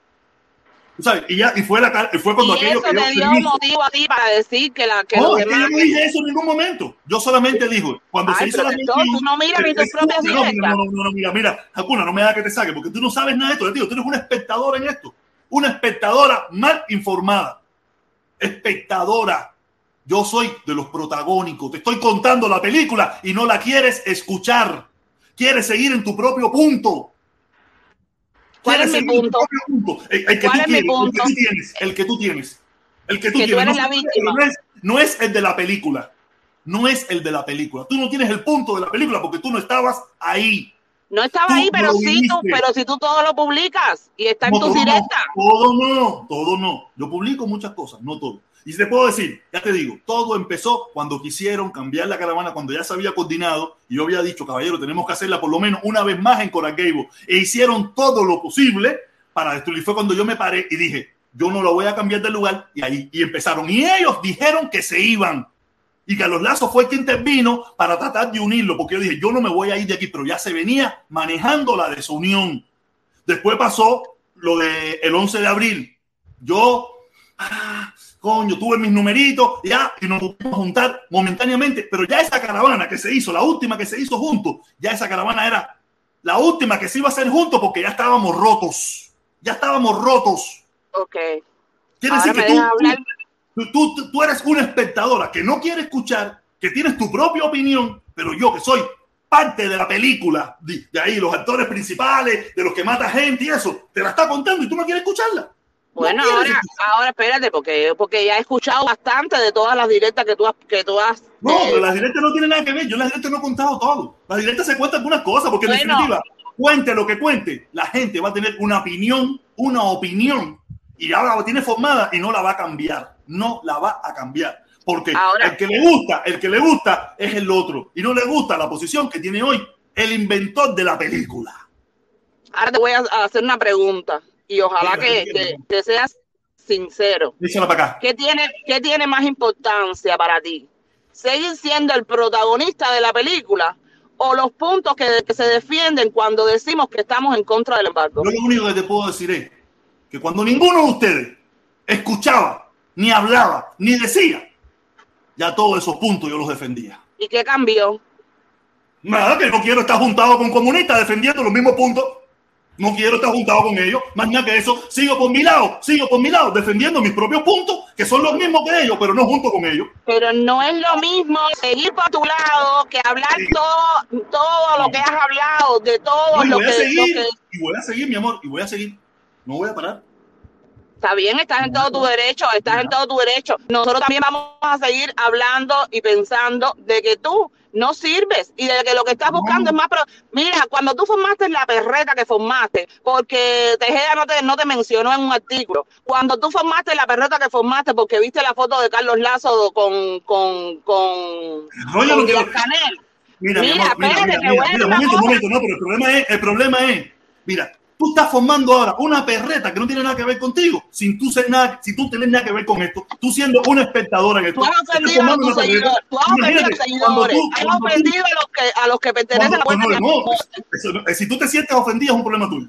Y, ya, y fue, la, fue cuando Y aquello eso que yo te dio permiso. motivo a ti para decir que, la, que No, yo no dije eso en ningún momento. Yo solamente digo, cuando se hizo la mención- tú no miras ni tus Escucha, propias no, no, no, no, no, mira, mira, Hakuna, no me da que te saque, porque tú no sabes nada de esto. Digo, tú eres una espectadora en esto. Una espectadora mal informada. Espectadora. Yo soy de los protagónicos. Te estoy contando la película y no la quieres escuchar. Quieres seguir en tu propio punto. ¿Cuál es mi en punto? punto. El, el que ¿Cuál tú es mi tienes, el que punto? tú tienes, el que tú tienes. El que tú Que tú tienes. eres no, la víctima. no es, no es el de la película. No es el de la película. Tú no tienes el punto de la película porque tú no estabas ahí. No estaba Tú ahí, pero sí tú, pero si tú todo lo publicas y está en No, tus todo no, directas. todo no, todo no. Yo publico muchas cosas, no todo. Y te puedo decir, ya te digo, todo empezó cuando quisieron cambiar la caravana, cuando ya se había coordinado y yo había dicho, caballero, tenemos que hacerla por lo menos una vez más en Coral. E hicieron todo lo posible para destruir. Fue cuando yo me paré y dije, yo no lo voy a cambiar de lugar y ahí y empezaron. Y ellos dijeron que se iban. Y Carlos Lazo fue quien intervino para tratar de unirlo, porque yo dije, yo no me voy a ir de aquí, pero ya se venía manejando la desunión. Después pasó lo del el 11 de abril. Yo, ah, coño, tuve mis numeritos, ya, y nos pudimos juntar momentáneamente, pero ya esa caravana que se hizo, la última que se hizo juntos, ya esa caravana era la última que se iba a hacer juntos porque ya estábamos rotos, ya estábamos rotos. Ok. Quiere Ahora decir que tú, tú, tú- tú eres una espectadora que no quiere escuchar, que tienes tu propia opinión, pero yo que soy parte de la película, de, de ahí los actores principales, de los que mata gente y eso, te la está contando y tú no quieres escucharla. Bueno, ahora, ahora espérate, porque, porque ya he escuchado bastante de todas las directas que tú has, que tú has No, eh, pero las directas no tienen nada que ver. Yo en las directas no he contado todo. Las directas se cuentan algunas cosas, porque en Bueno. definitiva, cuente lo que cuente, la gente va a tener una opinión, una opinión, y ahora la tiene formada y no la va a cambiar. No la va a cambiar. Porque Ahora- el que le gusta, el que le gusta es el otro. Y no le gusta la posición que tiene hoy el inventor de la película. ahora te voy a hacer una pregunta y ojalá que, que- que seas sincero. Dísela para acá. ¿Qué tiene, ¿Qué tiene más importancia para ti? ¿Seguir siendo el protagonista de la película o los puntos que, que se defienden cuando decimos que estamos en contra del embargo? Yo lo único que te puedo decir es que cuando ninguno de ustedes escuchaba, ni hablaba, ni decía, ya todos esos puntos yo los defendía. ¿Y qué cambió? Nada, que no quiero estar juntado con comunistas defendiendo los mismos puntos. No quiero estar juntado con ellos. Más nada que eso, sigo por mi lado, sigo por mi lado, defendiendo mis propios puntos, que son los mismos que ellos, pero no junto con ellos. Pero no es lo mismo seguir por tu lado que hablar Sí. todo, todo lo que has hablado, de todo No, y lo voy que, a lo seguir, que- y voy a seguir, mi amor, y voy a seguir. No voy a parar. Está bien, estás en todo tu derecho, estás en todo tu derecho. Nosotros también vamos a seguir hablando y pensando de que tú no sirves y de que lo que estás buscando es más... Pro. Mira, cuando tú formaste la perreta que formaste, porque Tejeda no te, no te mencionó en un artículo, cuando tú formaste la perreta que formaste porque viste la foto de Carlos Lazo con, con, con, Rollo con lo que- Díaz Canel, Mira, mi Mira, mira, mira, mira, mira, pero el problema es, mira, tú estás formando ahora una perreta que no tiene nada que ver contigo, sin tú ser nada, si tú tienes nada que ver con esto, tú siendo una espectadora en esto. Tú has ofendido a tus seguidores, tú has ofendido a Imagínate, tus cuando seguidores, tú- has cuando tú- ofendido a los que, a los que pertenecen a la cuando- no, no, no- eh, si tú te sientes ofendida es un problema tuyo.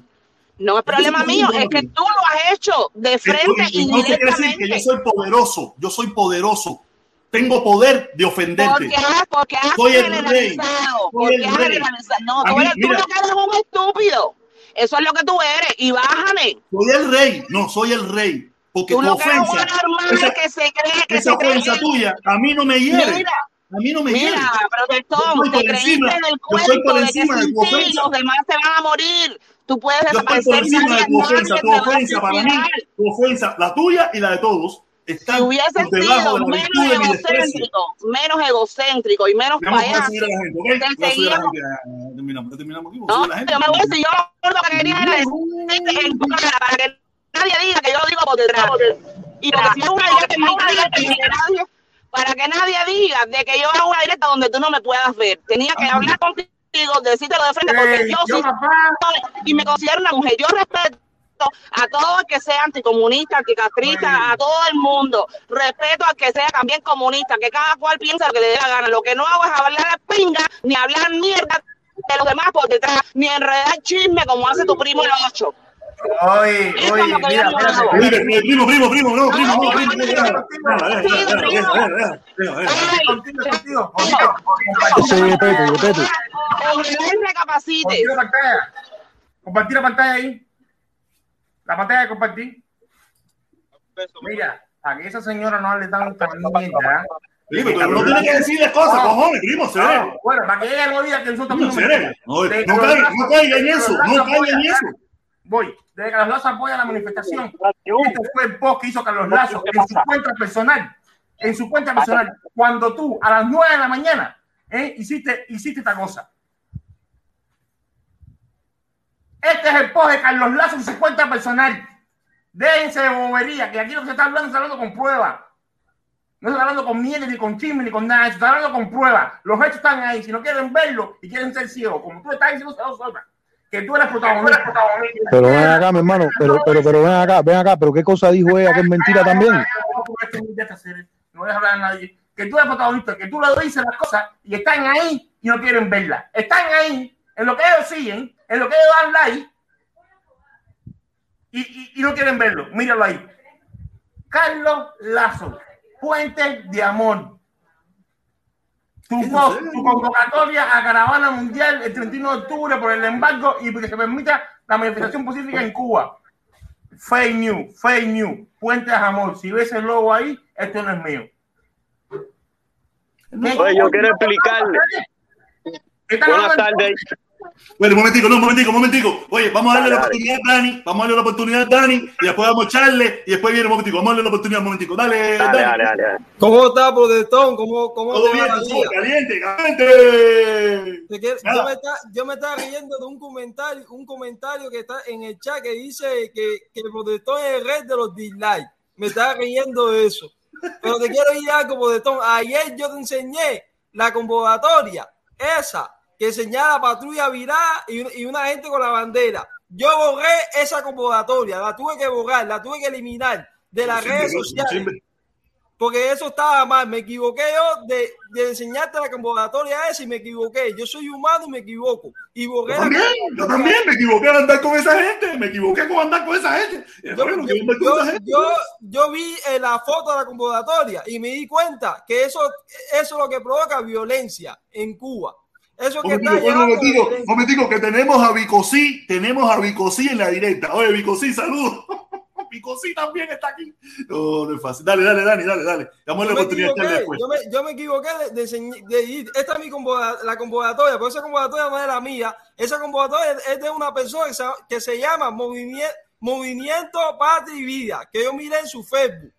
No es problema es mío, es que tú lo has hecho de frente Esto- y entonces quiere decir que yo directamente. soy poderoso, yo soy poderoso, tengo poder de ofenderte. Porque has, porque has Soy el rey, soy Porque el has rey. No, tú mí, eres, tú lo que eres un estúpido. Eso es lo que tú eres. Y bájale. Soy el rey, no, soy el rey. Porque Tú tu lo que ofensa, anormal esa, que se cree que esa se cree ofensa que- tuya, a mí no me hiere. Mira, a mí no me. Mira, estoy te creíste encima, en el yo estoy por cuento de que de sin ti los demás se van a morir. Tú puedes Yo estoy por encima de tu ofensa. Tu ofensa para mí, tu ofensa, la tuya y la de todos, están Si hubiese sido menos egocéntrico, menos egocéntrico y menos payaso, subir a la gente, ¿ok? te seguíamos. Terminamos, aquí. No, la gente. yo me voy a decir, yo lo que quería era decirte en tu cara para que nadie diga que yo lo digo por detrás. Y porque si es una directa en mi que nadie, para que nadie diga de que yo hago una directa donde tú no me puedas ver. Tenía que hablar contigo, decírtelo de frente, porque yo sí y me considero una mujer. Yo respeto a todo el que sea anticomunista, anticastrista, a todo el mundo. Respeto al que sea también comunista, que cada cual piensa lo que le dé la gana. Lo que no hago es hablar de pinga, ni hablar mierda de los demás por detrás, ni enredar chisme como hace tu primo el ocho. Oye, oye, mira, hago. Primo, primo, primo, primo, no, primo, no, primo, primo. Compartir la pantalla. Compartir la pantalla ahí. La pantalla de compartir. Mira, a que esa señora no le dan tan mierda. Pero no tiene que decirle cosas, cojones, primo, se ve. No, bueno, para que ella no diga que nosotros No, no se No, no caiga, no caiga en eso, no caiga en eso. Voy, de Carlos Lazo apoya la manifestación. Este fue el post que hizo Carlos Lazo en su cuenta personal. En su cuenta personal. Cuando tú a las 9 de la mañana eh, hiciste, hiciste esta cosa. Este es el post de Carlos Lazo en su cuenta personal. Déjense de bobería, que aquí lo que se está hablando se está hablando con pruebas. No se está hablando con miedo, ni con chisme, ni con nada. Se está hablando con pruebas. Los hechos están ahí. Si no quieren verlo y quieren ser ciegos, como tú estás diciendo que tú eres protagonista. Pero ven acá, mi hermano, pero, pero, pero ven acá, ven acá, pero qué cosa dijo ella que es mentira también. No voy a hablar a nadie. Que tú eres protagonista, que tú le dices las cosas y están ahí y no quieren verlas. Están ahí, en lo que ellos siguen, en lo que dan like y, y- y no quieren verlo. Míralo ahí. Carlos Lazo, Puente de Amor. Tu, tu convocatoria a caravana mundial el 31 de octubre por el embargo y que se permita la manifestación pacífica en Cuba. Fake news, fake news, Puente de Amor. Si ves el logo ahí, esto no es mío. Oye, yo quiero explicarle. Buenas tardes. Bueno, un momentico, no, un momentico, un momentico. Oye, vamos a darle la oportunidad a Dani, vamos a darle la oportunidad a Dani, y después vamos a echarle, y después viene un momentico, vamos a darle la oportunidad un momentico. Dale, dale, dale. dale, dale. ¿Cómo está, protestón? ¿Cómo, cómo Todo bien, caliente, caliente. Yo me, está, yo me estaba riendo de un comentario, un comentario que está en el chat que dice que, que el protestón es el rey de los dislikes. Me estaba riendo de eso. Pero te quiero ir algo, protestón. Ayer yo te enseñé la convocatoria, esa que señala patrulla virada y, y, una gente con la bandera. Yo borré esa convocatoria, la tuve que borrar, la tuve que eliminar de las redes sociales. Porque eso estaba mal, me equivoqué yo de, de enseñarte la convocatoria esa y me equivoqué. Yo soy humano y me equivoco. Y yo también, yo también me equivoqué al andar con esa gente, me equivoqué con andar con esa gente. Yo, bueno, yo, yo, yo, yo vi eh, la foto de la convocatoria y me di cuenta que eso, eso es lo que provoca violencia en Cuba. Eso que está momentico, momentico, que tenemos a Vicosí, tenemos a Vicosí en la directa. Oye, Vicosí, saludos. <laughs> Vicosí también está aquí. No, no es fácil. Dale, dale, Dani, dale, dale. Damos la oportunidad después. Yo me, yo me equivoqué de, de, de. Esta es mi convocatoria, la convocatoria, pero esa convocatoria no es la mía. Esa convocatoria es de una persona que se, que se llama Movimiento, Movimiento Patria y Vida, que yo miré en su Facebook.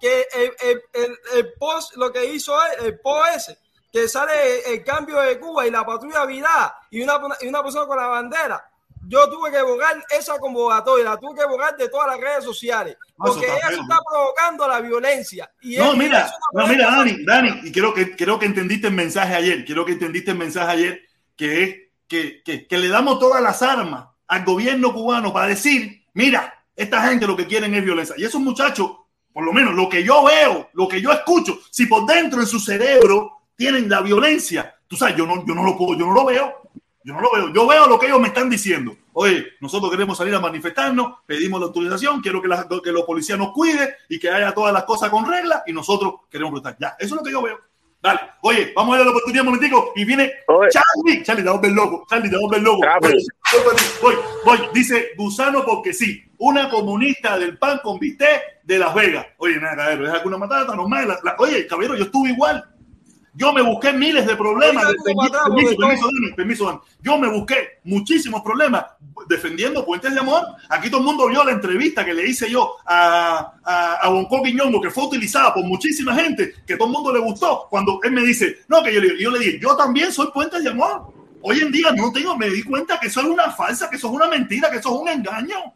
Que el, el, el, el post, lo que hizo es, el post ese, que sale el cambio de Cuba y la patrulla virada y una, y una persona con la bandera, yo tuve que borrar esa convocatoria, la tuve que borrar de todas las redes sociales, porque eso, eso está provocando la violencia. Y no, mira, no, mira, Dani, Dani, y creo que, creo que entendiste el mensaje ayer, creo que entendiste el mensaje ayer, que es que, que, que le damos todas las armas al gobierno cubano para decir, mira, esta gente lo que quieren es violencia. Y esos muchachos, por lo menos lo que yo veo, lo que yo escucho, si por dentro en su cerebro tienen la violencia. Tú sabes, yo no, yo no lo puedo, yo no lo veo. Yo no lo veo. Yo veo lo que ellos me están diciendo. Oye, nosotros queremos salir a manifestarnos, pedimos la autorización, quiero que, la, que los policías nos cuiden y que haya todas las cosas con regla y nosotros queremos protestar. Ya, eso es lo que yo veo. Dale, oye, vamos a ver la oportunidad un momentico y viene oye. Charlie. Charlie, te vamos a ver loco. Charlie, te vamos a loco. Voy, voy, dice Gusano porque sí. Una comunista del pan con bistec de Las Vegas. Oye, nada, caballero, es alguna matata normal. La, la, oye, caballero, yo estuve igual. Yo me busqué miles de problemas. De, permiso, permiso, permiso, Dani, permiso, Dani. Yo me busqué muchísimos problemas defendiendo puentes de amor. Aquí todo el mundo vio la entrevista que le hice yo a, a, a Bonco Quiñongo, que fue utilizada por muchísima gente, que todo el mundo le gustó. Cuando él me dice, no, que yo, yo le dije, yo también soy puentes de amor. Hoy en día no tengo, me di cuenta que eso es una falsa, que eso es una mentira, que eso es un engaño.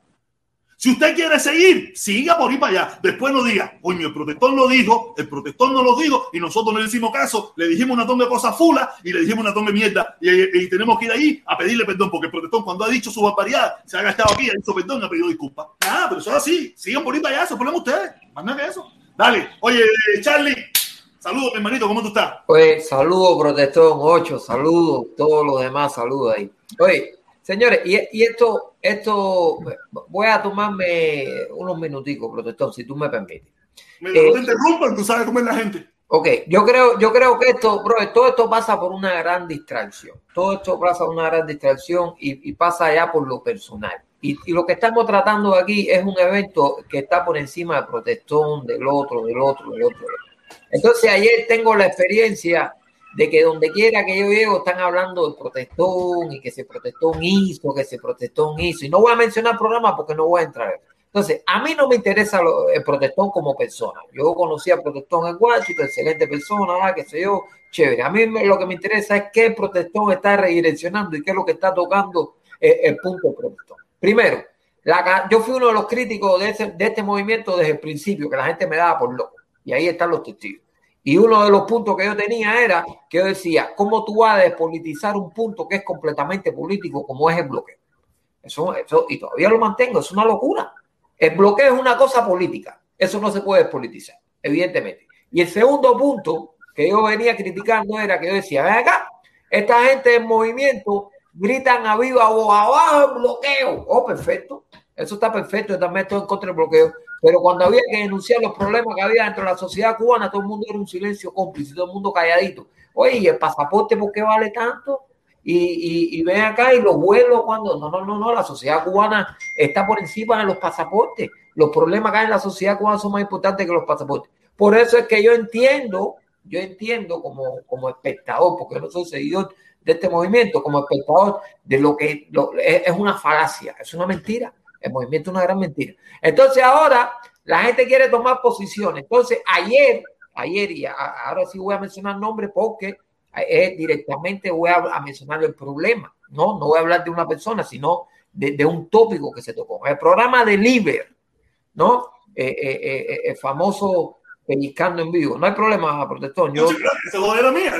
Si usted quiere seguir, siga por ahí para allá. Después no diga, coño, el protector lo dijo, el protector no lo dijo y nosotros no le hicimos caso, le dijimos una tonga de cosas fulas y le dijimos una tonga de mierda y, tenemos que ir ahí a pedirle perdón porque el protector cuando ha dicho su barbaridad se ha gastado aquí, ha dicho perdón ha pedido disculpas. Ah, pero eso es así, sigan por ahí para allá, se ponen ustedes, más nada que eso. Dale, oye, Charlie, saludos, mi hermanito, ¿cómo tú estás? Oye, saludos, protector 8, saludos, todos los demás, saludos ahí. Oye, Señores, y, y, esto, esto, voy a tomarme unos minuticos, protector, si tú me permites. Me eh, no interrumpan, tú sabes cómo es la gente. Ok, yo creo, yo creo que esto, bro, todo esto pasa por una gran distracción. Todo esto pasa por una gran distracción y, y pasa ya por lo personal. Y, y, lo que estamos tratando aquí es un evento que está por encima del protestón, del otro, del otro, del otro. Entonces ayer tengo la experiencia de que donde quiera que yo llego están hablando del protestón y que ese protestón hizo, que ese protestón hizo. Y no voy a mencionar programas porque no voy a entrar. Entonces, a mí no me interesa lo, el protestón como persona. Yo conocí a protestón en Washington, excelente persona, ah, qué sé yo, chévere. A mí lo que me interesa es qué el protestón está redireccionando y qué es lo que está tocando el, el punto protestón. Primero, la, yo fui uno de los críticos de, ese, de este movimiento desde el principio, que la gente me daba por loco. Y ahí están los testigos. Y uno de los puntos que yo tenía era que yo decía, ¿cómo tú vas a despolitizar un punto que es completamente político como es el bloqueo? Eso, eso, y todavía lo mantengo, es una locura. El bloqueo es una cosa política, eso no se puede despolitizar, evidentemente. Y el segundo punto que yo venía criticando era que yo decía, ven acá, esta gente del movimiento gritan a viva voz abajo el bloqueo. Oh, perfecto. Eso está perfecto, yo también estoy en contra del bloqueo. Pero cuando había que denunciar los problemas que había dentro de la sociedad cubana, todo el mundo era un silencio cómplice, todo el mundo calladito. Oye, ¿y el pasaporte por qué vale tanto? Y, y, ven acá y los vuelos cuando no, no, no, no, la sociedad cubana está por encima de los pasaportes. Los problemas que hay en la sociedad cubana son más importantes que los pasaportes. Por eso es que yo entiendo, yo entiendo como, como espectador, porque no soy seguidor de este movimiento, como espectador de lo que es una falacia, es una mentira. El movimiento es una gran mentira. Entonces ahora la gente quiere tomar posiciones. Entonces ayer, ayer y ahora sí voy a mencionar nombres porque eh, directamente voy a, mencionar el problema. No, no voy a hablar de una persona, sino de, de un tópico que se tocó. El programa de Liber, ¿no? Eh, eh, el famoso pellizcando en vivo. No hay problema, protector. Yo, era mía.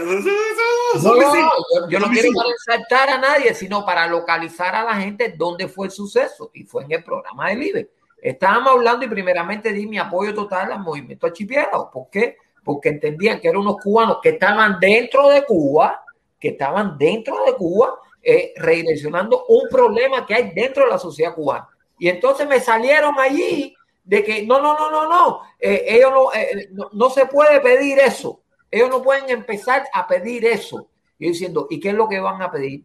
No, no, yo, yo no quiero para exaltar a nadie, sino para localizar a la gente dónde fue el suceso. Y fue en el programa de Libre. Estábamos hablando y primeramente di mi apoyo total al movimiento archipiélago. ¿Por qué? Porque entendían que eran unos cubanos que estaban dentro de Cuba, que estaban dentro de Cuba, eh, redireccionando un problema que hay dentro de la sociedad cubana. Y entonces me salieron allí de que no, no, no, no, no, eh, ellos no, eh, no, no, se puede pedir eso. Ellos no pueden empezar a pedir eso. Y diciendo, ¿y qué es lo que van a pedir?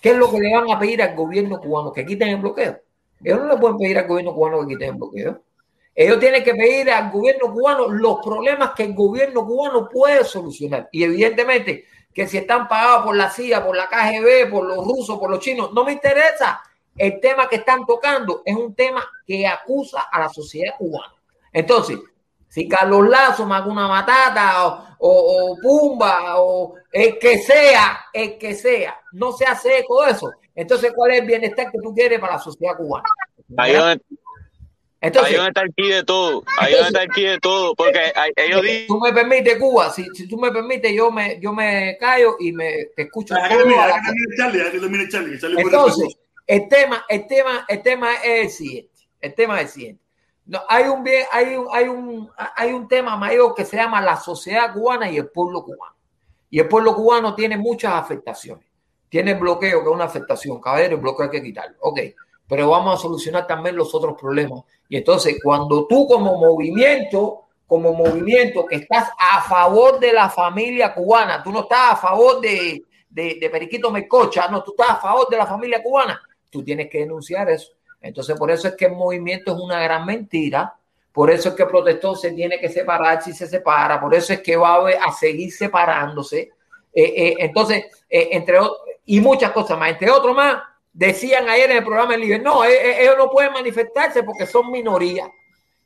¿Qué es lo que le van a pedir al gobierno cubano? Que quiten el bloqueo. Ellos no le pueden pedir al gobierno cubano que quiten el bloqueo. Ellos tienen que pedir al gobierno cubano los problemas que el gobierno cubano puede solucionar. Y evidentemente que si están pagados por la CIA, por la KGB, por los rusos, por los chinos, no me interesa. El tema que están tocando es un tema que acusa a la sociedad cubana. Entonces, si Carlos Lazo, Maguna Matata o, o, o, Pumba o el que sea, el que sea, no se hace eco de eso, entonces ¿cuál es el bienestar que tú quieres para la sociedad cubana? Ahí donde, entonces, ahí donde está el key de todo, ahí donde está de todo, porque ellos dicen... Tú me permites, Cuba, si, si tú me permites, yo me, yo me callo y me te escucho. Entonces, el tema, el tema, el tema es el siguiente. El tema es siguiente. No, hay un bien, hay un, hay un, hay un tema mayor que se llama la sociedad cubana y el pueblo cubano. Y el pueblo cubano tiene muchas afectaciones. Tiene bloqueo, que es una afectación. Caballero, el bloqueo hay que quitarlo. Ok. Pero vamos a solucionar también los otros problemas. Y entonces, cuando tú como movimiento, como movimiento que estás a favor de la familia cubana, tú no estás a favor de, de, de Periquito Mecocha, no, tú estás a favor de la familia cubana, tú tienes que denunciar eso. Entonces, por eso es que el movimiento es una gran mentira. Por eso es que el se tiene que separar si se separa. Por eso es que va a, seguir separándose. Eh, eh, entonces, eh, entre y muchas cosas más. Entre otros más, decían ayer en el programa del Libre, no, ellos no pueden manifestarse porque son minoría.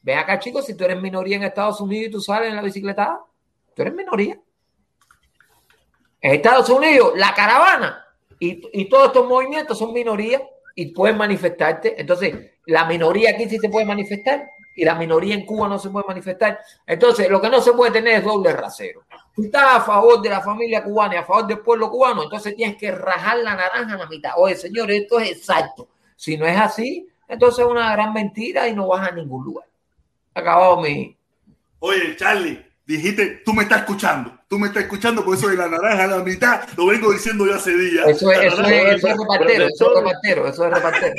Ven acá, chicos, si tú eres minoría en Estados Unidos y tú sales en la bicicleta, tú eres minoría. En Estados Unidos, la caravana y, todos estos movimientos son minoría y puedes manifestarte. Entonces, la minoría aquí sí se puede manifestar y la minoría en Cuba no se puede manifestar. Entonces, lo que no se puede tener es doble rasero. Tú estás a favor de la familia cubana y a favor del pueblo cubano, entonces tienes que rajar la naranja a la mitad. Oye, señor, esto es exacto. Si no es así, entonces es una gran mentira y no vas a ningún lugar. Acabado mi. Oye, Charlie, dijiste, tú me estás escuchando, tú me estás escuchando, por eso de la naranja a la mitad, lo vengo diciendo yo hace días. Eso es, eso es, eso es repartero, eso es repartero, <laughs> eso es repartero.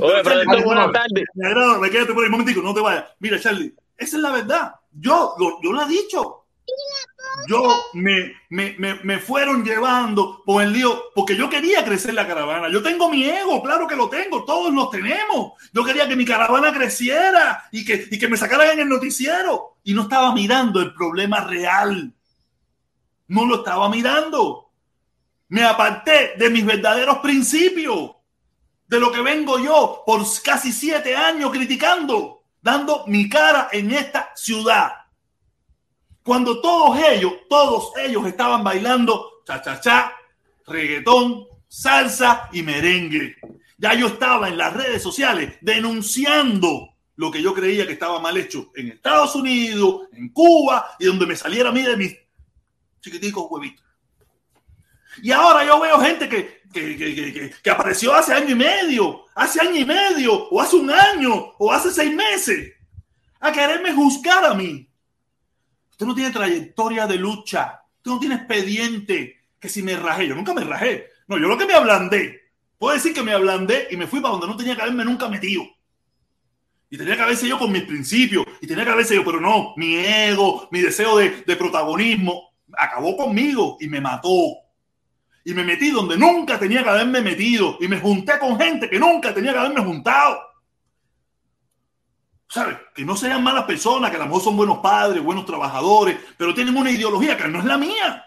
Oye, pero buenas tardes. Me agrada, me quédate por ahí un momentico, no te vayas. Mira, Charlie, esa es la verdad. Yo, lo, yo lo he dicho. Yo me, me, me, me, fueron llevando por el lío, porque yo quería crecer la caravana. Yo tengo mi ego, claro que lo tengo, todos lo tenemos. Yo quería que mi caravana creciera y que, y que me sacaran en el noticiero. Y no estaba mirando el problema real. No lo estaba mirando. Me aparté de mis verdaderos principios, de lo que vengo yo por casi siete años criticando, dando mi cara en esta ciudad cuando todos ellos, todos ellos estaban bailando cha cha cha, reggaetón, salsa y merengue. Ya yo estaba en las redes sociales denunciando lo que yo creía que estaba mal hecho en Estados Unidos, en Cuba y donde me saliera a mí de mis chiquiticos huevitos. Y ahora yo veo gente que, que, que, que, apareció hace año y medio, hace año y medio, o hace un año, o hace seis meses, a quererme juzgar a mí. Usted no tiene trayectoria de lucha. Usted no tiene expediente. Que si me rajé, yo nunca me rajé. No, yo lo que me ablandé. Puedo decir que me ablandé y me fui para donde no tenía que haberme nunca metido. Y tenía que haberse yo con mis principios. Y tenía que haberse yo, pero no, mi ego, mi deseo de, de protagonismo, acabó conmigo y me mató. Y me metí donde nunca tenía que haberme metido. Y me junté con gente que nunca tenía que haberme juntado. ¿Sabes? Que no sean malas personas, que a lo mejor son buenos padres, buenos trabajadores, pero tienen una ideología que no es la mía.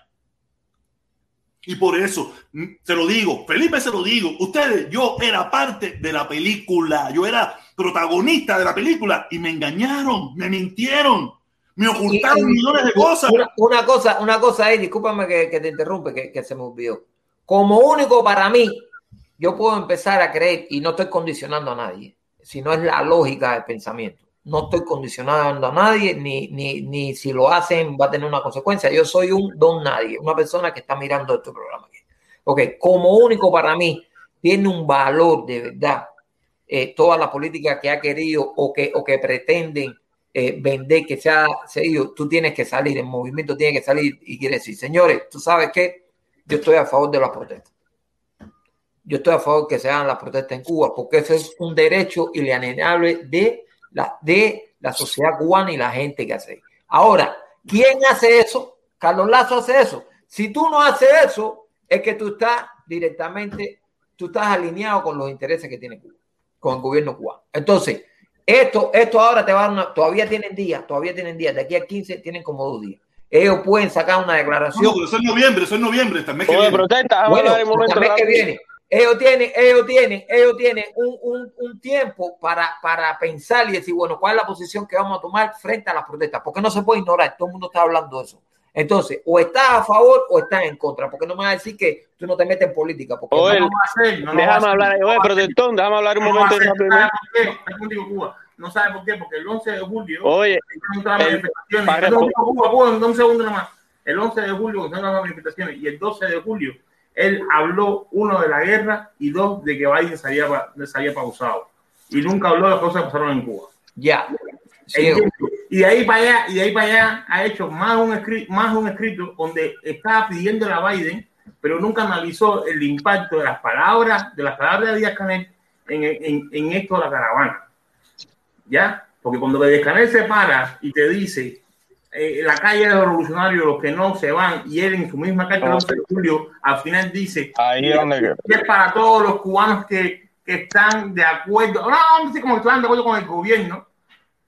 Y por eso, te lo digo, Felipe se lo digo, ustedes, yo era parte de la película, yo era protagonista de la película y me engañaron, me mintieron, me ocultaron millones de cosas. Una, una cosa, una cosa ahí, discúlpame que, que te interrumpe, que, que se me olvidó. Como único para mí, yo puedo empezar a creer, y no estoy condicionando a nadie, sino es la lógica del pensamiento. No estoy condicionando a nadie, ni, ni, ni si lo hacen va a tener una consecuencia. Yo soy un don nadie, una persona que está mirando este programa. Ok, como único para mí, tiene un valor de verdad eh, toda la política que ha querido o que, o que pretenden eh, vender, que se ha seguido, tú tienes que salir, el movimiento tiene que salir y quiere decir, señores, tú sabes que yo estoy a favor de las protestas. Yo estoy a favor que se hagan las protestas en Cuba, porque eso es un derecho inalienable de la, de la sociedad cubana y la gente que hace. Ahora, ¿quién hace eso? Carlos Lazo hace eso. Si tú no haces eso, es que tú estás directamente, tú estás alineado con los intereses que tiene Cuba, con el gobierno cubano. Entonces, esto, esto ahora te va a dar una, todavía tienen días, todavía tienen días, de aquí a 15 tienen como dos días. Ellos pueden sacar una declaración. No, pero eso es noviembre, eso es noviembre, este mes que viene. protesta, Bueno, hablar el momento mes que viene. Ellos tienen, ellos tienen, ellos tienen un, un, un tiempo para, para pensar y decir, bueno, ¿cuál es la posición que vamos a tomar frente a las protestas? Porque no se puede ignorar, todo el mundo está hablando de eso. Entonces, o estás a favor o estás en contra, porque no me vas a decir que tú no te metes en política. Porque Oye, no- hacer, no déjame hacer. hablar, oye, protestón, déjame hablar un momento hacer. No sabe por qué, porque el 11 de julio Oye, el- para- No, Cuba, Cuba, Cuba, un segundo nomás. El 11 de julio las manifestaciones y el 12 de julio él habló uno de la guerra y dos de que Biden salía, pa- salía pausado. Y nunca habló de las cosas que pasaron en Cuba. Ya. Ciego. Y de ahí para allá, y de ahí para allá ha hecho más un escrito, más un escrito donde estaba pidiendo a Biden, pero nunca analizó el impacto de las palabras, de las palabras de Díaz Canel en, en, en esto de la caravana. ¿Ya? Porque cuando Díaz Canel se para y te dice eh, la calle de los revolucionarios, los que no se van, y él en su misma carta del 11 de julio, al final dice Ahí es donde- es para todos los cubanos que, que están de acuerdo, no, no sé cómo están de acuerdo con el gobierno,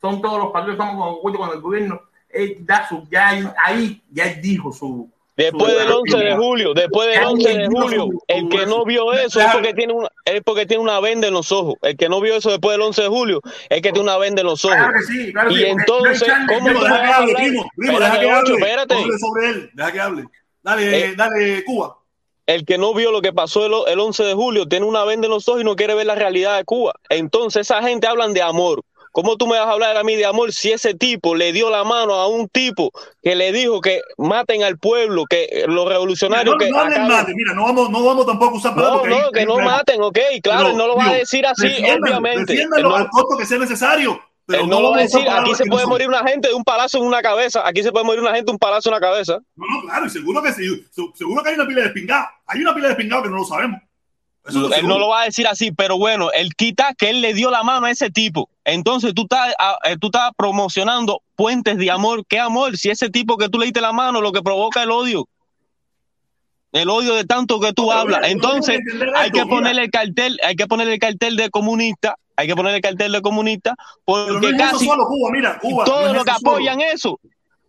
son todos los partidos estamos de acuerdo con el gobierno, él da su, ya ahí, ya él dijo su... Después del 11 de julio, después del 11 de julio, el que no vio eso es porque tiene una, es porque tiene una venda en los ojos. El que no vio eso después del 11 de julio es que tiene una venda en los ojos. Claro que sí, claro que y entonces, ¿cómo no, Deja que hable, primo, primo, deja que hable. espérate. Sobre él, deja que hable. Dale, Eh, dale, Cuba. El que no vio lo que pasó el, el 11 de julio tiene una venda en los ojos y no quiere ver la realidad de Cuba. Entonces esa gente hablan de amor. ¿Cómo tú me vas a hablar a mí de amor si ese tipo le dio la mano a un tipo que le dijo que maten al pueblo, que los Mira, revolucionarios no, que no mal, mira, no vamos, no vamos tampoco a usar palabras No, no, que no maten, ok, claro, Pero, no lo va a decir así, obviamente. No, al costo que sea necesario. Pero no, no lo va a decir, aquí se no puede son. morir una gente de un palazo en una cabeza, aquí se puede morir una gente de un palazo en una cabeza. No, no, claro, y seguro que sí. se- Seguro que hay una pila de despingados. Hay una pila de despingados que no lo sabemos. Eso Él no lo va a decir así, pero bueno, él quita que él le dio la mano a ese tipo. Entonces tú estás, ah, eh, tú estás promocionando puentes de amor. ¿Qué amor? Si ese tipo que tú le diste la mano lo que provoca el odio. El odio de tanto que tú Pero hablas. mira, Entonces hay que ponerle el cartel, hay que ponerle el cartel de comunista, hay que ponerle el cartel de comunista, no porque es casi solo, Cuba, mira, Cuba. todos no es los que solo. apoyan eso,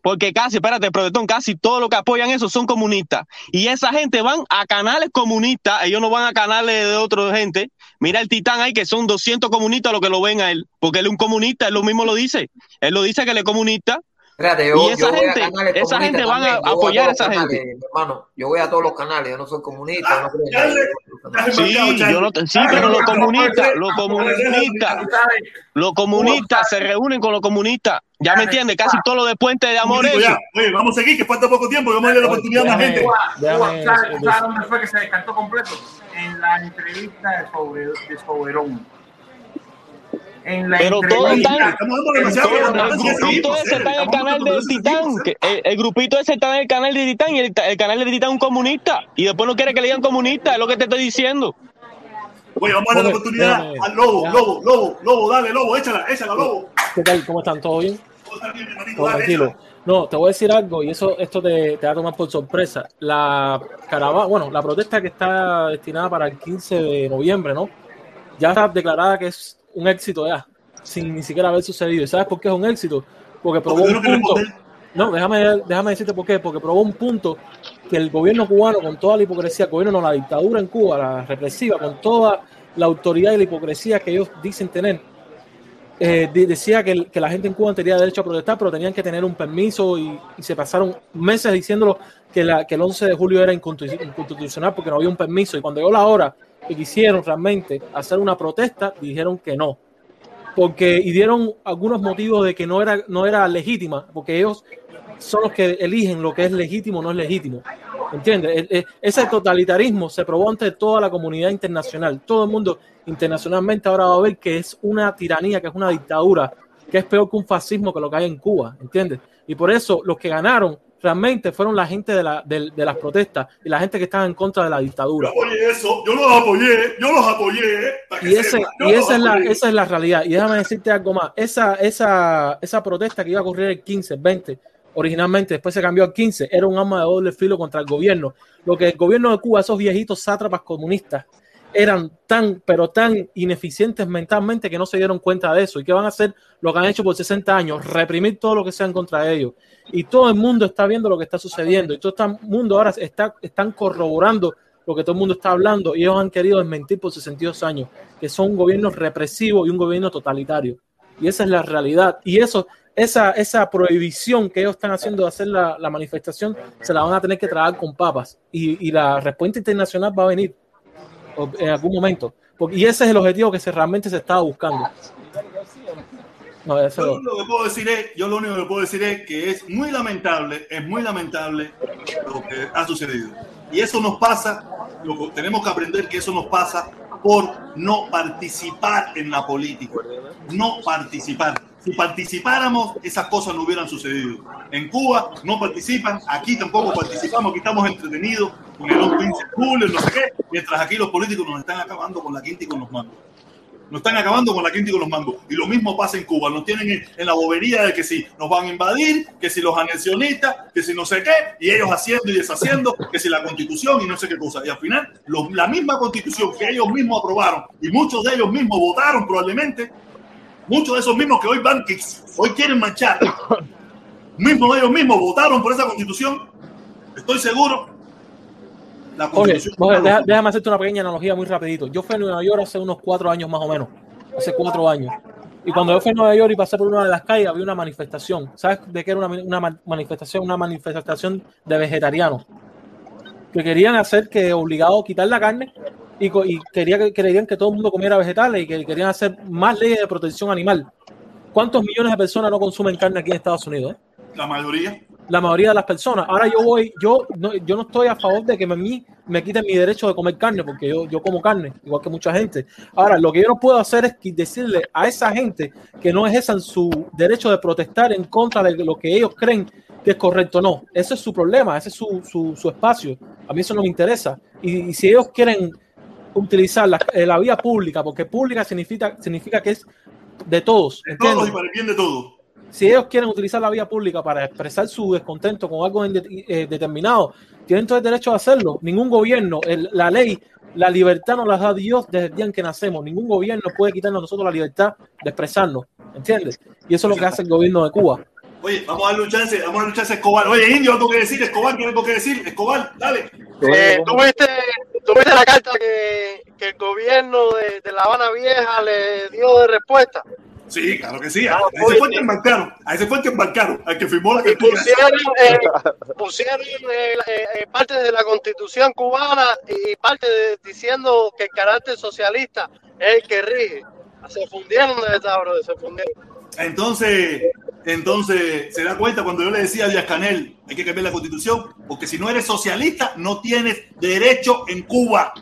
porque casi, espérate, protestón, casi todos los que apoyan eso son comunistas. Y esa gente van a canales comunistas, ellos no van a canales de otra gente. Mira el titán ahí, que son 200 comunistas los que lo ven a él, porque él es un comunista, él lo mismo lo dice. Él lo dice que él es comunista. Espérate, Y yo, esa yo voy a gente- esa gente van a apoyar todos a esa los canales, gente. hermano. Yo voy a todos los canales. Yo no soy comunista. yo no. Sí, yo no, sí, pero los comunistas, los comunistas, los comunistas se reúnen con los comunistas. Ya me entiendes, casi todo lo de puente de amor ya, oye, vamos a seguir, que falta poco tiempo, y vamos a darle la oportunidad a más gente. ¿sabes- déjame- ¿sabes dónde fue que se descartó completo? En la entrevista de, sobre, de Soberón. En la Pero todos entrevista. están, Estamos dando demasiado todo- tiempo, el grupito ese está en el canal del Titán. El, grupito ese está en el canal del Titán y el, el canal del Titán es un comunista. Y después no quiere que le digan comunista, es lo que te estoy diciendo. Oye, vamos a darle la oportunidad al Lobo. Lobo, Lobo, Lobo, dale, Lobo, échala, échala, Lobo. ¿Qué tal? ¿Cómo están? ¿Todo bien? Tranquilo. No, te voy a decir algo y eso esto te, te va a tomar por sorpresa. La caravana, bueno, la protesta que está destinada para el 15 de noviembre, ¿no? Ya está declarada que es un éxito ya, sin ni siquiera haber sucedido. ¿Y sabes por qué es un éxito? Porque probó Porque un punto. No, déjame, déjame decirte por qué. Porque probó un punto que el gobierno cubano, con toda la hipocresía, el gobierno no, la dictadura en Cuba, la represiva, con toda la autoridad y la hipocresía que ellos dicen tener, eh, de- decía que, que la gente en Cuba tenía derecho a protestar, pero tenían que tener un permiso y, se pasaron meses diciéndolo que, el 11 de julio era inconstitu- inconstitucional porque no había un permiso. Y cuando llegó la hora que quisieron realmente hacer una protesta, dijeron que no. Porque, y dieron algunos motivos de que no era, no era legítima, porque ellos son los que eligen lo que es legítimo o no es legítimo. ¿Entiendes? E- e- Ese totalitarismo se probó ante toda la comunidad internacional. Todo el mundo internacionalmente ahora va a ver que es una tiranía, que es una dictadura, que es peor que un fascismo que lo que hay en Cuba. ¿Entiendes? Y por eso los que ganaron realmente fueron la gente de, la, de, de las protestas y la gente que estaba en contra de la dictadura. Yo apoyé eso, yo los apoyé, yo los apoyé. Y, ese, y esa, es la, esa es la realidad. Y déjame decirte algo más. Esa, esa, esa protesta que iba a ocurrir el 15, el 20, originalmente, después se cambió al 15, era un arma de doble filo contra el gobierno. Lo que el gobierno de Cuba, esos viejitos sátrapas comunistas, eran tan, pero tan ineficientes mentalmente que no se dieron cuenta de eso. ¿Y qué van a hacer? Lo que han hecho por 60 años, reprimir todo lo que sea en contra de ellos. Y todo el mundo está viendo lo que está sucediendo. Y todo el mundo ahora está, están corroborando lo que todo el mundo está hablando. Y ellos han querido desmentir por 62 años que son un gobierno represivo y un gobierno totalitario. Y esa es la realidad. Y eso, esa, esa prohibición que ellos están haciendo de hacer la, la manifestación, se la van a tener que tragar con papas. Y, y la respuesta internacional va a venir en algún momento. Porque, y ese es el objetivo que se, realmente se estaba buscando. No, eso- Yo lo que puedo decir es, yo lo único que puedo decir es que es muy lamentable, es muy lamentable lo que ha sucedido. Y eso nos pasa, lo tenemos que aprender que eso nos pasa por no participar en la política. No participar. Si participáramos, esas cosas no hubieran sucedido. En Cuba no participan, aquí tampoco participamos, aquí estamos entretenidos con el 15 de julio, no sé qué, mientras aquí los políticos nos están acabando con la quinta y con los mangos. Nos están acabando con la quinta y con los mangos. Y lo mismo pasa en Cuba. Nos tienen en, la bobería de que si nos van a invadir, que si los anexionistas, que si no sé qué, y ellos haciendo y deshaciendo, que si la constitución y no sé qué cosa. Y al final, la misma constitución que ellos mismos aprobaron y muchos de ellos mismos votaron probablemente, muchos de esos mismos que hoy van, que hoy quieren marchar, mismos ellos mismos votaron por esa constitución, estoy seguro. La Oye, constitución oye, deja- déjame hacerte una pequeña analogía muy rapidito. Yo fui a Nueva York hace unos cuatro años más o menos, hace cuatro años. Y cuando yo fui a Nueva York y pasé por una de las calles, había una manifestación. ¿Sabes de qué era una, una ma- manifestación? Una manifestación de vegetarianos. Que querían hacer que obligado a quitar la carne y, y quería que, querían que todo el mundo comiera vegetales y que querían hacer más leyes de protección animal. ¿Cuántos millones de personas no consumen carne aquí en Estados Unidos? eh? La mayoría. La mayoría de las personas. Ahora yo voy, yo no, yo no estoy a favor de que a mí me quiten mi derecho de comer carne, porque yo, yo como carne, igual que mucha gente. Ahora, lo que yo no puedo hacer es decirle a esa gente que no ejerzan su derecho de protestar en contra de lo que ellos creen que es correcto. No, ese es su problema, ese es su, su, su espacio. A mí eso no me interesa. Y, y si ellos quieren utilizar la, eh, la vía pública, porque pública significa, significa que es de todos, Todos y para el bien de todos. Si ellos quieren utilizar la vía pública para expresar su descontento con algo eh, determinado, tienen todo el derecho a hacerlo. Ningún gobierno, el- la ley, la libertad nos la da Dios desde el día en que nacemos. Ningún gobierno puede quitarnos a nosotros la libertad de expresarnos, ¿entiendes? Y eso es lo que hace el gobierno de Cuba. Oye, vamos a darle un chance, vamos a darle un chance a Escobar. Oye, Indio, algo que decir, Escobar, ¿tiene algo que decir? Escobar, dale. Eh, ¿tuviste, tuviste la carta que, que el gobierno de, de La Habana Vieja le dio de respuesta? Sí, claro que sí. A ese fue el que embarcaron, a ese fue el que embarcaron, al que firmó la cartilla. pusieron, eh, pusieron eh, eh, eh, parte de la constitución cubana y parte de- diciendo que el carácter socialista es el que rige. Se fundieron de esa, bro, se fundieron. Entonces, entonces, se da cuenta cuando yo le decía a Díaz Canel, hay que cambiar la constitución, porque si no eres socialista, no tienes derecho en Cuba.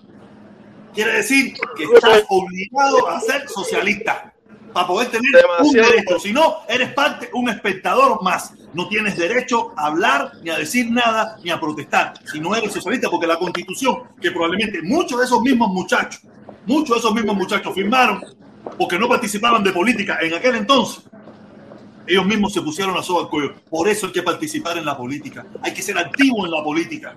Quiere decir que estás obligado a ser socialista para poder tener un Demasiado. derecho. Si no, eres parte, un espectador más. No tienes derecho a hablar, ni a decir nada, ni a protestar. Si no eres socialista, porque la constitución, que probablemente muchos de esos mismos muchachos, muchos de esos mismos muchachos firmaron porque no participaban de política en aquel entonces. Ellos mismos se pusieron la soga al cuello. Por eso hay que participar en la política. Hay que ser activo en la política.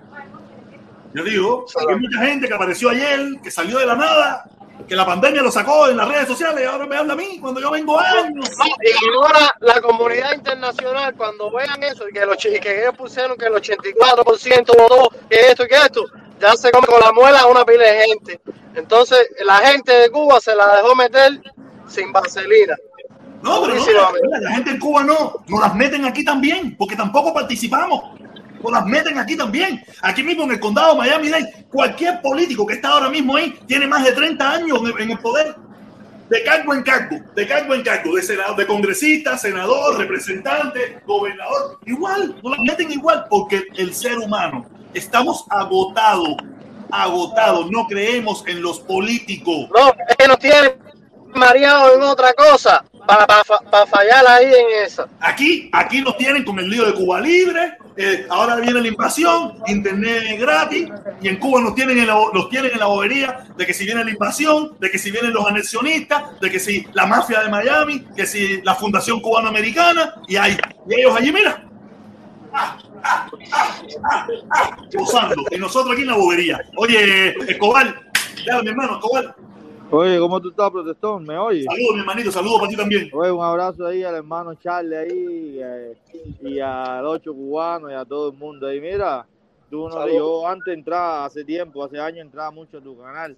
Yo digo, hay mucha gente que apareció ayer, que salió de la nada, que la pandemia lo sacó en las redes sociales y ahora me habla a mí cuando yo vengo años. Y ahora la comunidad internacional, cuando vean eso y que, los, y que ellos pusieron que el 84% votó que esto y que esto, ya se come con la muela a una pila de gente. Entonces, la gente de Cuba se la dejó meter sin vaselina. No, pero no, la, gente en Cuba no, nos las meten aquí también, porque tampoco participamos. Las meten aquí también. Aquí mismo en el condado de Miami-Dade, cualquier político que está ahora mismo ahí tiene más de 30 años en, el poder. De cargo en cargo, de cargo en cargo, de, senador, de congresista, senador, representante, gobernador. Igual, nos las meten igual, porque el ser humano, estamos agotados, agotados. No creemos en los políticos. No, es que nos tienen mareado en otra cosa para, para, fallar ahí en eso. Aquí, aquí nos tienen con el lío de Cuba Libre, eh, ahora viene la invasión, internet gratis, y en Cuba nos tienen en, la, los tienen en la bobería de que si viene la invasión, de que si vienen los anexionistas, de que si la mafia de Miami, que si la Fundación Cubana Americana, y, hay, y ellos allí, mira, ah, ah, ah, y nosotros aquí en la bobería. Oye, Escobar, ya mi hermano, Escobar. Oye, ¿cómo tú estás, protestón? ¿Me oyes? Saludos, mi hermanito, saludos para ti también. Oye, un abrazo ahí al hermano Charlie ahí eh, y al ocho cubano y a todo el mundo ahí. Mira, tú no, yo antes entraba, hace tiempo, hace años entraba mucho a tu canal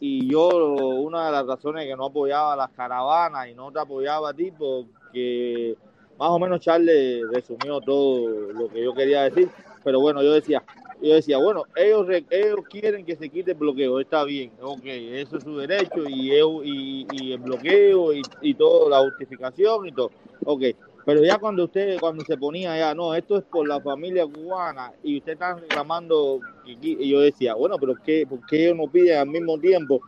y yo una de las razones que no apoyaba las caravanas y no te apoyaba a ti porque más o menos Charlie resumió todo lo que yo quería decir, pero bueno, yo decía, yo decía, bueno, ellos, ellos quieren que se quite el bloqueo, está bien, ok, eso es su derecho y, y, y el bloqueo y, y todo, la justificación y todo, ok, pero ya cuando usted, cuando se ponía ya, no, esto es por la familia cubana y usted está reclamando, y, yo decía, bueno, pero ¿qué, ¿por qué ellos no piden al mismo tiempo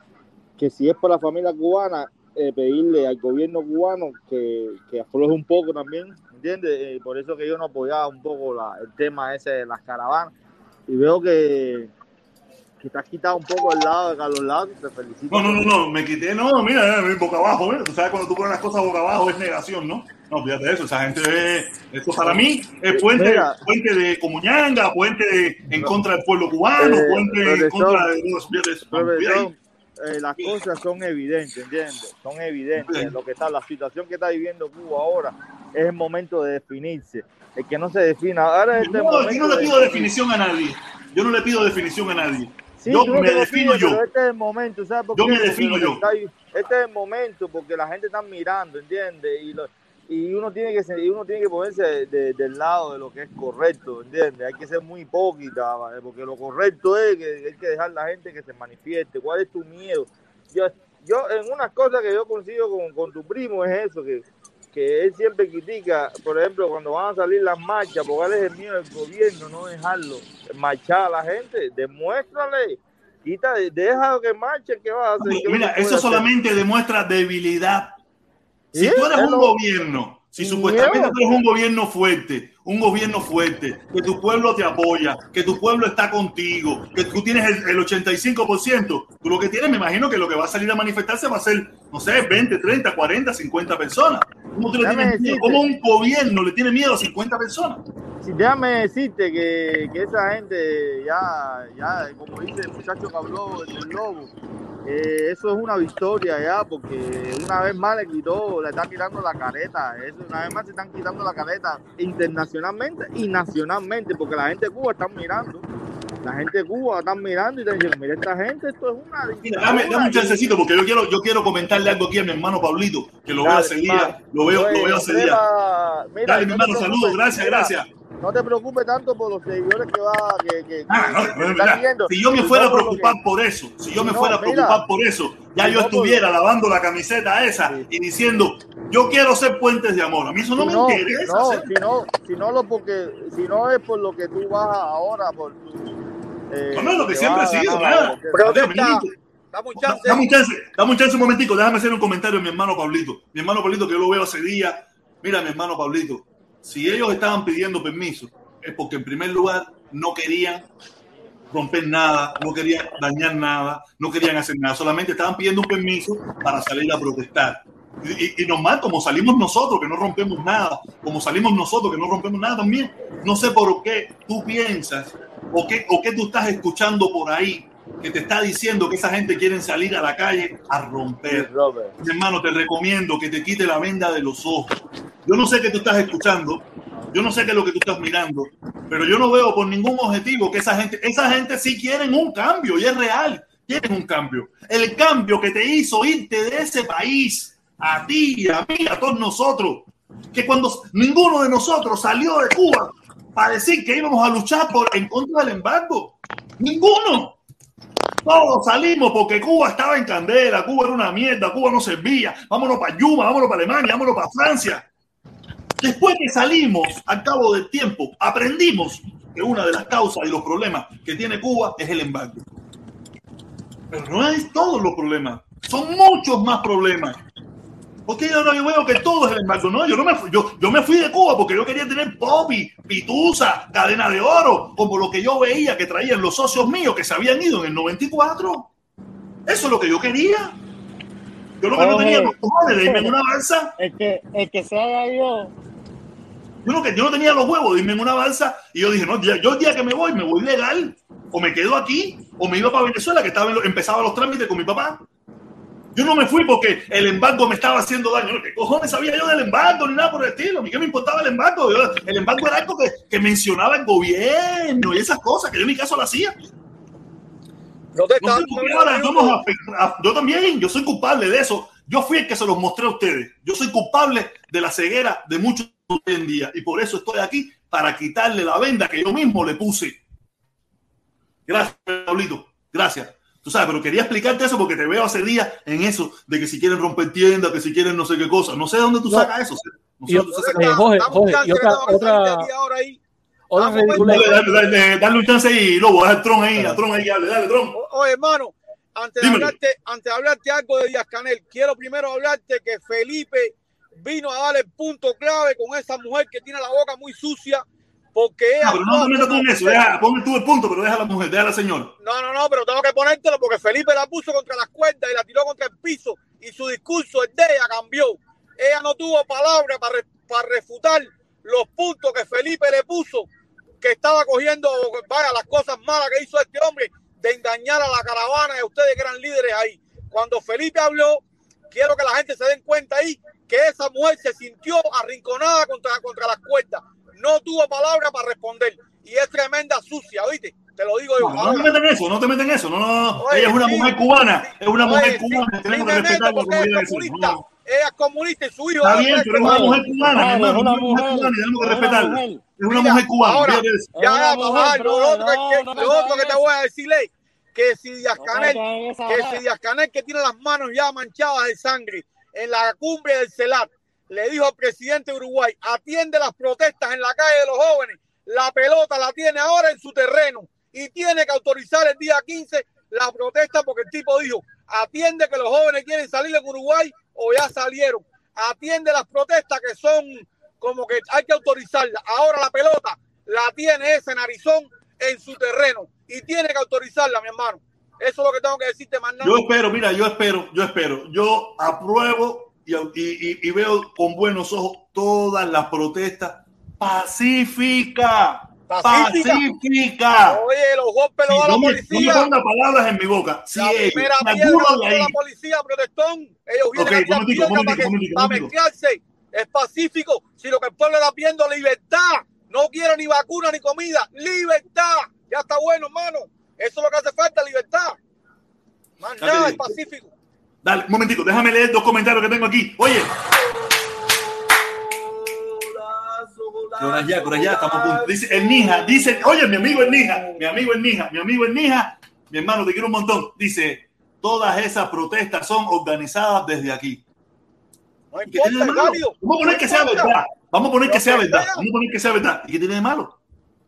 que si es por la familia cubana, eh, pedirle al gobierno cubano que, que afloje un poco también, ¿entiendes? Eh, por eso que yo no apoyaba un poco la, el tema ese de las caravanas y veo que, que te has quitado un poco el lado de Carlos Lazo, te felicito. No, no, no, no, me quité, no, mira, eh, boca abajo, mira, tú sabes cuando tú pones las cosas boca abajo es negación, ¿no? No, fíjate eso, esa gente ve, esto para mí es puente, puente de Comuñanga, puente de, en contra del pueblo cubano, Eh, puente en contra de los Profesor, eh, las cosas son evidentes, ¿entiendes? Son evidentes. Lo que está, la situación que está viviendo Cuba ahora es el momento de definirse. El que no se defina. Ahora es el No, aquí no le pido definición a nadie. Yo no le pido definición a nadie. Sí, yo no me defino pides, yo. Este es el momento, ¿sabes por Yo qué? me defino yo. Este es el momento porque la gente está mirando, ¿entiendes? Y, lo- y uno tiene que uno tiene que ponerse de- de- del lado de lo que es correcto, ¿entiendes? Hay que ser muy hipócrita, ¿vale? porque lo correcto es que hay que dejar a la gente que se manifieste. ¿Cuál es tu miedo? Yo, yo en unas cosas que yo consigo con, con tu primo es eso, que, que él siempre critica, por ejemplo, cuando van a salir las marchas, porque él es el miedo del gobierno, no dejarlo marchar a la gente, demuéstrale, quita, deja que marchen, ¿qué vas a hacer? ¿Qué Mira, eso hacer? solamente demuestra debilidad. Si Sí, tú eres es un lo- gobierno, si supuestamente tú eres un gobierno fuerte, un gobierno fuerte, que tu pueblo te apoya, que tu pueblo está contigo, que tú tienes el, el 85%, tú lo que tienes, me imagino que lo que va a salir a manifestarse va a ser, no sé, 20, 30, 40, 50 personas. ¿Cómo, tú le Déjame tienes miedo? decirte. ¿Cómo un gobierno le tiene miedo a 50 personas? Si déjame decirte que, que esa gente ya, ya, como dice el muchacho que habló del lobo, eh, eso es una victoria ya, porque una vez más le quitó, le están quitando la careta, eso, una vez más se están quitando la careta internacionalmente y nacionalmente, porque la gente de Cuba está mirando, la gente de Cuba está mirando y están diciendo, mira esta gente, esto es una Mira, dame, dame un chancecito porque yo quiero, yo quiero comentarle algo aquí a mi hermano Pablito, que lo veo hace día, lo veo, Oye, lo veo hace día. mira, Dale, mi hermano, saludos, gracias, mira, gracias. No te preocupes tanto por los seguidores que va, que, que, Ah, no, que están si yo me fuera a preocupar que- por eso, si yo me No, fuera a preocupar por eso, ya yo no estuviera lavando la camiseta esa y diciendo, yo quiero ser puentes de amor. A mí eso no Si me interesa. no, si no, si no lo porque, si no es por lo que tú vas ahora, por tu, eh, No, no, lo que siempre ha sido, nada. Dame, un chance. Dame un chance, dame un chance un momentico, déjame hacer un comentario a mi hermano Pablito. Mi hermano Pablito, que yo lo veo hace días. Mira, mi hermano Pablito, si ellos estaban pidiendo permiso, es porque en primer lugar no querían romper nada, no querían dañar nada, no querían hacer nada, solamente estaban pidiendo un permiso para salir a protestar. Y, y, normal, como salimos nosotros, que no rompemos nada, como salimos nosotros, que no rompemos nada también. No sé por qué tú piensas o qué, o qué tú estás escuchando por ahí que te está diciendo que esa gente quiere salir a la calle a romper. Mi hermano, te recomiendo que te quite la venda de los ojos. Yo no sé qué tú estás escuchando, yo no sé qué es lo que tú estás mirando, pero yo no veo por ningún objetivo que esa gente, esa gente sí quieren un cambio y es real, quieren un cambio. El cambio que te hizo irte de ese país, a ti, a mí, a todos nosotros, que cuando ninguno de nosotros salió de Cuba para decir que íbamos a luchar por, en contra del embargo, ninguno. Todos salimos porque Cuba estaba en candela, Cuba era una mierda, Cuba no servía. Vámonos para Yuma, vámonos para Alemania, vámonos para Francia. Después que salimos, al cabo del tiempo, aprendimos que una de las causas y los problemas que tiene Cuba es el embargo. Pero no es todos los problemas, son muchos más problemas. Porque ahora yo veo que todo es el embargo. No, yo no me fui, yo, yo me fui de Cuba porque yo quería tener popi, pitusa, cadena de oro, como lo que yo veía que traían los socios míos que se habían ido en el 94. Eso es lo que yo quería. Yo lo que no tenía los cojones de irme en una balsa. El que, el que se ido. Yo no, yo no tenía los huevos de irme en una balsa y yo dije, no, yo el día que me voy, me voy legal. O me quedo aquí, o me iba para Venezuela, que estaba en lo- empezaba los trámites con mi papá. Yo no me fui porque el embargo me estaba haciendo daño. ¿Qué cojones sabía yo del embargo ni nada por el estilo? ¿A mí qué me importaba el embargo? Yo- el embargo era algo que, que mencionaba el gobierno y esas cosas, que yo en mi caso lo hacía. No a- a- yo también, yo soy culpable de eso. Yo fui el que se los mostré a ustedes. Yo soy culpable de la ceguera de muchos hoy en día. Y por eso estoy aquí, para quitarle la venda que yo mismo le puse. Gracias, Pablito. Gracias. Tú sabes, pero quería explicarte eso porque te veo hace días en eso, de que si quieren romper tiendas, que si quieren no sé qué cosa. No sé de dónde tú sacas eso. No sé Y dónde tú otra- sacas Jorge, Jorge, y otra, otra, otra ridiculez. Dale, dale, dale, dale un chance y lobo, deja el tron ahí, a tron ahí, dale, dale, tron. Oye, hermano, antes de, hablarte, antes de hablarte algo de Díaz Canel, quiero primero hablarte que Felipe vino a dar el punto clave con esa mujer que tiene la boca muy sucia, porque ella. No, pero no te metas en eso, deja, ponme tú el punto, pero deja a la mujer, deja a la señora. No, no, no, pero tengo que ponértelo porque Felipe la puso contra las cuerdas y la tiró contra el piso y su discurso, el de ella, cambió. Ella no tuvo palabra para, para refutar los puntos que Felipe le puso, que estaba cogiendo, vaya, las cosas malas que hizo este hombre de engañar a la caravana de ustedes que eran líderes ahí. Cuando Felipe habló, quiero que la gente se den cuenta ahí que esa mujer se sintió arrinconada contra, contra las cuerdas. No tuvo palabra para responder. Y es tremenda sucia, ¿oíste? Te lo digo yo. No, no te metas en eso, no te metas en eso. No, no, no. Oye, Ella es una sí. mujer cubana, es una mujer Oye, cubana, sí tenemos que porque como es ella comunista. No, Ella es comunista y su hijo. Está es bien, pero es una mujer cubana, mi hermano, es una mujer cubana y tenemos que respetarla. Es una mujer cubana. Ahora, ya, bajar, lo otro, que, lo que te voy a decirle es que si Díaz Canel, que si Díaz Canel, que tiene las manos ya manchadas de sangre en la cumbre del CELAR, le dijo al presidente de Uruguay, atiende las protestas en la calle de los jóvenes, la pelota la tiene ahora en su terreno y tiene que autorizar el día 15 la protesta porque el tipo dijo, atiende que los jóvenes quieren salir en Uruguay o ya salieron, atiende las protestas que son como que hay que autorizarlas. Ahora la pelota la tiene ese narizón en su terreno y tiene que autorizarla, mi hermano. Eso es lo que tengo que decirte más. Yo espero, mira, yo espero, yo espero. Yo apruebo y, y- y- veo con buenos ojos todas las protestas pacíficas. Pacífica. Pacífica. Oye, los golpes Sí, los da la no, me, no me policía. palabras en mi boca. Sí, la ellos, primera me piedra la de la policía protestón. Ellos vienen Ok, a tirar momentico, piedra para, que- para mezclarse. Es pacífico. Si lo que el pueblo está pidiendo es libertad, no quiere ni vacuna ni comida. Libertad. Ya está bueno, hermano. Eso es lo que hace falta, libertad. Más te nada, es pacífico. Dale, un momentico, déjame leer dos comentarios que tengo aquí. Oye. Corazá, Corazá, estamos a punto. Dice el Nija, dice, oye, mi amigo el Nija, mi amigo el Nija, mi amigo el Nija, mi hermano, te quiero un montón. Dice, todas esas protestas son organizadas desde aquí. No ¿Y qué importa. Vamos a poner que sea verdad. Vamos a poner que sea verdad. Vamos a poner que sea verdad. ¿Y qué tiene de malo?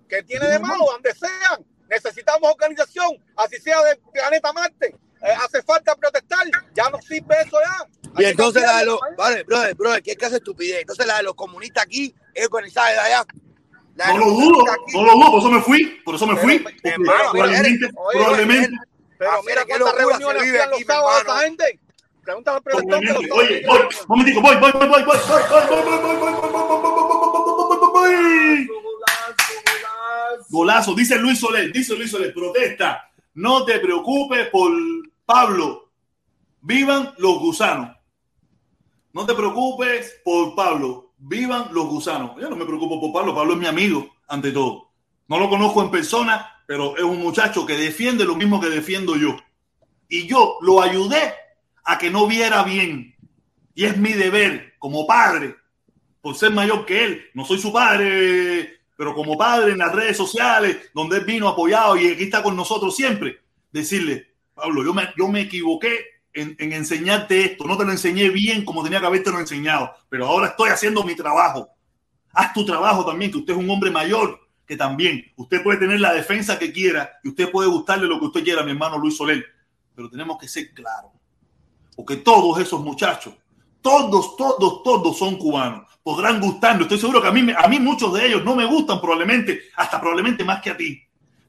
que tiene de malo, donde sean. Necesitamos organización, así sea del planeta Marte. Eh, hace falta protestar. Ya no sirve eso ya. Y que entonces la de los, ¿eh? vale, brother, brother, ¿qué clase de estupidez? Entonces la de los comunistas aquí es organizada de allá. No lo dudo, no lo dudo, por eso me fui, por eso me fui. porque hermano, probablemente, Oye, probablemente, Pero Ah, mira mira qué cuántas locura reuniones se vive los aquí, sábados a esa gente. Pregúntale al productor que los probablemente. sábados Oye, voy, momentico, voy, voy, voy, voy, voy, voy, voy, voy, voy, voy, voy, voy, voy, voy, voy, voy, voy. Golazo, dice Luis Soler, dice Luis Soler, protesta. No te preocupes por Pablo. Vivan los gusanos. No te preocupes por Pablo. Vivan los gusanos. Yo no me preocupo por Pablo. Pablo es mi amigo, ante todo. No lo conozco en persona, pero es un muchacho que defiende lo mismo que defiendo yo. Y yo lo ayudé a que no viera bien. Y es mi deber como padre, por ser mayor que él. No soy su padre, pero como padre en las redes sociales, donde él vino apoyado y aquí está con nosotros siempre, decirle, Pablo, yo me, yo me equivoqué en, en enseñarte esto. No te lo enseñé bien como tenía que haberte lo enseñado, pero ahora estoy haciendo mi trabajo. Haz tu trabajo también, que usted es un hombre mayor, que también usted puede tener la defensa que quiera y usted puede gustarle lo que usted quiera, mi hermano Luis Soler, pero tenemos que ser claros, porque todos esos muchachos, todos, todos, todos son cubanos, podrán gustarnos, estoy seguro que a mí, a mí muchos de ellos no me gustan probablemente, hasta probablemente más que a ti,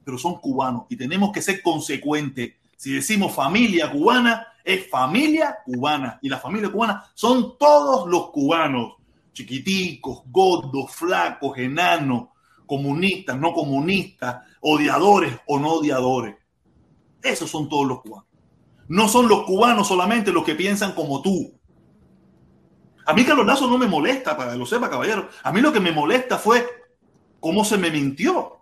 pero son cubanos y tenemos que ser consecuentes. Si decimos familia cubana, es familia cubana y la familia cubana son todos los cubanos, chiquiticos, gordos, flacos, enanos, comunistas, no comunistas, odiadores o no odiadores. Esos son todos los cubanos. No son los cubanos solamente los que piensan como tú. A mí Lazo no me molesta, para que lo sepa, caballero. A mí lo que me molesta fue cómo se me mintió,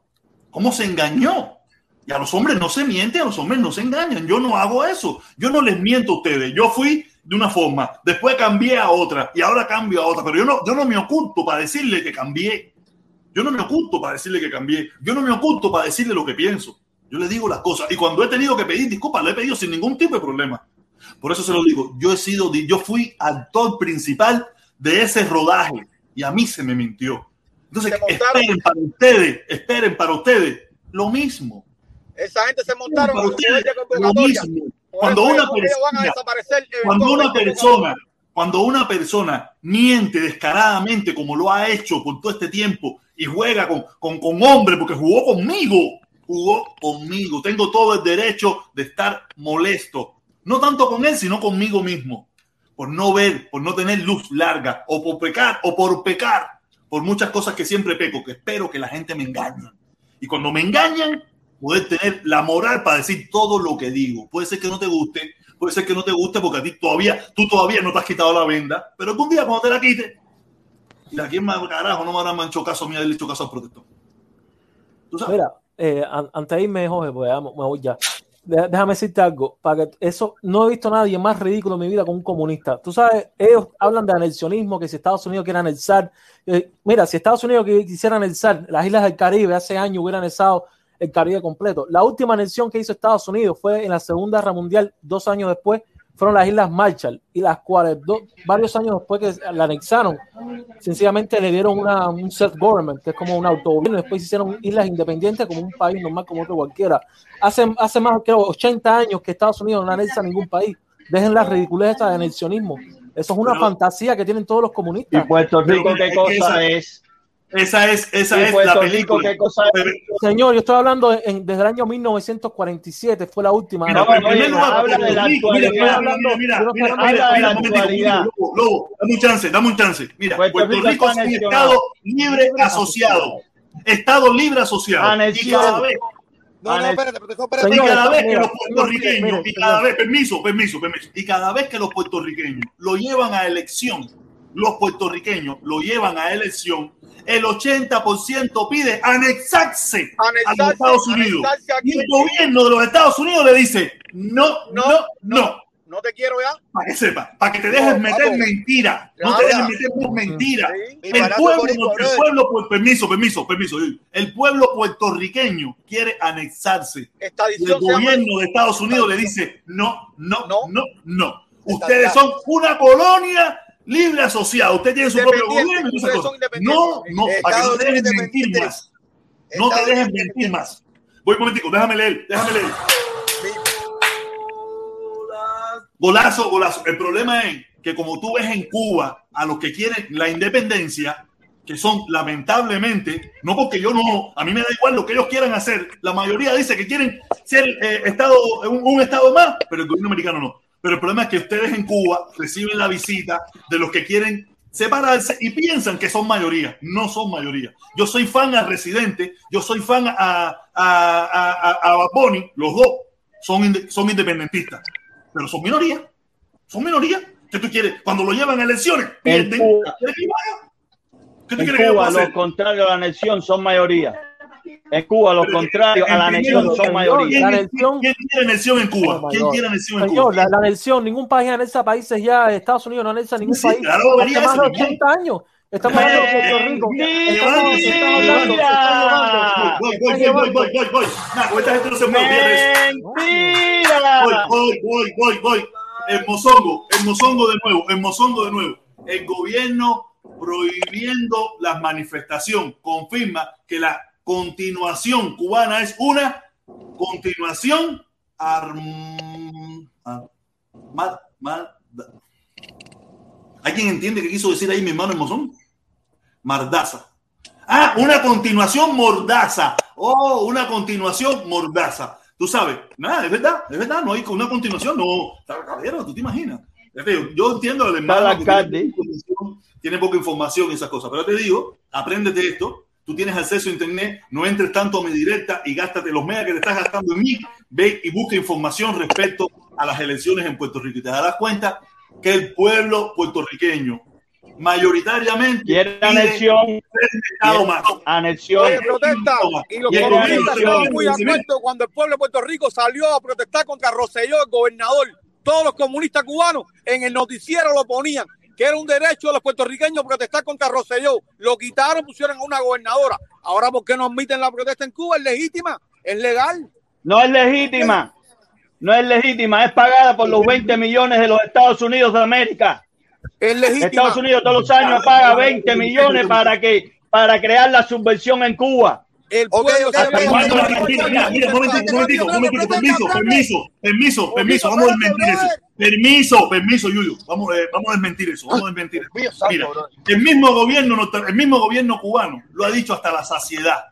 cómo se engañó. Y a los hombres no se miente, a los hombres no se engañan. Yo no hago eso. Yo no les miento a ustedes. Yo fui de una forma, después cambié a otra y ahora cambio a otra. Pero yo no, yo no me oculto para decirle que cambié. Yo no me oculto para decirle que cambié. Yo no me oculto para decirle lo que pienso. Yo le digo las cosas. Y cuando he tenido que pedir disculpas, lo he pedido sin ningún tipo de problema. Por eso se lo digo. Yo he sido, yo fui actor principal de ese rodaje y a mí se me mintió. Entonces, esperen para ustedes, esperen para ustedes lo mismo. Esa gente se montaron Para ustedes, lo mismo. Cuando una persona, cuando una eventualmente. persona, cuando una persona miente descaradamente como lo ha hecho por todo este tiempo y juega con, con, con hombres, porque jugó conmigo, jugó conmigo. Tengo todo el derecho de estar molesto. No tanto con él, sino conmigo mismo. Por no ver, por no tener luz larga, o por pecar, o por pecar, por muchas cosas que siempre peco, que espero que la gente me engañe. Y cuando me engañan, poder tener la moral para decir todo lo que digo. Puede ser que no te guste, puede ser que no te guste porque a ti todavía, tú todavía no te has quitado la venda, pero algún día cuando te la quites, y aquí más carajo no me habrán hecho caso a mí, haberle hecho caso al protector. ¿Tú sabes? Mira, eh, an- antes de irme, Jorge, pues ya me voy ya. Déjame decirte algo, para que eso no he visto a nadie más ridículo en mi vida con un comunista. Tú sabes, ellos hablan de anexionismo, que si Estados Unidos quiere anexar, eh, mira, si Estados Unidos qui- quisiera anexar las islas del Caribe, hace años hubiera anexado el Caribe completo. La última anexión que hizo Estados Unidos fue en la Segunda Guerra Mundial, dos años después, fueron las Islas Marshall, y las cuales do- varios años después que la anexaron, sencillamente le dieron una, un self-government, que es como un autogobierno, y después hicieron islas independientes como un país normal como otro cualquiera. Hace, hace más, creo, 80 años que Estados Unidos no anexa ningún país. Dejen la ridiculez esta de anexionismo. Eso es una fantasía que tienen todos los comunistas. ¿Y Puerto Rico qué cosa es? Esa es, esa ¿Y es Puerto la Rico película. qué cosa es? Señor, yo estoy hablando en- desde el año 1947, fue la última. Mira, No, no, lugar, habla de la Rico, mira, actualidad. mira, hablando- mira, Habla de mira. Lobo, Lobo, dame un chance, dame un chance. Mira, Puerto Puerto, Rico Rico es un estado libre asociado. Estado libre asociado. Y cada vez, No, no, espérate, y espérate. Señor, cada vez que mira, los puertorriqueños, y cada vez, permiso, permiso, permiso, y cada vez que los puertorriqueños lo llevan a elección, los puertorriqueños lo llevan a elección, el 80% pide anexarse a los Anexarse, Estados Unidos. anexarse. Y el gobierno de los Estados Unidos le dice, no, no, no. No te quiero ya. Para que sepa, para que te dejes No, meter papo. mentira, no te dejes meter más mentira. Sí. El pueblo, el pueblo, pues, permiso, permiso, permiso. El pueblo puertorriqueño quiere anexarse. Esta Y el gobierno de Estados Unidos le dice, no, no, No. no, no. Ustedes son una colonia libre asociada. Usted tiene su propio gobierno. No, no, para que no dejen mentir más. No te dejes Unidos mentir más. Voy un momentico, déjame leer, déjame leer. Golazo, golazo. El problema es que como tú ves en Cuba a los que quieren la independencia, que son lamentablemente, no porque yo no, a mí me da igual lo que ellos quieran hacer, la mayoría dice que quieren ser eh, estado, un, un estado más, pero el gobierno americano no. Pero el problema es que ustedes en Cuba reciben la visita de los que quieren separarse y piensan que son mayoría. No son mayoría. Yo soy fan a Residente, yo soy fan a, a, a, a, a Bad Bunny, los dos son, son independentistas, pero son minoría. Son minoría. ¿Qué tú quieres? Cuando lo llevan a elecciones, En pierden. Cuba, ¿Quieres que? ¿Qué tú en quieres que Cuba pueda los hacer? contrarios a la anexión son mayoría. En Cuba los contrarios a la primero, son mayoría. ¿Quién, quién quiere anexión en Cuba? Oh ¿Quién quiere anexión en Cuba? la, la anexión, ningún país anexa países ya, Estados Unidos no anexa ningún Sí, país claro, hace más de Miguel. 80 años. Estamos hablando de Puerto Rico. Voy, voy, voy, voy, voy, voy. Nah, esta gente no se de eso. Voy, voy, voy, voy, voy. El mozongo, el mozongo de nuevo, el mozongo de nuevo. El gobierno prohibiendo la manifestación confirma que la continuación cubana es una continuación arm- ar- ma- ma- ¿Hay quien entiende qué quiso decir ahí mi hermano mozón? Mardaza. Ah, una continuación mordaza. Oh, una continuación mordaza. Tú sabes, nada, es verdad, es verdad, no hay una continuación, no. Caballero, tú te imaginas. Yo entiendo el hermano que tiene tiene poca información y esas cosas, pero te digo, apréndete esto. Tú tienes acceso a internet, no entres tanto a mi directa y gástate los megas que te estás gastando en mí. Ve y busca información respecto a las elecciones en Puerto Rico y te darás cuenta que el pueblo puertorriqueño mayoritariamente Quiere anexión. Estado más. Anexión. Oye, protesta. Y los comunistas gobierno estaban muy cuando el pueblo de Puerto Rico salió a protestar contra Rosselló, el gobernador. Todos los comunistas cubanos en el noticiero lo ponían, que era un derecho de los puertorriqueños protestar contra Rosselló. Lo quitaron, pusieron a una gobernadora. Ahora, ¿por qué no admiten la protesta en Cuba? Es legítima, es legal. No es legítima. No es legítima. Es pagada por los 20 millones de los Estados Unidos de América. Es legítima. Estados Unidos todos los años paga 20 millones para que para crear la subversión en Cuba. El pueblo se ve- Mira, mira, mira, un momentico, un momentico, un momentico, permiso, permiso, permiso, permiso, vamos a desmentir eso. Permiso, permiso, Yuyu, vamos, eh, vamos a desmentir eso, vamos a desmentir eso. Mira, el mismo gobierno, el mismo gobierno cubano lo ha dicho hasta la saciedad,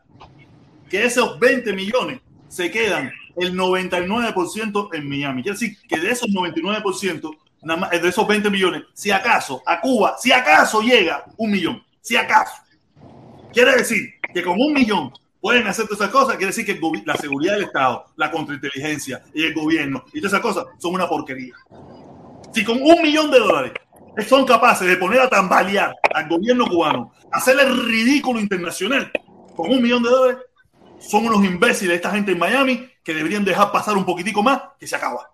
que esos 20 millones se quedan el 99% en Miami. Quiere decir que de esos 99%, nada más, de esos 20 millones, si acaso a Cuba, si acaso llega un millón, si acaso. Quiere decir que con un millón pueden hacer todas esas cosas, quiere decir que la seguridad del Estado, la contrainteligencia y el gobierno y todas esas cosas son una porquería. Si con un millón de dólares son capaces de poner a tambalear al gobierno cubano, hacerle el ridículo internacional con un millón de dólares, son unos imbéciles esta gente en Miami que deberían dejar pasar un poquitico más que se acaba.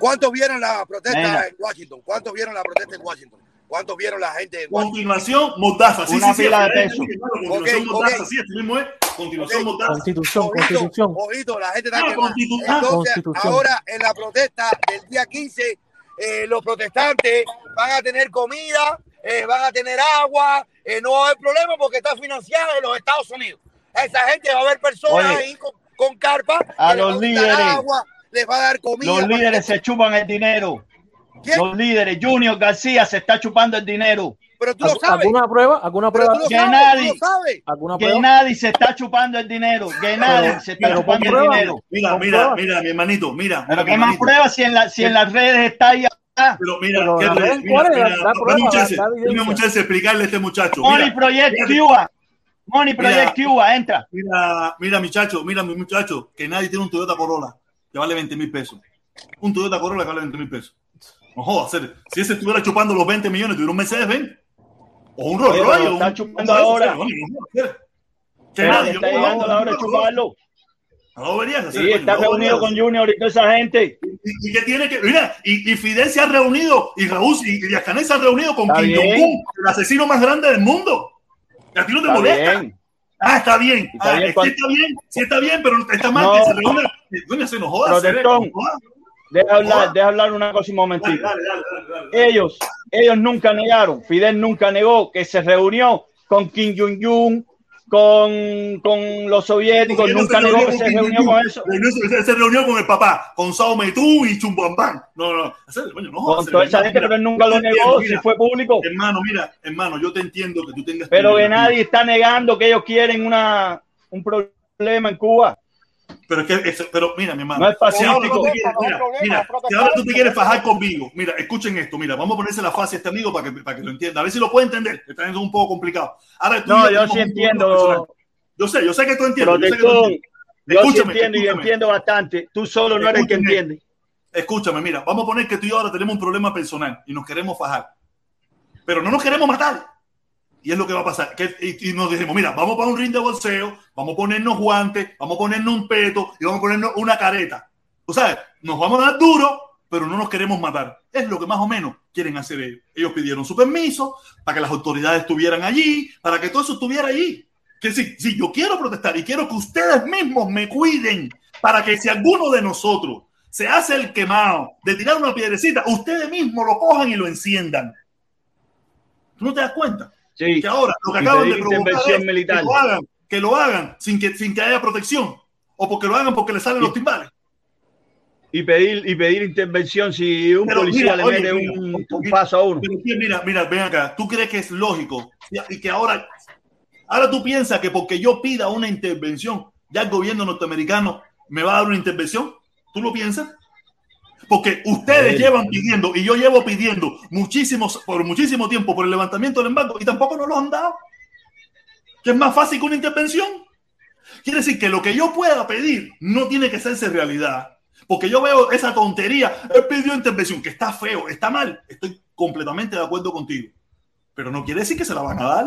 ¿Cuántos vieron la protesta Venga. en Washington? ¿Cuántos vieron la protesta en Washington? ¿Cuántos vieron la gente? Continuación, mordaza. Sí, Una sí, sí, de peso. Continuación, Ok, mordaza, ok. sí, así mismo es. Continuación, mordaza. Constitución, Ojito, constitución. ojito, la gente está Ah, quemada. constitu- ah, Entonces, Constitución. ahora en la protesta del día 15, eh, los protestantes van a tener comida, eh, van a tener agua, eh, no va a haber problema porque está financiada en los Estados Unidos. A esa gente va a haber personas Oye, ahí con, con carpa, a que les va los a dar líderes. agua, les va a dar comida. Los líderes se chupan el dinero. ¿Quién? Los líderes, Junior García se está chupando el dinero. Pero tú lo ¿Algu- sabes. ¿Alguna prueba? ¿Alguna Pero prueba? tú lo Que sabes, nadie- tú lo sabes. ¿Alguna Que prueba? nadie se está chupando el dinero. Que nadie se está chupando el prueba. dinero. Mira, mira, pruebas. mira, mi hermanito, mira. Pero mi qué más pruebas si en, la, si en las redes está ahí. Pero mira, Pero ¿qué la tú- red, mira, mira, prueba, chance de explicarle a este muchacho. Money Mira, Project Cuba. Money Mira. Project Cuba, entra. Mira, mira, muchacho, mira, mi muchacho, que nadie tiene un Toyota Corolla que vale 20 mil pesos. Un Toyota Corolla que vale 20 mil pesos. No jodas, si ese estuviera chupando los 20 millones, tuviera un Mercedes Benz. O un Rolls Royce. está chupando ahora. Que nadie, está llegando la hora de chuparlo. No lo verías hacer. Sí, está no reunido con Junior y toda esa gente. ¿Y, y qué tiene que.? Mira, y, y Fidel se ha reunido, y Raúl y, y Díaz se han reunido con Kim. Jong-un, el asesino más grande del mundo. ¿A ti no te Está molesta? bien. Ah, está bien. Está Ah, bien sí cuando- está bien, sí está bien, pero está mal No. que se reúna. Coño, se nos joda. se no. Deja hablar, deja hablar una cosa un momentito. dale, dale, dale, dale. Ellos, ellos nunca negaron, Fidel nunca negó que se reunió con Kim Jong-un, con, con los soviéticos, nunca no negó que se reunió con eso. No se, reunió con el papá, con Sao Metú y Chumbambán. No, no, no jodas, Con toda esa gente, mira, pero él nunca lo negó, mira, si fue público. Hermano, mira, hermano, yo te entiendo que tú tengas. Pero que nadie está negando que ellos quieren una, un problema en Cuba. Pero es que, eso- pero mira, mi hermano. No es si ahora tú pacífico. te quieres, mira, mira, si ahora tú te quieres fajar conmigo, mira, escuchen esto, mira, vamos a ponerse la fase a este amigo para que, para que lo entienda, a ver si lo puede entender, está es un poco complicado. Ahora, tú No, yo sí entiendo. Yo sé, yo sé que tú entiendes. Yo sé que tú entiendes. yo sí Escúchame, entiendo y entiendo bastante. Tú solo no eres el que entiende. Escúchame, mira, vamos a poner que tú y yo ahora tenemos un problema personal y nos queremos fajar. Pero no nos queremos matar. Y es lo que va a pasar. Que, y, y nos decimos, mira, vamos para un ring de boxeo, vamos a ponernos guantes, vamos a ponernos un peto y vamos a ponernos una careta. O sea, nos vamos a dar duro, pero no nos queremos matar. Es lo que más o menos quieren hacer ellos. Ellos pidieron su permiso para que las autoridades estuvieran allí, para que todo eso estuviera allí. Que si, si yo quiero protestar y quiero que ustedes mismos me cuiden para que si alguno de nosotros se hace el quemado de tirar una piedrecita, ustedes mismos lo cojan y lo enciendan. ¿Tú no te das cuenta? Sí. Que ahora lo que acaban de provocar es militar. que lo hagan, que lo hagan sin que, sin que haya protección o porque lo hagan porque le salen los timbales. Y pedir, y pedir intervención si un Pero policía mira, le oye, mete mira, un, paso a uno. Pero mira, mira, ven acá. ¿Tú crees que es lógico? Y- Y que ahora, ahora tú piensas que porque yo pida una intervención, ya el gobierno norteamericano me va a dar una intervención. ¿Tú lo piensas? Porque ustedes llevan pidiendo y yo llevo pidiendo muchísimos, por muchísimo tiempo por el levantamiento del embargo y tampoco nos lo han dado. Que es más fácil que una intervención. Quiere decir que lo que yo pueda pedir no tiene que hacerse realidad. Porque yo veo esa tontería. Él pidió intervención, que está feo, está mal. Estoy completamente de acuerdo contigo. Pero no quiere decir que se la van a dar.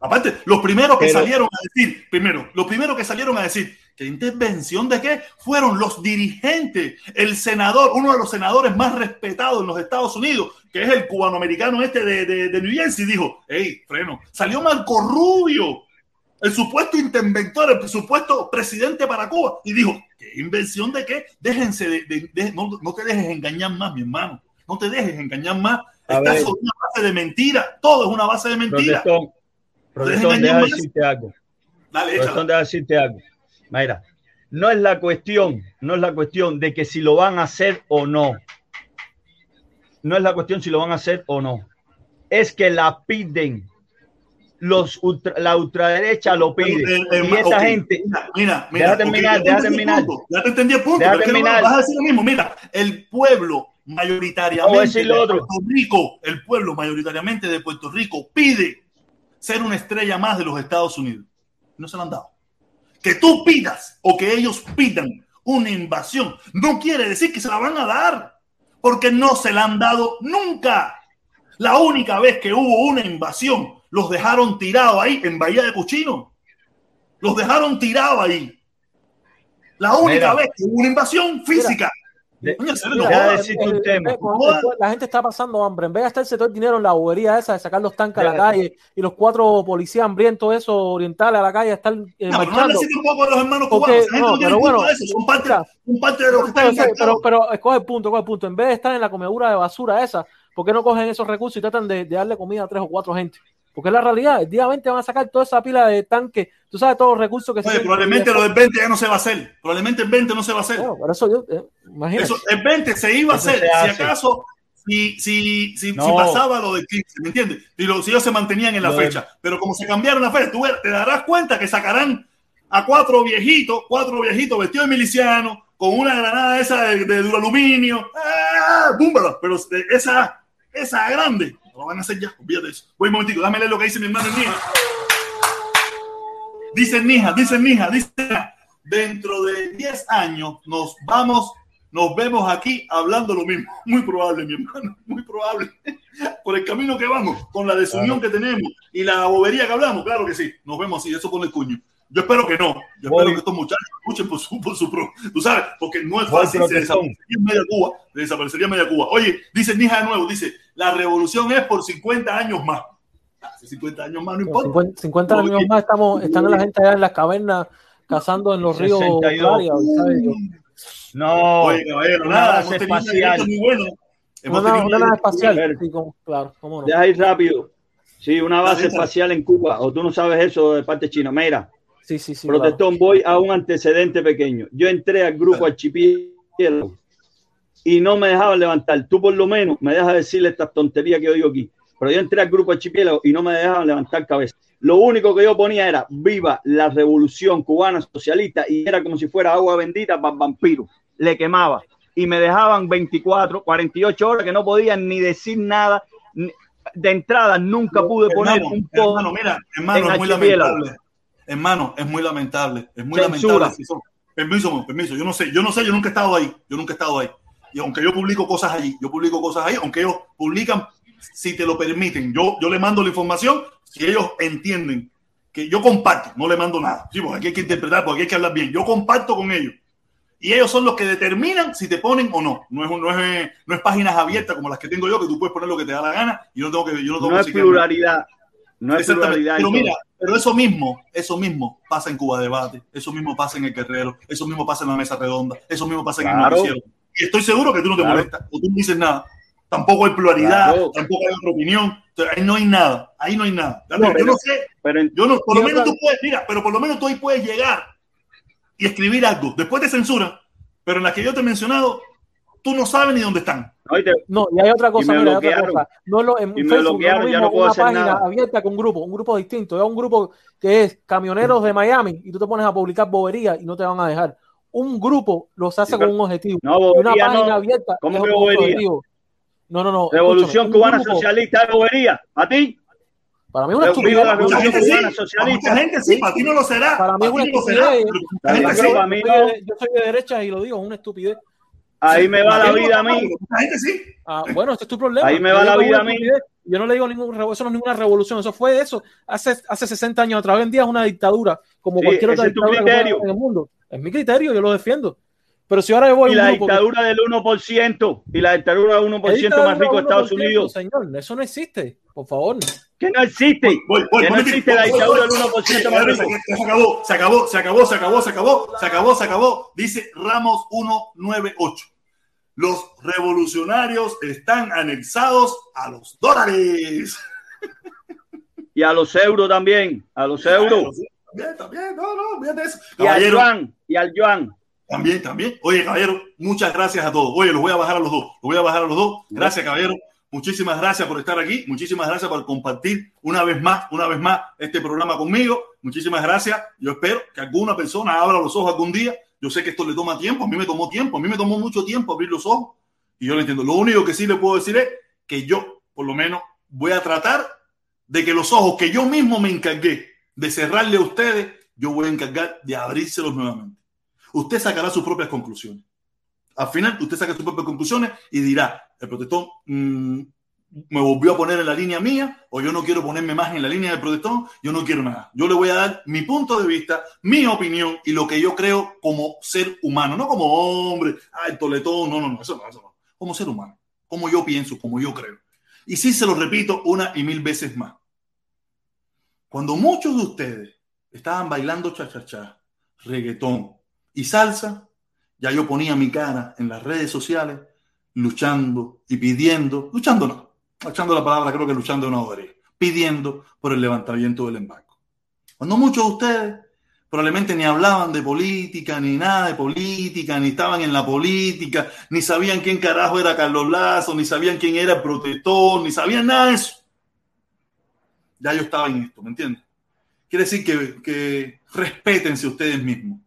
Aparte, los primeros que Pero- salieron a decir, primero, los primeros que salieron a decir que intervención de qué fueron los dirigentes, el senador, uno de los senadores más respetados en los Estados Unidos, que es el cubanoamericano este de, de, de New Jersey, dijo, hey, freno, salió Marco Rubio, el supuesto interventor, el supuesto presidente para Cuba, y dijo, ¿qué invención de qué? Déjense de, no, no te dejes engañar más, mi hermano, no te dejes engañar más. A Estás ver. sobre una base de mentira, todo es una base de mentira. Protestón, protestón, deja decirte algo. Dale, Protestón, deja decirte algo. No es la cuestión, no es la cuestión de que si lo van a hacer o no. No es la cuestión si lo van a hacer o no. Es que la piden. Los ultra- la ultraderecha lo pide. Eh, eh, y esa gente. Mira, mira, mira, Deja terminar, ya deja entendí el terminar. punto, Ya te entendí el punto, Deja pero es que no terminar. vas a decir lo mismo. Mira, el pueblo mayoritariamente de otro. Puerto Rico, el pueblo mayoritariamente de Puerto Rico pide ser una estrella más de los Estados Unidos. No se lo han dado. Que tú pidas o que ellos pidan una invasión no quiere decir que se la van a dar, porque no se la han dado nunca. La única vez que hubo una invasión, los dejaron tirados ahí en Bahía de Cuchino. Los dejaron tirados ahí. La única Mira. vez que hubo una invasión física. De- Mira, un tema. el- el- la gente está pasando hambre. En vez de gastarse todo el dinero en la bobería esa de sacar los tanques a la calle y los cuatro policías hambrientos esos orientales a la calle a estar eh, No, marchando. tampoco los hermanos cubanos. No, no pero bueno, eso. Son parte, de lo que está Yo sé, pero, pero escoge el punto, coge el punto. En vez de estar en la comedura de basura esa, ¿por qué no cogen esos recursos y tratan de, de darle comida a tres o cuatro gente? Porque es la realidad. El día 20 van a sacar toda esa pila de tanques. Tú sabes todos los recursos que se Oye, tienen. probablemente lo del 20 ya no se va a hacer. Probablemente el 20 no se va a hacer. Bueno, por eso yo, eh, imagínate. Eso, el 20 se iba a Eso hacer, se si acaso, si, si, si, No. si pasaba lo del 15, ¿me entiendes? Si, lo- si ellos se mantenían en la fecha. Pero como se cambiaron la fecha, tú te darás cuenta que sacarán a cuatro viejitos, cuatro viejitos vestidos de milicianos, con una granada esa de, de duraluminio. ¡Ah! ¡Búmbala! Pero esa, esa grande, lo van a hacer ya, olvídate de eso. Voy un momentico, dame leer lo que dice mi hermano Nija. Dice Nija, dice Nija, dice Nija, dentro de 10 años nos vamos, nos vemos aquí hablando lo mismo. Muy probable, mi hermano, muy probable. <laughs> Por el camino que vamos, con la desunión que tenemos y la bobería que hablamos, claro que sí, nos vemos así, eso pone el cuño. Yo espero que no, yo Voy. espero que estos muchachos escuchen por su, por su pro, tú sabes, porque no es fácil, se desaparecería media Cuba, se desaparecería media Cuba. Oye, dice Nija de nuevo, dice, la revolución es por 50 años más. Ah, 50 años más no importa. 50, 50 No, años más estamos, están la gente allá en las cavernas cazando en los ríos 62. Clarias, ¿sabes? No, Oye, caballero, una nada, espacial. muy. Hemos Una, nave espacial. buena. Sí, como- claro, cómo no. Deja ir rápido. Sí, una base espacial en Cuba. O tú no sabes eso de parte china. Mira, Sí, sí, sí. protestón, voy a un antecedente pequeño. Yo entré al grupo archipiélago y no me dejaban levantar. Tú por lo menos me dejas decirle estas tonterías que yo digo aquí. Pero yo entré al grupo archipiélago y no me dejaban levantar cabeza. Lo único que yo ponía era viva la revolución cubana socialista y era como si fuera agua bendita para vampiro. Le quemaba y me dejaban 24, 48 horas que no podían ni decir nada. De entrada nunca pude poner Hermano, un post hermano, mira, hermano, es muy lamentable. Hermano, es muy lamentable. Es muy Censura. lamentable. Permiso, permiso. Yo no sé, yo no sé, yo nunca he estado ahí. Yo nunca he estado ahí. Y aunque yo publico cosas allí, yo publico cosas ahí, aunque ellos publican, si te lo permiten, yo, yo le mando la información, si ellos entienden que yo comparto, no le mando nada. Sí, porque aquí hay que interpretar, porque hay que hablar bien. Yo comparto con ellos. Y ellos son los que determinan si te ponen o no. No es, un- no es, no es páginas abiertas como las que tengo yo, que tú puedes poner lo que te da la gana y yo no tengo que. Yo no, tengo No que es pluralidad. No es pluralidad. Pero mira, pero eso mismo, eso mismo pasa en Cuba Debate, eso mismo pasa en el Guerrero, eso mismo pasa en la Mesa Redonda, eso mismo pasa en el Claro. noticiero. Y estoy seguro que tú no te Claro. molestas, o tú no dices nada. Tampoco hay pluralidad, Claro. tampoco hay otra opinión. Entonces, ahí no hay nada, ahí no hay nada. No, yo pero- no sé, pero en- yo no, por lo menos tú puedes, mira, pero por lo menos tú ahí puedes llegar y escribir algo. Después te censuran, pero en las que yo te he mencionado, tú no sabes ni dónde están. No, y hay otra cosa, me mira, hay otra bloquearon. cosa. No es lo, en Y me Facebook bloquearon, ya no puedo una hacer página nada. abierta con un grupo, un grupo distinto. Es un grupo que es camioneros de Miami y tú te pones a publicar boberías y no te van a dejar. Un grupo los hace Sí, con un objetivo. No, y una página no. abierta ¿Cómo es que objetivo. No, no, no. Revolución escúchame, cubana grupo- socialista de bobería. ¿A ti? Para mí es una estupidez. la Mucha revolución gente sí, cubana para socialista. mucha gente sí, para ti no lo será. Para mí es una estupidez. Para sí. Yo, para mí soy de, yo soy de derecha y lo digo, es una estupidez. Ahí me va la Para vida a mí. pero mucha gente sí. Ah, bueno, este es tu problema. Ahí me va la es vida a mí. Yo no le digo ningún eso no es ninguna revolución, eso fue eso hace, hace 60 años atrás. Hoy en día es una dictadura, como Sí, cualquier otra dictadura que en el mundo. Es mi criterio, yo lo defiendo. Pero si ahora yo voy Y a un la dictadura del 1%. Y la dictadura del 1% ¿Qué dictadura más rico de Estados 1%, Unidos. Señor, eso no existe, por favor. Que no existe. Voy, voy, Que no existe la dictadura del 1% Ya, más rico. Se acabó, se acabó, se acabó, se acabó, se acabó, se acabó, se acabó. Dice Ramos 198. Los revolucionarios están anexados a los dólares. <laughs> Y a los euros también. A los euros. También, también, no, no, fíjate eso. Y al yuan. Y al yuan. También, también. Oye, caballero, muchas gracias a todos. Oye, los voy a bajar a los dos. Los voy a bajar a los dos. Gracias, caballero. Muchísimas gracias por estar aquí. Muchísimas gracias por compartir una vez más, una vez más este programa conmigo. Muchísimas gracias. Yo espero que alguna persona abra los ojos algún día. Yo sé que esto le toma tiempo. A mí me tomó tiempo. A mí me tomó mucho tiempo abrir los ojos. Y yo lo entiendo. Lo único que sí le puedo decir es que yo, por lo menos, voy a tratar de que los ojos que yo mismo me encargué de cerrarle a ustedes, yo voy a encargar de abrírselos nuevamente usted sacará sus propias conclusiones. Al final, usted saca sus propias conclusiones y dirá, el protestón mm, me volvió a poner en la línea mía o yo no quiero ponerme más en la línea del protestón, yo no quiero nada. Yo le voy a dar mi punto de vista, mi opinión y lo que yo creo como ser humano, no como hombre, ay, toletón, no, no, no, eso no, eso no. Como ser humano, como yo pienso, como yo creo. Y sí se lo repito una y mil veces más. Cuando muchos de ustedes estaban bailando cha-cha-cha, reggaetón, y salsa, ya yo ponía mi cara en las redes sociales luchando y pidiendo, luchando no, luchando la palabra creo que luchando una bobería, pidiendo por el levantamiento del embargo. Cuando muchos de ustedes probablemente ni hablaban de política, ni nada de política, ni estaban en la política, ni sabían quién carajo era Carlos Lazo, ni sabían quién era el protector, ni sabían nada de eso. Ya yo estaba en esto, ¿me entiendes? Quiere decir que, que respétense ustedes mismos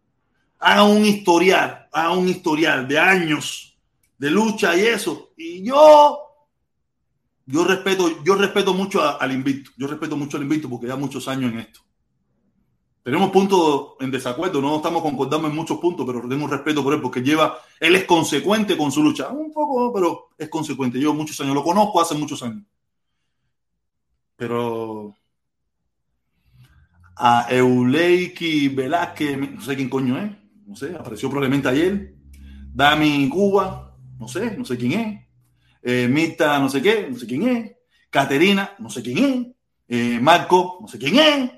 hagan un historial, hagan un historial de años de lucha y eso. Y yo, yo respeto, yo respeto mucho al invicto, yo respeto mucho al invicto porque ya muchos años en esto. Tenemos puntos en desacuerdo, no estamos concordando en muchos puntos, pero tengo respeto por él porque lleva, él es consecuente con su lucha, un poco, pero es consecuente. Llevo muchos años, lo conozco hace muchos años. Pero a Euleiki Velázquez, no sé quién coño es, no sé, apareció probablemente ayer. Dami Cuba, no sé, no sé quién es. Eh, Mita, no sé qué, no sé quién es. Caterina, no sé quién es. Eh, Marco, no sé quién es.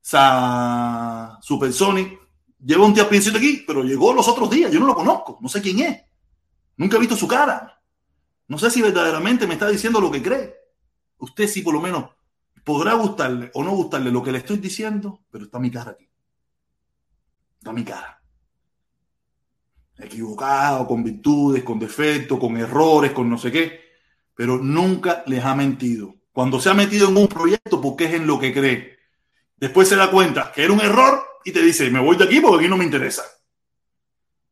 Sa Supersonic, lleva un tiempecito aquí, pero llegó los otros días, yo no lo conozco, no sé quién es. Nunca he visto su cara. No sé si verdaderamente me está diciendo lo que cree. Usted sí por lo menos Podrá gustarle o no gustarle lo que le estoy diciendo, pero está mi cara aquí. Está mi cara. Equivocado, con virtudes, con defectos, con errores, con no sé qué, pero nunca les ha mentido. Cuando se ha metido en un proyecto, porque es en lo que cree. Después se da cuenta que era un error y te dice, me voy de aquí porque aquí no me interesa.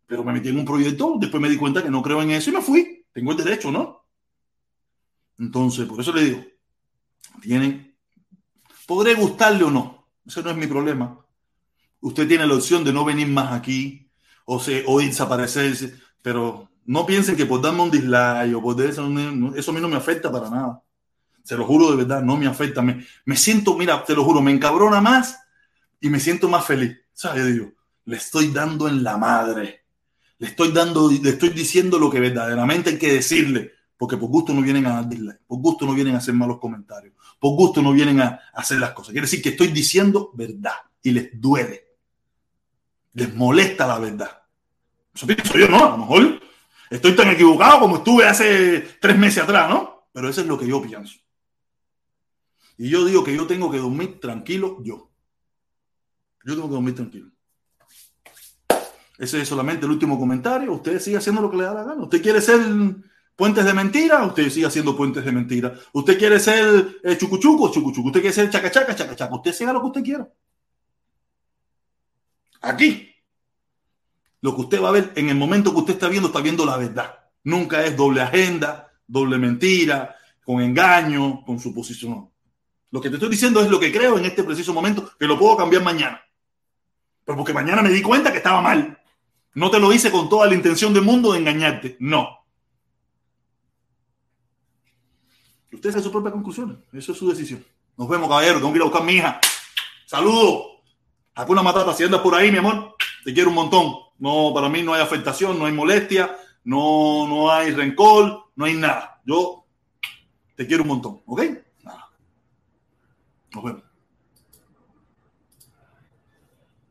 Pero me metí en un proyecto, después me di cuenta que no creo en eso y me fui. Tengo el derecho, ¿no? Entonces, por eso le digo, tienen, podré gustarle o no, ese no es mi problema. Usted tiene la opción de no venir más aquí o, se, o desaparecerse, pero no piensen que por darme un dislike o por eso, eso a mí no me afecta para nada. Se lo juro de verdad, no me afecta. Me, me siento, mira, te lo juro, me encabrona más y me siento más feliz. ¿Sabes? Digo, le estoy dando en la madre. Le estoy dando, le estoy diciendo lo que verdaderamente hay que decirle, porque por gusto no vienen a dar dislike, por gusto no vienen a hacer malos comentarios, por gusto no vienen a, hacer las cosas. Quiere decir que estoy diciendo verdad y les duele, les molesta la verdad. Eso pienso yo, ¿no? A lo mejor estoy tan equivocado como estuve hace tres meses atrás, ¿no? Pero eso es lo que yo pienso. Y yo digo que yo tengo que dormir tranquilo, yo. Yo tengo que dormir tranquilo. Ese es solamente el último comentario. Usted sigue haciendo lo que le da la gana. Usted quiere ser puentes de mentira, usted sigue haciendo puentes de mentira. Usted quiere ser eh, chucuchuco, chucuchuco. Usted quiere ser chacachaca, chacachaca. Usted siga lo que usted quiera. Aquí. Lo que usted va a ver en el momento que usted está viendo, está viendo la verdad. Nunca es doble agenda, doble mentira, con engaño, con suposición. Lo que te estoy diciendo es lo que creo en este preciso momento, que lo puedo cambiar mañana. Pero porque mañana me di cuenta que estaba mal. No te lo hice con toda la intención del mundo de engañarte. No. Usted hace sus propias conclusiones. Eso es su decisión. Nos vemos, caballero. Tengo que ir a buscar mi hija. Saludos. Una Matata, si andas por ahí, mi amor, te quiero un montón. No, para mí no hay afectación, no hay molestia, no, no hay rencor, no hay nada. Yo te quiero un montón, ¿ok? Nada. Nos vemos.